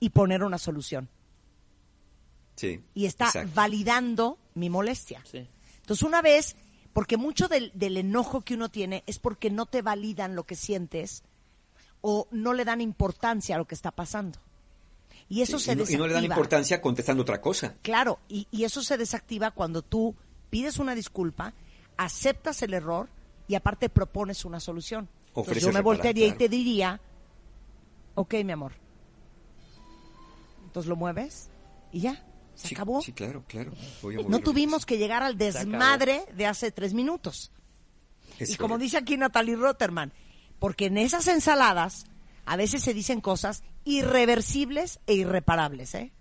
y poner una solución. Sí. Y está exacto. validando mi molestia. Sí. Entonces, una vez, porque mucho del, del enojo que uno tiene es porque no te validan lo que sientes o no le dan importancia a lo que está pasando. Y eso Sí, se y, no, y desactiva. no le dan importancia contestando otra cosa. Claro, y, y eso se desactiva cuando tú pides una disculpa, aceptas el error y aparte propones una solución. Entonces, yo me reparar, voltearía y te diría, ok, mi amor. Entonces lo mueves y ya, se Sí, acabó. Sí, claro, claro. Voy a No tuvimos que llegar al desmadre de hace tres minutos. Es y como correcto. dice aquí Natalie Rotterman, porque en esas ensaladas a veces se dicen cosas irreversibles e irreparables, ¿eh?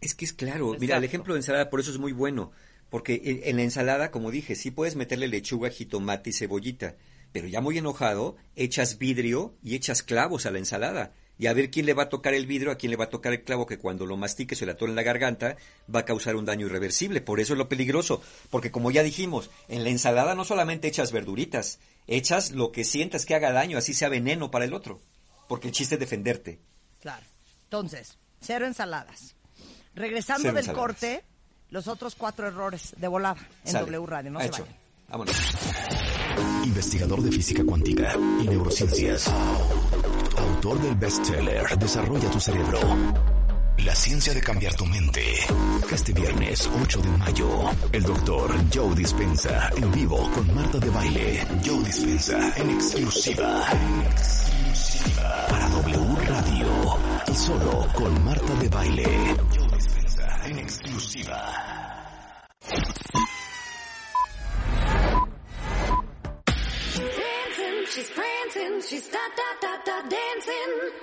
Es que es claro, mira, el ejemplo de ensalada por eso es muy bueno, porque en, en la ensalada, como dije, sí puedes meterle lechuga, jitomate y cebollita, pero ya muy enojado, echas vidrio y echas clavos a la ensalada. Y a ver quién le va a tocar el vidrio, a quién le va a tocar el clavo, que cuando lo mastique se le atore en la garganta, va a causar un daño irreversible. Por eso es lo peligroso, porque como ya dijimos, en la ensalada no solamente echas verduritas, echas lo que sientas que haga daño, así sea veneno para el otro, porque el chiste es defenderte. Claro. Entonces, cero ensaladas. Regresando Cero del ensaladas. corte, los otros cuatro errores de volada en Sale. W Radio. No se Hecho. vayan. Vámonos. Investigador de física cuántica y neurociencias. Autor del bestseller Desarrolla tu cerebro. La ciencia de cambiar tu mente. Este viernes 8 de mayo, el doctor Joe Dispensa en vivo con Marta de Baile. Joe Dispensa en exclusiva. En exclusiva. Para W Radio. Solo con Marta de Baile. En exclusiva.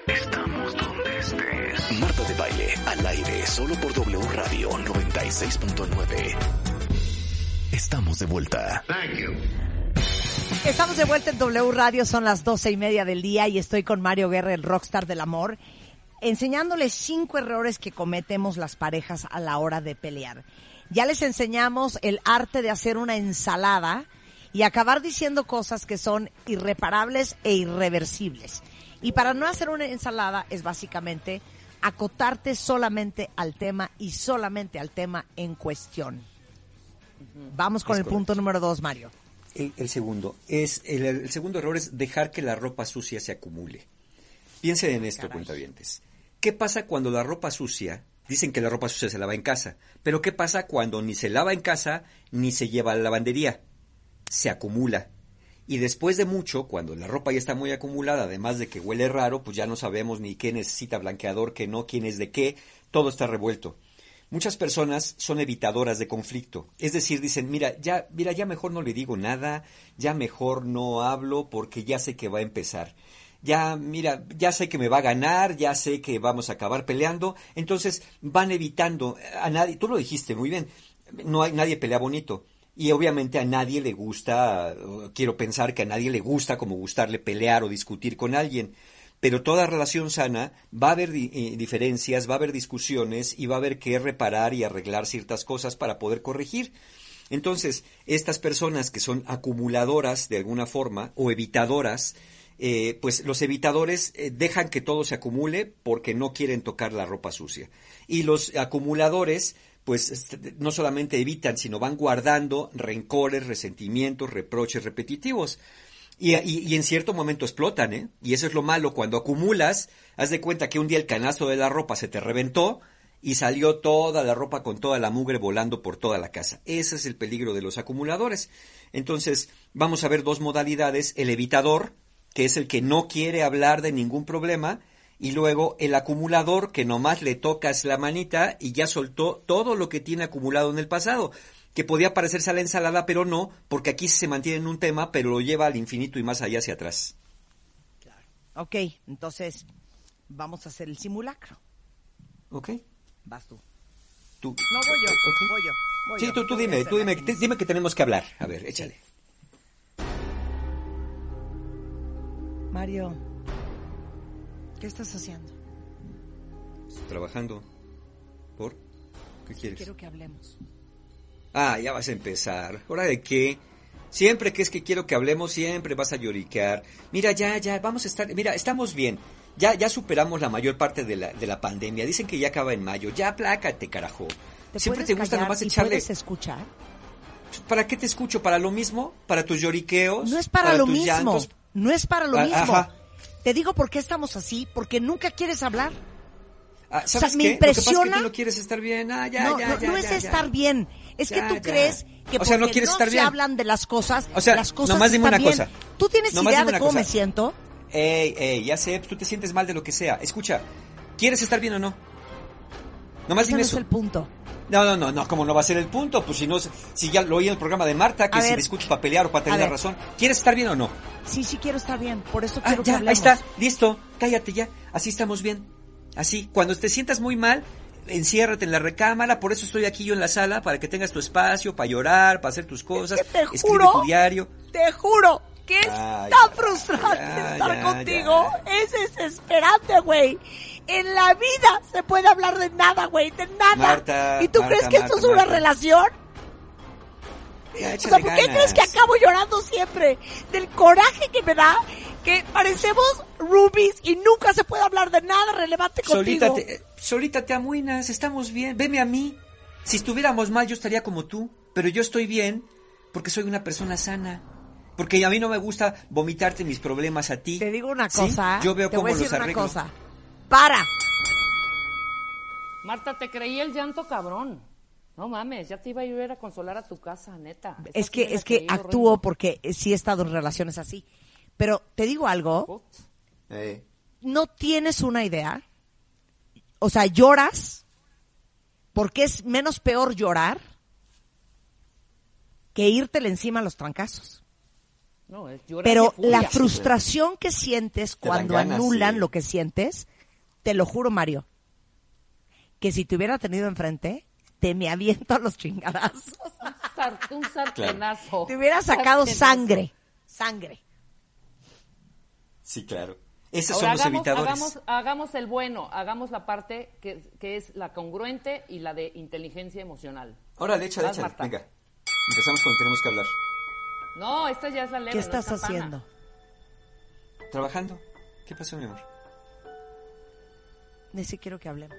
Estamos donde estés. Marta de Baile, al aire, solo por W Radio 96.9. Estamos de vuelta. Estamos de vuelta en W Radio, son las doce y media del día y estoy con Mario Guerra, el rockstar del amor, enseñándoles cinco errores que cometemos las parejas a la hora de pelear. Ya les enseñamos el arte de hacer una ensalada y acabar diciendo cosas que son irreparables e irreversibles. Y para no hacer una ensalada es básicamente acotarte solamente al tema y solamente al tema en cuestión. Vamos con Es el punto número dos, Mario. El, el segundo es el, el segundo error es dejar que la ropa sucia se acumule. Piensen en esto, cuentavientes. ¿Qué pasa cuando la ropa sucia? Dicen que la ropa sucia se lava en casa, pero ¿qué pasa cuando ni se lava en casa ni se lleva a la lavandería? Se acumula. Y después de mucho, cuando la ropa ya está muy acumulada, además de que huele raro, pues ya no sabemos ni qué necesita blanqueador, qué no, quién es de qué, todo está revuelto. Muchas personas son evitadoras de conflicto, es decir, dicen, mira, ya, mira, ya mejor no le digo nada, ya mejor no hablo porque ya sé que va a empezar. Ya, mira, ya sé que me va a ganar, ya sé que vamos a acabar peleando, entonces van evitando a nadie, tú lo dijiste muy bien, no hay nadie pelea bonito. Y obviamente a nadie le gusta, quiero pensar que a nadie le gusta como gustarle pelear o discutir con alguien. Pero toda relación sana va a haber eh, diferencias, va a haber discusiones y va a haber que reparar y arreglar ciertas cosas para poder corregir. Entonces, estas personas que son acumuladoras de alguna forma o evitadoras, eh, pues los evitadores eh, dejan que todo se acumule porque no quieren tocar la ropa sucia. Y los acumuladores, pues este, no solamente evitan, sino van guardando rencores, resentimientos, reproches repetitivos. Y, y- y en cierto momento explotan, ¿eh? Y eso es lo malo, cuando acumulas, haz de cuenta que un día el canasto de la ropa se te reventó y salió toda la ropa con toda la mugre volando por toda la casa. Ese es el peligro de los acumuladores. Entonces, vamos a ver dos modalidades, el evitador, que es el que no quiere hablar de ningún problema, y luego el acumulador que nomás le tocas la manita y ya soltó todo lo que tiene acumulado en el pasado, que podía parecerse a la ensalada, pero no, porque aquí se mantiene en un tema, pero lo lleva al infinito y más allá hacia atrás. Ok, entonces vamos a hacer el simulacro. ¿Ok? Vas tú. Tú. No, voy yo, Ok. voy yo. voy Sí, yo. tú, tú dime, tú dime, dime que tenemos que hablar. A ver, échale. Mario, ¿qué estás haciendo? Trabajando. ¿Por? ¿Qué quieres? Quiero que hablemos. Ah, ya vas a empezar. ¿Hora de qué? Siempre que es que quiero que hablemos, siempre vas a lloriquear. Mira, ya, ya, vamos a estar... Mira, estamos bien. Ya, ya superamos la mayor parte de la, de la pandemia. Dicen que ya acaba en mayo. Ya, plácate, carajo. ¿Te Siempre te gusta nomás echarle... puedes escuchar? ¿Para qué te escucho? ¿Para lo mismo? ¿Para tus lloriqueos? No es para, lo tus mismo. llantos? No es para lo Ah, mismo. ajá. Te digo por qué estamos así, porque nunca quieres hablar. Ah, O sea, ¿Sabes me qué? Lo que pasa es que impresiona- tú no quieres estar bien. Ah, ya, no, ya, no, ya, no es estar bien. Es que tú crees que O sea, no porque estar se bien. hablan de las cosas, O sea, las cosas nomás dime una bien. cosa. ¿Tú tienes Nomás idea de cómo cosa. me siento? Ey, ey, ya sé, tú te sientes mal de lo que sea. Escucha, ¿quieres estar bien o no? Nomás dime no es eso. el punto. No, no, no, no, como no va a ser el punto, pues si no, si ya lo oí en el programa de Marta, que A si ver. discutes para pelear o para tener la razón. ¿Quieres estar bien o no? Sí, sí quiero estar bien. Por eso Ah, quiero que ya, ahí hablemos. está, listo, cállate ya, así estamos bien. Así, cuando te sientas muy mal, enciérrate en la recámara, por eso estoy aquí yo en la sala, para que tengas tu espacio, para llorar, para hacer tus cosas, que te escribe juro tu diario. Te juro que es Ay, tan frustrante ya, estar ya, contigo. Es desesperante, güey. En la vida se puede hablar de nada, güey, de nada. Marta, ¿Y tú Marta, crees que esto Marta, es una relación? Ya, O sea, ¿por qué ganas. crees que acabo llorando siempre? Del coraje que me da que parecemos rubies y nunca se puede hablar de nada relevante contigo. Solita te, eh, solita te amuinas, estamos bien, veme a mí. Si estuviéramos mal yo estaría como tú, pero yo estoy bien porque soy una persona sana. Porque a mí no me gusta vomitarte mis problemas a ti. Te digo una ¿Sí? cosa. Yo veo te cómo voy a decir los una arreglo. cosa. Para. Marta, te creí el llanto cabrón. No mames, ya te iba yo a ir a consolar a tu casa, neta. Esta Es que es que actúo porque sí he estado en relaciones así. Pero te digo algo, no tienes una idea. O sea, lloras porque es menos peor llorar que írtele encima a los trancazos. No, es llorar Pero la frustración que sientes cuando ganas, anulan sí. lo que sientes, te lo juro, Mario, que si te hubiera tenido enfrente, te me aviento a los chingadazos. Un, sar- un sartenazo. Te hubiera sacado Sartenazo. sangre, sangre. sí, claro. Esos Ahora son los hagamos, evitadores. hagamos, hagamos el bueno, hagamos la parte que, que es la congruente y la de inteligencia emocional. Órale, échale, Vas, échale. Marta. Venga. Empezamos con tenemos que hablar. No, esta ya es la leve. ¿Qué no estás es haciendo? Trabajando. ¿Qué pasó, mi amor? Dice, quiero que hablemos.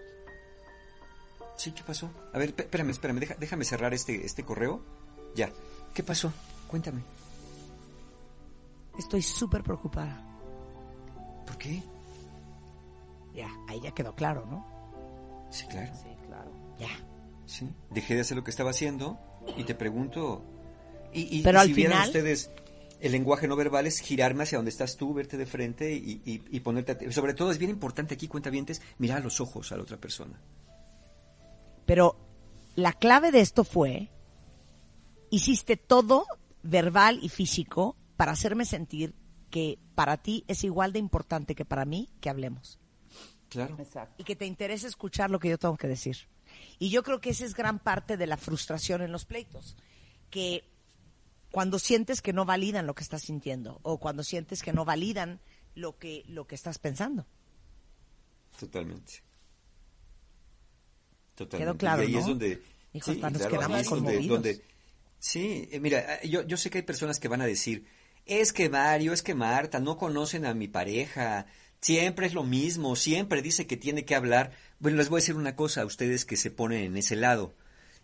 Sí, ¿qué pasó? A ver, espérame, espérame, deja- déjame cerrar este, este correo. Ya. ¿Qué pasó? Cuéntame. Estoy súper preocupada. ¿Por qué? Ya, ahí ya quedó claro, ¿no? Sí, claro. Sí, claro. Ya. Sí. Dejé de hacer lo que estaba haciendo y te pregunto. Y, y- Pero y al si vieran final- ustedes, el lenguaje no verbal es girarme hacia donde estás tú, verte de frente y, y- y ponerte. a- Sobre todo es bien importante aquí, cuentavientes, mirar a los ojos a la otra persona. Pero la clave de esto fue, hiciste todo verbal y físico para hacerme sentir que para ti es igual de importante que para mí que hablemos. Claro. Exacto. Y que te interese escuchar lo que yo tengo que decir. Y yo creo que esa es gran parte de la frustración en los pleitos. Que cuando sientes que no validan lo que estás sintiendo o cuando sientes que no validan lo que, lo que estás pensando. Totalmente. Totalmente. Quedó claro, y ahí ¿no? es donde. Hijo, hasta nos quedamos donde, donde- sí, eh, mira, eh, yo, yo sé que hay personas que van a decir, es que Mario, es que Marta, no conocen a mi pareja, siempre es lo mismo, siempre dice que tiene que hablar. Bueno, les voy a decir una cosa a ustedes que se ponen en ese lado.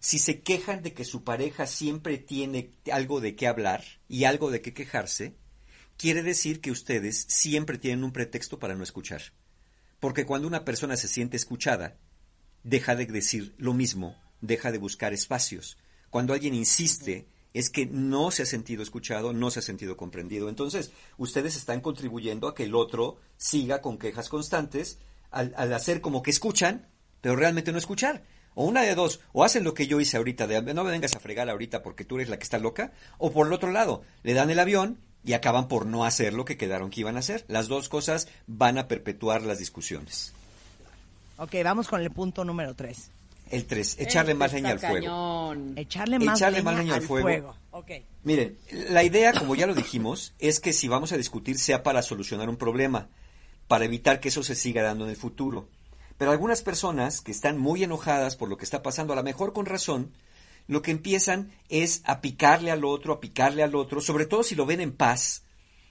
Si se quejan de que su pareja siempre tiene algo de qué hablar y algo de qué quejarse, quiere decir que ustedes siempre tienen un pretexto para no escuchar. Porque cuando una persona se siente escuchada, deja de decir lo mismo, deja de buscar espacios. Cuando alguien insiste, es que no se ha sentido escuchado, no se ha sentido comprendido. Entonces, ustedes están contribuyendo a que el otro siga con quejas constantes al, hacer como que escuchan, pero realmente no escuchar. O una de dos, o hacen lo que yo hice ahorita, de no me vengas a fregar ahorita porque tú eres la que está loca, o por el otro lado, le dan el avión y acaban por no hacer lo que quedaron que iban a hacer. Las dos cosas van a perpetuar las discusiones. Ok, vamos con el punto número tres. El tres, echarle más leña al fuego. Cañón. Echarle más Echarle leña más leña al al fuego. fuego. Ok. Miren, la idea, como ya lo dijimos, es que si vamos a discutir sea para solucionar un problema, para evitar que eso se siga dando en el futuro. Pero algunas personas que están muy enojadas por lo que está pasando, a lo mejor con razón, lo que empiezan es a picarle al otro, a picarle al otro, sobre todo si lo ven en paz,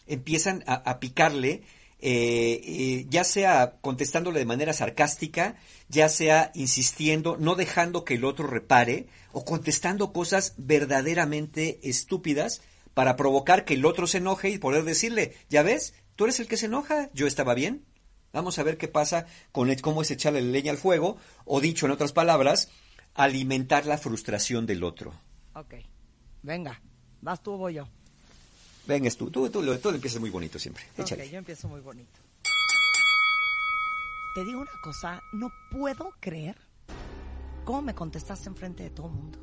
empiezan a, picarle, eh, eh, ya sea contestándole de manera sarcástica, ya sea insistiendo, no dejando que el otro repare, o contestando cosas verdaderamente estúpidas para provocar que el otro se enoje y poder decirle, ya ves, tú eres el que se enoja, yo estaba bien. Vamos a ver qué pasa con el- cómo es echarle leña al fuego, o dicho en otras palabras, alimentar la frustración del otro. Ok. Venga, vas tú o voy yo. Vengas tú, tú, tú, tú empiezas muy bonito siempre. Échale. Ok, yo empiezo muy bonito. Te digo una cosa, no puedo creer cómo me contestaste enfrente de todo el mundo.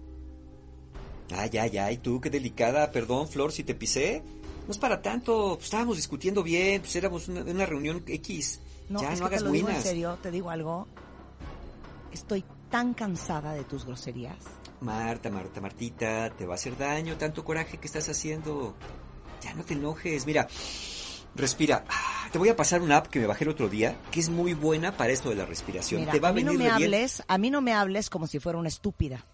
Ay, ay, ay, tú, qué delicada. Perdón, Flor, si te pisé. No es para tanto. Pues, estábamos discutiendo bien. Pues éramos una, una reunión X. No, ya, es no que hagas te lo digo en serio, te digo algo. Estoy tan cansada de tus groserías. Marta, Marta, Martita, te va a hacer daño tanto coraje que estás haciendo. Ya no te enojes. Mira, respira. Ah, Te voy a pasar una app que me bajé el otro día, que es muy buena para esto de la respiración. Mira, te va a, a mí no me bien. hables, a mí no me hables como si fuera una estúpida.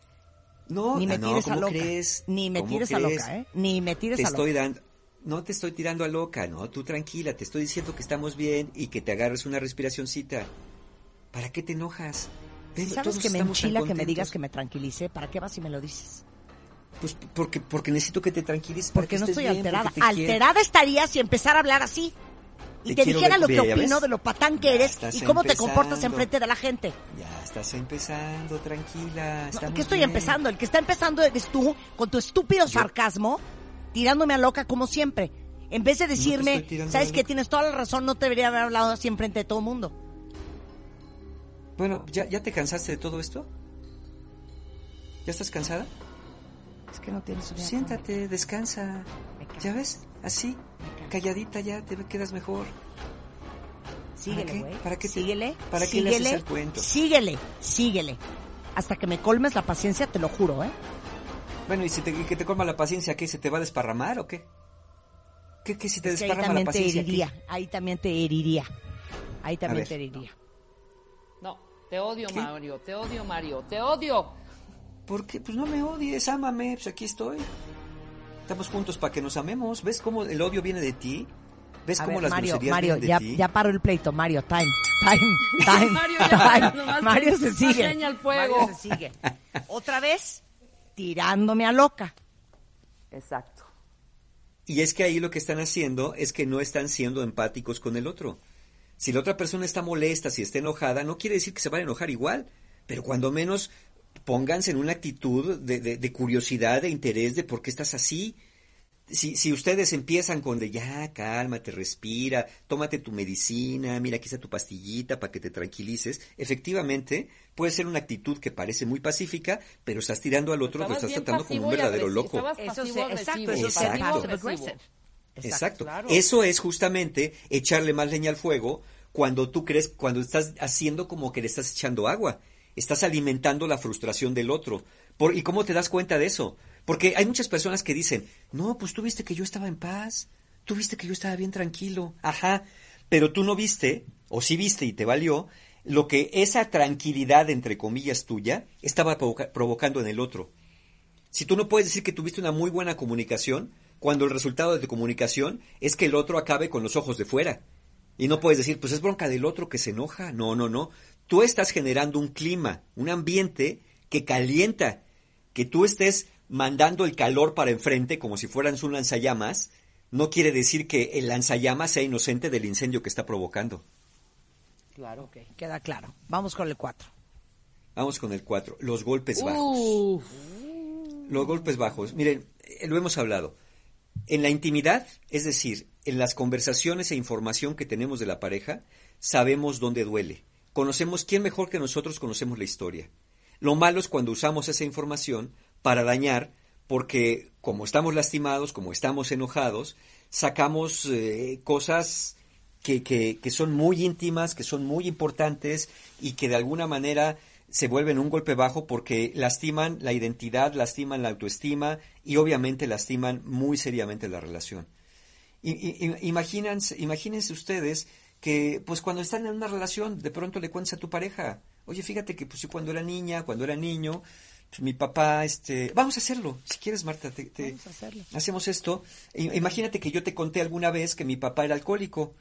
No, Ni me no, tires a ¿cómo loca. crees? Ni me ¿Cómo tires a loca, ¿eh? Ni me tires te a estoy loca. dando no te estoy tirando a loca, no, tú tranquila, te estoy diciendo que estamos bien y que te agarres una respiracioncita. ¿Para qué te enojas? Ven, sabes que me enchila que me digas que me tranquilice, ¿para qué vas y me lo dices? Pues porque porque necesito que te tranquilices Porque que no estoy bien, alterada. quiero. Alterada estaría si empezara a hablar así. Y Te te, dijera ver- lo que Ve, ¿ya opino ves? de lo patán que Ya eres y cómo te comportas enfrente de la gente. Ya estás empezando, tranquila. No, ¿Qué estoy bien. empezando? El que está empezando eres tú con tu estúpido sarcasmo, tirándome a loca como siempre. En vez de te decirme, sabes que tienes toda la razón, no te debería haber hablado así enfrente de todo el mundo. Bueno, ¿ya, ¿ya te cansaste de todo esto? ¿Ya estás cansada? Es que no tienes una Siéntate, descansa. ¿Ya ves? Así, calladita ya, te quedas mejor. Síguele, güey. ¿Para qué te- síguele. para qué le haces el cuento? Síguele, síguele. Hasta que me colmes la paciencia, te lo juro, ¿eh? Bueno, ¿y si te, que te colma la paciencia, qué? ¿Se te va a desparramar o qué? ¿Qué, qué si te Es que ahí desparrama la también te paciencia? qué? heriría. Ahí también te heriría. Ahí también ver. te heriría. No, te odio, ¿Qué? Mario, te odio, Mario, te odio. ¿Por qué? Pues no me odies, ámame, pues aquí estoy. Estamos juntos para que nos amemos. ¿Ves cómo el odio viene de ti? ¿Ves A cómo ver, las Mario, groserías Mario, vienen de ya, ti? ya paro el pleito. Mario, time, time, time. Mario, ya, time. Mario se sigue. Mario se sigue. Otra vez, tirándome a loca. Exacto. Y es que ahí lo que están haciendo es que no están siendo empáticos con el otro. Si la otra persona está molesta, si está enojada, no quiere decir que se van a enojar igual, pero cuando menos pónganse en una actitud de, de- de curiosidad, de interés de por qué estás así. Si, si ustedes empiezan con de ya, cálmate, respira, tómate tu medicina, mira, aquí está tu pastillita para que te tranquilices, efectivamente puede ser una actitud que parece muy pacífica, pero estás tirando al otro, lo estás tratando como un verdadero loco. Eso exacto, claro. Eso es justamente echarle más leña al fuego cuando tú crees, cuando estás haciendo como que le estás echando agua. Estás alimentando la frustración del otro. Por, ¿Y cómo te das cuenta de eso? Porque hay muchas personas que dicen, no, pues tú viste que yo estaba en paz, tú viste que yo estaba bien tranquilo, ajá, pero tú no viste, o sí viste y te valió, lo que esa tranquilidad, entre comillas, tuya, estaba provoca- provocando en el otro. Si tú no puedes decir que tuviste una muy buena comunicación, cuando el resultado de tu comunicación es que el otro acabe con los ojos de fuera. Y no puedes decir, pues es bronca del otro que se enoja. No, no, no. Tú estás generando un clima, un ambiente que calienta. Que tú estés mandando el calor para enfrente como si fueran un lanzallamas, no quiere decir que el lanzallamas sea inocente del incendio que está provocando. Claro. Ok, queda claro. Vamos con el 4. Vamos con el 4, los golpes bajos. Los golpes bajos. Miren, eh, lo hemos hablado. En la intimidad, es decir, en las conversaciones e información que tenemos de la pareja, sabemos dónde duele. conocemos, ¿quién mejor que nosotros conocemos la historia? Lo malo es cuando usamos esa información para dañar, porque como estamos lastimados, como estamos enojados, sacamos eh, cosas que, que, que son muy íntimas, que son muy importantes y que de alguna manera se vuelven un golpe bajo porque lastiman la identidad, lastiman la autoestima y obviamente lastiman muy seriamente la relación. Imagínense, imagínense ustedes que pues cuando están en una relación de pronto le cuentas a tu pareja, oye fíjate que pues cuando era niña, cuando era niño, mi papá, este, vamos a hacerlo, si quieres Marta, te, te- Vamos a hacerlo. hacemos esto. I- Imagínate que yo te conté alguna vez que mi papá era alcohólico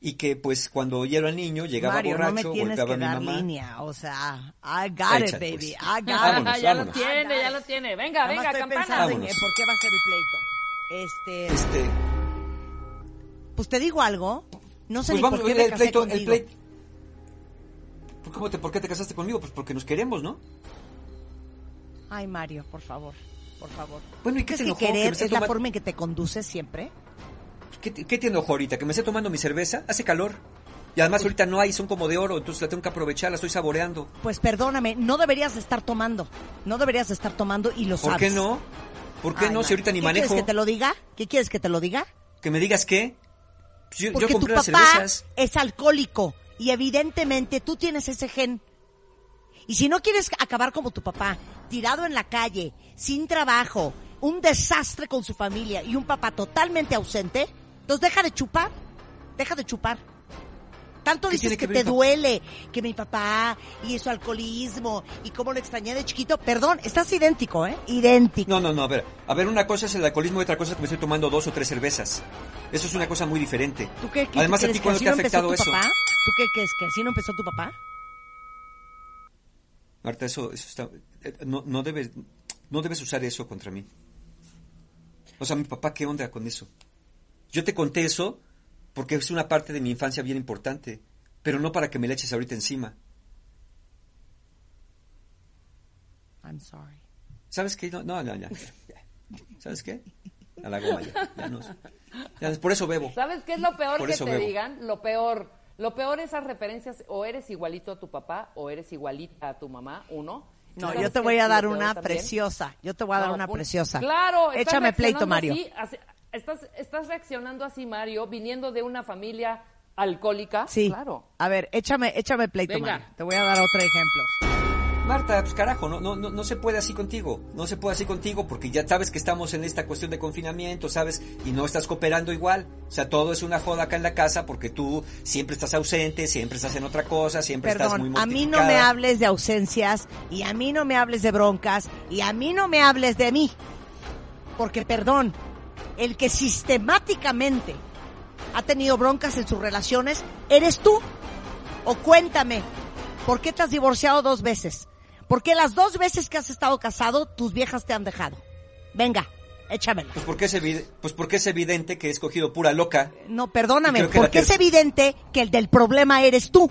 y que pues cuando yo era niño llegaba Mario, no me borracho, tienes golpeaba que a mi dar mamá. línea, o sea, I got it, Échale, baby, pues. I got Vámonos, it. ya vámonos. lo tiene, ya lo tiene. Venga, Nada venga, campana. en por qué va a ser el pleito. Este, Este, pues te digo algo, no sé pues ni vamos, por qué el, me casé pleito, el pleito. ¿Cómo te, ¿Por qué te casaste conmigo? Pues porque nos queremos, ¿no? Ay, Mario, por favor, por favor. Bueno, ¿y qué ¿Crees te enojó? Que querer es la forma en que te conduces siempre? ¿Qué, qué te enojó ahorita? ¿Que me esté tomando mi cerveza? Hace calor. Y además ahorita no hay, son como de oro, entonces la tengo que aprovechar, la estoy saboreando. Pues perdóname, no deberías de estar tomando. No deberías de estar tomando y lo ¿Por sabes. qué no? ¿Por qué Ay, no? Si ahorita ni ¿Qué manejo. ¿Quieres que te lo diga? ¿Qué quieres que te lo diga? ¿Que me digas qué? Pues yo, yo Porque tu las papá cervezas. es alcohólico y evidentemente tú tienes ese gen. Y si no quieres acabar como tu papá, tirado en la calle, sin trabajo, un desastre con su familia y un papá totalmente ausente, entonces deja de chupar, deja de chupar. Tanto ¿Qué dices que, te duele, que mi papá y su alcoholismo y cómo lo extrañé de chiquito. Perdón, estás idéntico, ¿eh? Idéntico. No, no, no, a ver. A ver, una cosa es el alcoholismo y otra cosa es que me estoy tomando dos o tres cervezas. Eso es una cosa muy diferente. ¿Tú qué, qué Además, a crees ti, ¿cuándo te ha afectado eso? papá? ¿Tú qué crees que así no empezó tu papá? Marta, eso, eso está... eh, No, no, debes, no debes usar eso contra mí. O sea, mi papá, ¿qué onda con eso? Yo te conté eso porque es una parte de mi infancia bien importante, pero no para que me le eches ahorita encima. I'm sorry. ¿Sabes qué? No, no, no, ya, ya. ¿Sabes qué? A la goma ya. ya no- ya, por eso bebo. ¿Sabes qué es lo peor Por que te bebo. digan? Lo peor. Lo peor esas referencias, o eres igualito a tu papá, o eres igualita a tu mamá, uno. No, ¿Sabes yo te voy a dar una también? preciosa. Yo te voy a dar No, una un- preciosa. Claro, estás Échame pleito, Mario. así, así- estás, estás reaccionando así, Mario, viniendo de una familia alcohólica. Sí. Claro. A ver, échame, échame pleito, Venga. Mario. Te voy a dar otro ejemplo. Marta, pues carajo, no, no, no, no se puede así contigo. No se puede así contigo porque ya sabes que estamos en esta cuestión de confinamiento, ¿sabes? Y no estás cooperando igual. O sea, todo es una joda acá en la casa porque tú siempre estás ausente, siempre estás en otra cosa, siempre estás muy a mí no me hables de ausencias y a mí no me hables de broncas y a mí no me hables de mí. Porque, perdón, el que sistemáticamente ha tenido broncas en sus relaciones, eres tú. O cuéntame, ¿por qué te has divorciado dos veces? ¿Por qué las dos veces que has estado casado, tus viejas te han dejado? Venga, échamela. Pues porque, es evi- pues porque es evidente que he escogido pura loca. No, perdóname, porque es evidente que el del problema eres tú.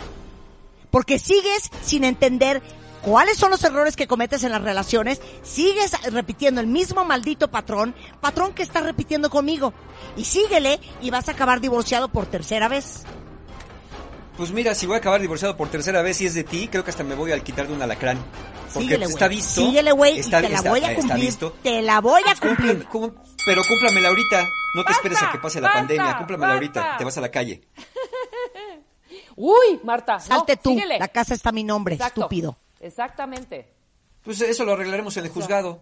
Porque sigues sin entender cuáles son los errores que cometes en las relaciones, sigues repitiendo el mismo maldito patrón, patrón que estás repitiendo conmigo. Y síguele y vas a acabar divorciado por tercera vez. Pues mira, si voy a acabar divorciado por tercera vez y es de ti, creo que hasta me voy al quitar de un alacrán. Porque Síguele, pues, está visto. Síguele, güey, y te la está- voy a está cumplir. visto. Te la voy a Cúmplame- cumplir. cum- pero cúmplamela ahorita. No te esperes a que pase la ¡Basta! pandemia. Cúmplamela ¡Basta! ahorita. Te vas a la calle. Uy, Marta. no, Salte tú, síguele. la casa está a mi nombre, Exacto. estúpido. Exactamente. Pues eso lo arreglaremos en el juzgado.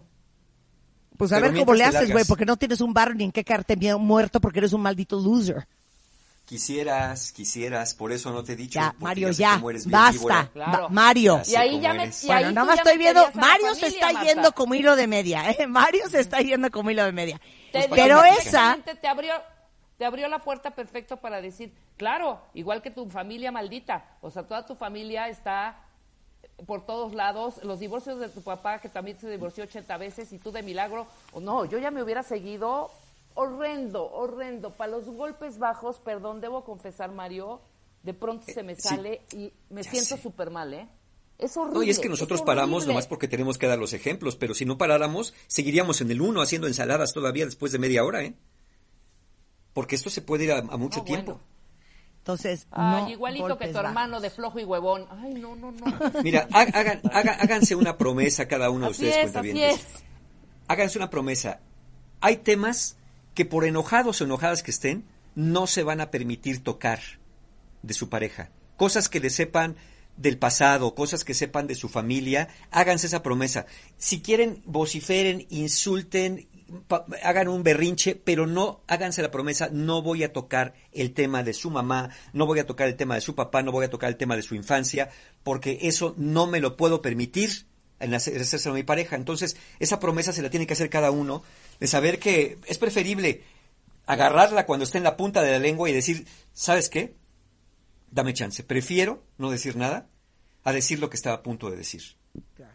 Pues a Pero ver cómo le haces, güey, porque no tienes un bar ni en qué quedarte bien muerto porque eres un maldito loser. Quisieras, quisieras, por eso no te he dicho. Ya, Mario, ya, eres basta. Claro. Ma- Mario. Y ahí ya me. y Bueno, ahí nada más ya estoy viendo, Mario se está Marta. yendo como hilo de media, ¿eh? Mario se está yendo como hilo de media. Te Pues Pero que- esa, Te abrió, te abrió la puerta perfecto para decir, claro, igual que tu familia maldita, o sea, toda tu familia está por todos lados, los divorcios de tu papá, que también se divorció 80 veces, y tú de milagro, o no, yo ya me hubiera seguido horrendo, horrendo, para los golpes bajos, perdón, debo confesar, Mario, de pronto se me sale y me Ya siento súper mal, ¿eh? Es horrible. No, y es que nosotros es paramos horrible. nomás porque tenemos que dar los ejemplos, pero si no paráramos, seguiríamos en el uno haciendo ensaladas todavía después de media hora, ¿eh? Porque esto se puede ir a, a mucho No, tiempo. bueno. Entonces, Ay, no igualito que tu bajos. hermano de flojo y huevón. Ay, no, no, no. Mira, ha- hagan, haga- háganse una promesa cada uno de Así ustedes, es, así es. Háganse una promesa. Hay temas que por enojados o enojadas que estén, no se van a permitir tocar de su pareja. Cosas que le sepan del pasado, cosas que sepan de su familia, háganse esa promesa. Si quieren, vociferen, insulten, hagan un berrinche, pero no háganse la promesa, no voy a tocar el tema de su mamá, no voy a tocar el tema de su papá, no voy a tocar el tema de su infancia, porque eso no me lo puedo permitir en hacer- hacérselo a mi pareja. Entonces, esa promesa se la tiene que hacer cada uno, de saber que es preferible agarrarla cuando esté en la punta de la lengua y decir, ¿sabes qué? Dame chance. Prefiero no decir nada a decir lo que estaba a punto de decir.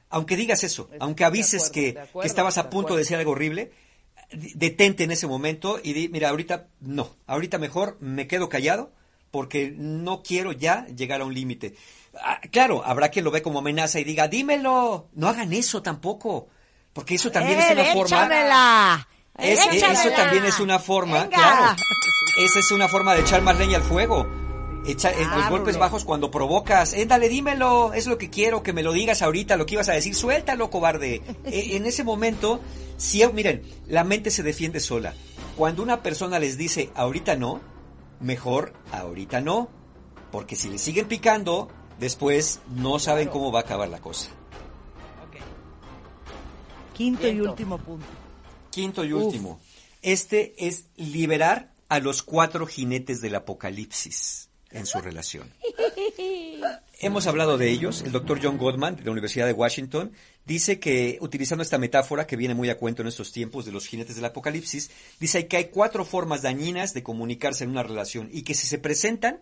Aunque digas eso, aunque de avises acuerdo, que, de acuerdo, que estabas de a punto acuerdo. de decir algo horrible, detente en ese momento y di, mira, ahorita no, ahorita mejor me quedo callado porque no quiero ya llegar a un límite. Ah, claro, habrá quien lo ve como amenaza y diga, dímelo, no hagan eso tampoco, porque eso también es ¡Eh, una forma... échamela! Es- es- eso también es una forma, Venga. claro. Esa es una forma de echar más leña al fuego. Echa, eh, los golpes bajos cuando provocas. Eh, dale, dímelo, es lo que quiero, que me lo digas ahorita, lo que ibas a decir. Suéltalo, cobarde. Eh, en ese momento, si, miren, la mente se defiende sola. Cuando una persona les dice ahorita no, mejor ahorita no. Porque si le siguen picando, después no saben cómo va a acabar la cosa. Quinto y último punto. Quinto y último. Este es liberar a los cuatro jinetes del apocalipsis en su relación. Hemos hablado de ellos. El doctor John Gottman, de la Universidad de Washington, dice que, utilizando esta metáfora que viene muy a cuento en estos tiempos de los jinetes del apocalipsis, dice que hay cuatro formas dañinas de comunicarse en una relación y que si se presentan,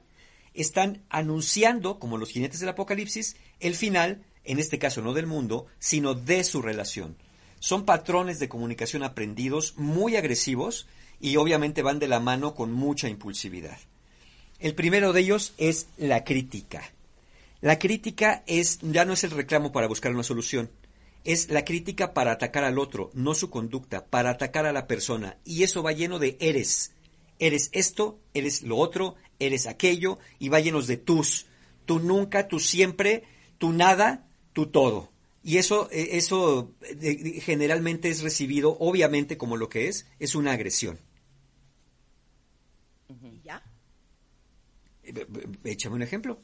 están anunciando, como los jinetes del apocalipsis, el final, en este caso no del mundo, sino de su relación. Son patrones de comunicación aprendidos muy agresivos y obviamente van de la mano con mucha impulsividad. El primero de ellos es la crítica. La crítica es ya no es el reclamo para buscar una solución, es la crítica para atacar al otro, no su conducta, para atacar a la persona y eso va lleno de eres. Eres esto, eres lo otro, eres aquello y va llenos de tus. Tú nunca, tú siempre, tú nada, tú todo. Y eso, eh, eso generalmente es recibido, obviamente como lo que es, es una agresión. ¿Y ya? Eh, Échame un ejemplo.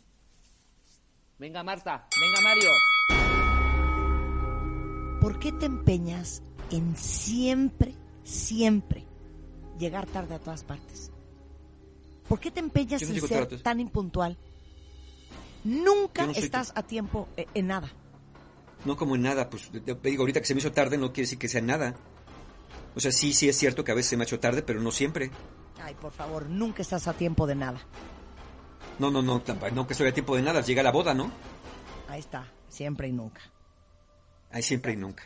Venga, Marta. Venga, Mario. ¿Por qué te empeñas en siempre, siempre llegar tarde a todas partes? ¿Por qué te empeñas en ser tarde. tan impuntual? Nunca no estás a tiempo eh, en nada. No como en nada, pues te- digo, ahorita que se me hizo tarde no quiere decir que sea nada. O sea, sí, sí es cierto que a veces se me ha hecho tarde, pero no siempre. Ay, por favor, nunca estás a tiempo de nada. No, no, no, tamp- no que estoy a tiempo de nada, llega la boda, ¿no? Ahí está, siempre y nunca. Hay siempre y nunca.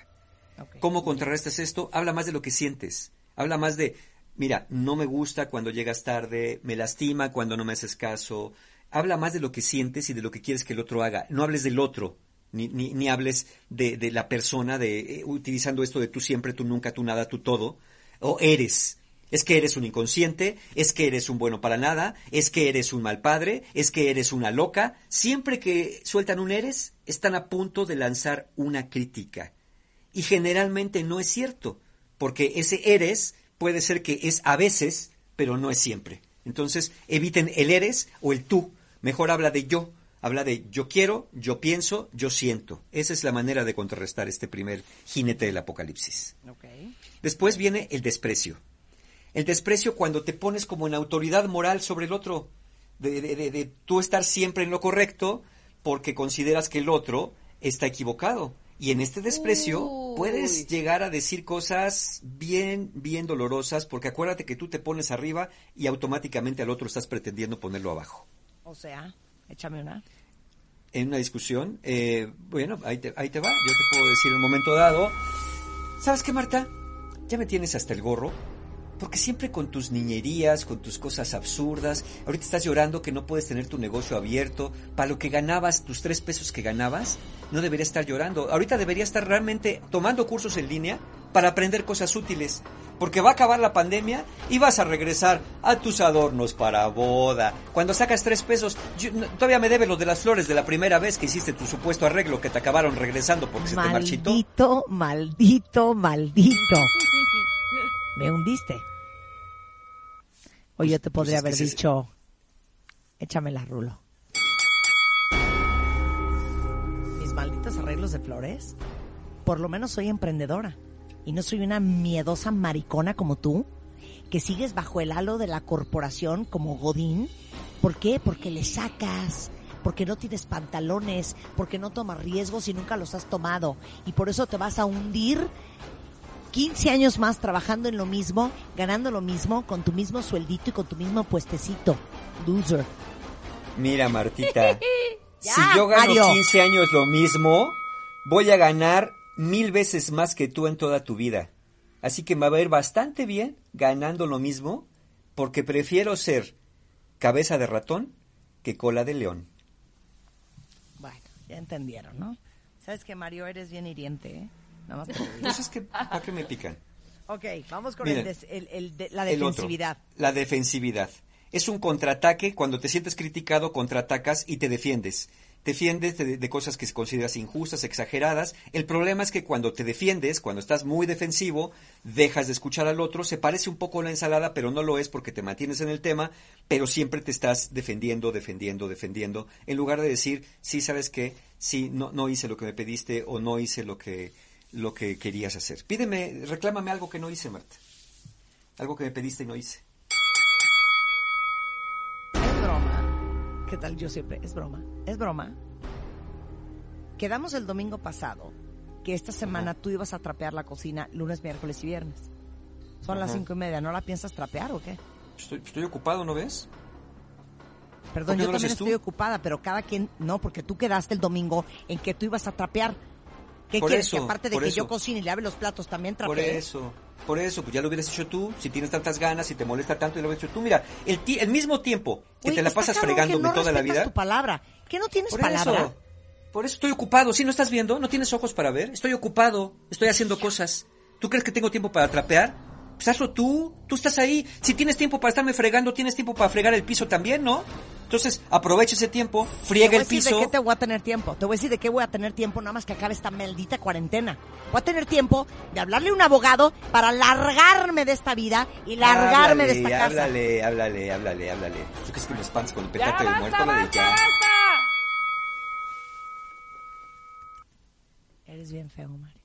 ¿Cómo contrarrestas esto? Habla más de lo que sientes. Habla más de, mira, no me gusta cuando llegas tarde, me lastima cuando no me haces caso. Habla más de lo que sientes y de lo que quieres que el otro haga. No hables del otro, ni, ni, ni hables de, de la persona, de eh, utilizando esto de tú siempre, tú nunca, tú nada, tú todo. O eres. Es que eres un inconsciente, es que eres un bueno para nada, es que eres un mal padre, es que eres una loca. Siempre que sueltan un eres, están a punto de lanzar una crítica. Y generalmente no es cierto, porque ese eres puede ser que es a veces, pero no es siempre. Entonces, eviten el eres o el tú. Mejor habla de yo. Habla de yo quiero, yo pienso, yo siento. Esa es la manera de contrarrestar este primer jinete del apocalipsis. Ok. Después viene el desprecio. El desprecio cuando te pones como en autoridad moral sobre el otro, de, de- de- de tú estar siempre en lo correcto porque consideras que el otro está equivocado. Y en este desprecio Uy. puedes llegar a decir cosas bien, bien dolorosas porque acuérdate que tú te pones arriba y automáticamente al otro estás pretendiendo ponerlo abajo. O sea, échame una. En una discusión, eh, bueno, ahí te, ahí te va, yo te puedo decir en un momento dado, ¿sabes qué, Marta? Ya me tienes hasta el gorro. Porque siempre con tus niñerías, con tus cosas absurdas, ahorita estás llorando que no puedes tener tu negocio abierto, para lo que ganabas, tus tres pesos que ganabas, no deberías estar llorando. Ahorita deberías estar realmente tomando cursos en línea para aprender cosas útiles. porque va a acabar la pandemia y vas a regresar a tus adornos para boda. Cuando sacas tres pesos, yo- no- todavía me debes lo de las flores de la primera vez que hiciste tu supuesto arreglo que te acabaron regresando porque se te marchitó. Maldito, maldito, maldito. Me hundiste. O yo te podría pues haber dicho, échame la rulo. Mis malditos arreglos de flores. Por lo menos soy emprendedora. Y no soy una miedosa maricona como tú, que sigues bajo el halo de la corporación como Godín. ¿Por qué? Porque le sacas, porque no tienes pantalones, porque no tomas riesgos y nunca los has tomado. Y por eso te vas a hundir 15 años más trabajando en lo mismo, ganando lo mismo, con tu mismo sueldito y con tu mismo puestecito. Loser. Mira, Martita, Ya, si yo gano Mario. 15 años lo mismo, voy a ganar mil veces más que tú en toda tu vida. Así que me va a ir bastante bien ganando lo mismo, porque prefiero ser cabeza de ratón que cola de león. Bueno, ya entendieron, ¿no? Sabes que Mario eres bien hiriente, ¿eh? Nada más. Entonces, ¿qué, ¿para qué me pican? Ok, vamos con Miren, el des- el- el de- la otro, defensividad. la defensividad. Es un contraataque cuando te sientes criticado, contraatacas y te defiendes. Te defiendes de, de cosas que consideras injustas, exageradas. El problema es que cuando te defiendes, cuando estás muy defensivo, dejas de escuchar al otro. Se parece un poco a la ensalada, pero no lo es porque te mantienes en el tema, pero siempre te estás defendiendo, defendiendo, defendiendo, en lugar de decir, sí, ¿sabes qué? Sí, no, no hice lo que me pediste o no hice lo que, lo que querías hacer. Pídeme, reclámame algo que no hice, Marta. Algo que me pediste y no hice. Es broma. ¿Qué tal? Yo siempre, es broma. Es broma. Quedamos el domingo pasado que esta semana tú ibas a trapear la cocina lunes, miércoles y viernes. Son las cinco y media. ¿No la piensas trapear o qué? Estoy, estoy ocupado, ¿no ves? Perdón, ¿Por qué yo no también tú? estoy ocupada, pero cada quien, no, porque tú quedaste el domingo en que tú ibas a trapear. ¿Qué Por quieres? eso, que aparte de por que eso. yo cocine y lave los platos, también Por trapee. eso, por eso, pues ya lo hubieras hecho tú, si tienes tantas ganas, si te molesta tanto, y lo hubieras hecho tú. Mira, el, el mismo tiempo que te la pasas fregándome que no toda la vida. tu palabra. ¿Qué no tienes Por palabra? eso, por eso estoy ocupado. ¿Sí no estás viendo? ¿No tienes ojos para ver? Estoy ocupado, estoy haciendo cosas. ¿Tú crees que tengo tiempo para trapear? Pues hazlo tú, tú estás ahí. Si tienes tiempo para estarme fregando, tienes tiempo para fregar el piso también, ¿no? Entonces, aprovecha ese tiempo, Te friega voy a el decir piso. de qué te voy a tener tiempo. Te voy a decir de qué voy a tener tiempo nada más que acabe esta maldita cuarentena. Voy a tener tiempo de hablarle a un abogado para largarme de esta vida y largarme de esta casa. Háblale, háblale, háblale, háblale. ¿Tú crees que me espantas con el petate de ¡Ya muerto? Háblale ya. basta! Eres bien feo, Mario.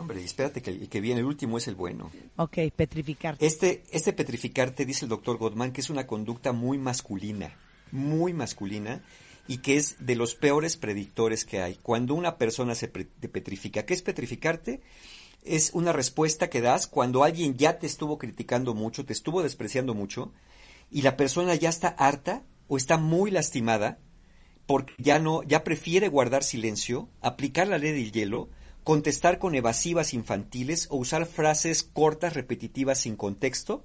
Hombre, espérate que el que viene, el último es el bueno. Ok, petrificarte. Este, este petrificarte, dice el doctor Gottman, que es una conducta muy masculina, muy masculina, y que es de los peores predictores que hay. Cuando una persona se petrifica, ¿qué es petrificarte? Es una respuesta que das cuando alguien ya te estuvo criticando mucho, te estuvo despreciando mucho, y la persona ya está harta o está muy lastimada, porque ya no, ya prefiere guardar silencio, aplicar la ley del hielo, contestar con evasivas infantiles o usar frases cortas, repetitivas, sin contexto,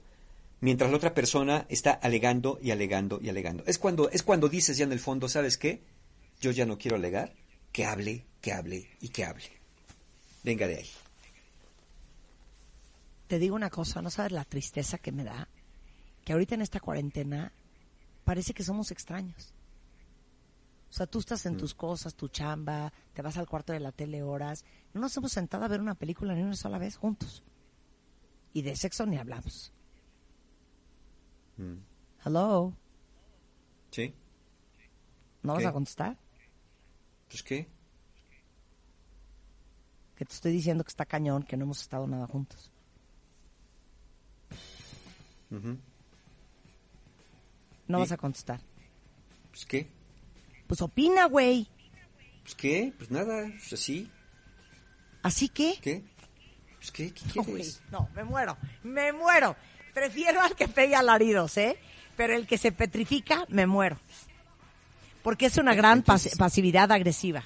mientras la otra persona está alegando y alegando y alegando. Es cuando, es cuando dices ya en el fondo, ¿sabes qué? Yo ya no quiero alegar, que hable, que hable y que hable. Venga de ahí. Te digo una cosa, no sabes la tristeza que me da que ahorita en esta cuarentena parece que somos extraños. O sea, tú estás en Mm. tus cosas, tu chamba, te vas al cuarto de la tele horas. No nos hemos sentado a ver una película ni una sola vez juntos. Y de sexo ni hablamos. Mm. Hello, ¿Sí? ¿no vas a contestar? Pues qué. Que te estoy diciendo que está cañón, que no hemos estado nada juntos. No ¿Y? vas a contestar. Pues qué. Pues opina, güey. Pues qué. Pues nada, pues así. Así que... ¿Qué? Pues qué, ¿qué No, quieres? no, me muero, me muero. Prefiero al que pega alaridos, ¿eh? Pero el que se petrifica, me muero. Porque es una gran pas- Entonces- pasividad agresiva.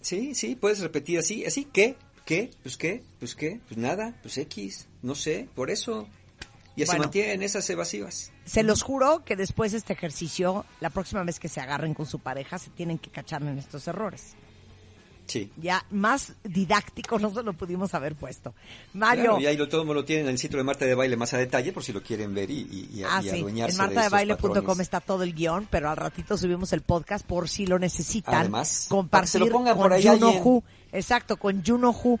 Sí, sí, puedes repetir así, así, ¿qué? ¿Qué? Pues qué, pues qué, pues nada, pues X, no sé, por eso. Y Bueno. mantienen esas evasivas. Se los juro que después de este ejercicio, la próxima vez que se agarren con su pareja, se tienen que cachar en estos errores. Sí. Ya más didáctico no se lo pudimos haber puesto. Mario. Claro, y ahí lo, todo lo tienen en el sitio de Marta de Baile más a detalle por si lo quieren ver y, y, y, Ah, y sí. adueñarse En martadebaile.com está todo el guion, pero al ratito subimos el podcast por si lo necesitan. Además, compartir se lo pongan con por ahí Juno. Who. Exacto, con Juno Who.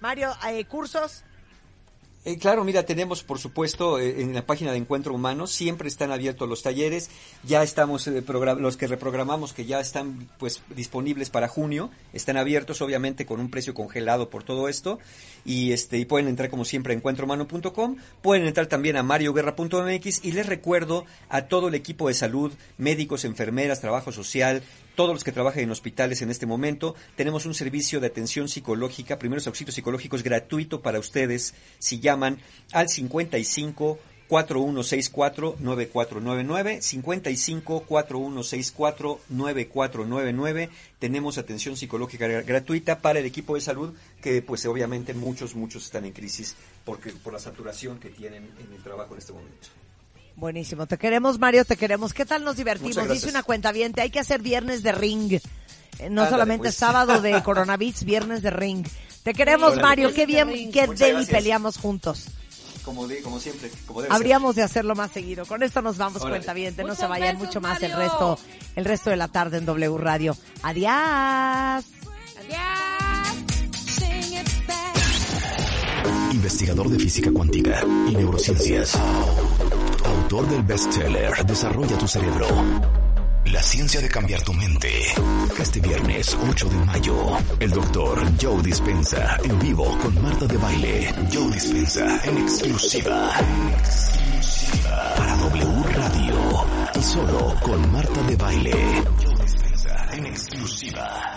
Mario, eh, cursos. Eh, claro, mira, tenemos por supuesto eh, en la página de Encuentro Humano, siempre están abiertos los talleres, ya estamos, eh, los que reprogramamos que ya están pues disponibles para junio, están abiertos obviamente con un precio congelado por todo esto. Y este y pueden entrar como siempre a encuentrohumano.com, pueden entrar también a marioguerra.mx y les recuerdo a todo el equipo de salud, médicos, enfermeras, trabajo social, todos los que trabajan en hospitales en este momento, tenemos un servicio de atención psicológica, primeros auxilios psicológicos gratuito para ustedes si llaman al 55 4164 9499 55 4164 9499 tenemos atención psicológica gra- gratuita para el equipo de salud que pues obviamente muchos muchos están en crisis porque por la saturación que tienen en el trabajo en este momento. Buenísimo. Te queremos, Mario, te queremos. ¿Qué tal nos divertimos? Dice una cuenta bien, hay que hacer viernes de ring. Eh, No Ándale, solamente pues. sábado de coronavirus, viernes de ring. Te queremos, Mario. Qué bien, Ring. qué Muchas deli gracias. peleamos juntos. Como de, como siempre, como debe ser. Habríamos de hacerlo más seguido. Con esto nos vamos, Órale. cuenta bien. No se vayan besos, mucho más el resto, el resto de la tarde en W Radio. Adiós. Back. Investigador de física cuántica y neurociencias. Autor del bestseller Desarrolla tu cerebro. La ciencia de cambiar tu mente. Este viernes 8 de mayo, el doctor Joe Dispensa en vivo con Marta de Baile. Joe Dispensa en exclusiva. En exclusiva. Para W Radio. Y solo con Marta de Baile. Joe Dispensa en exclusiva.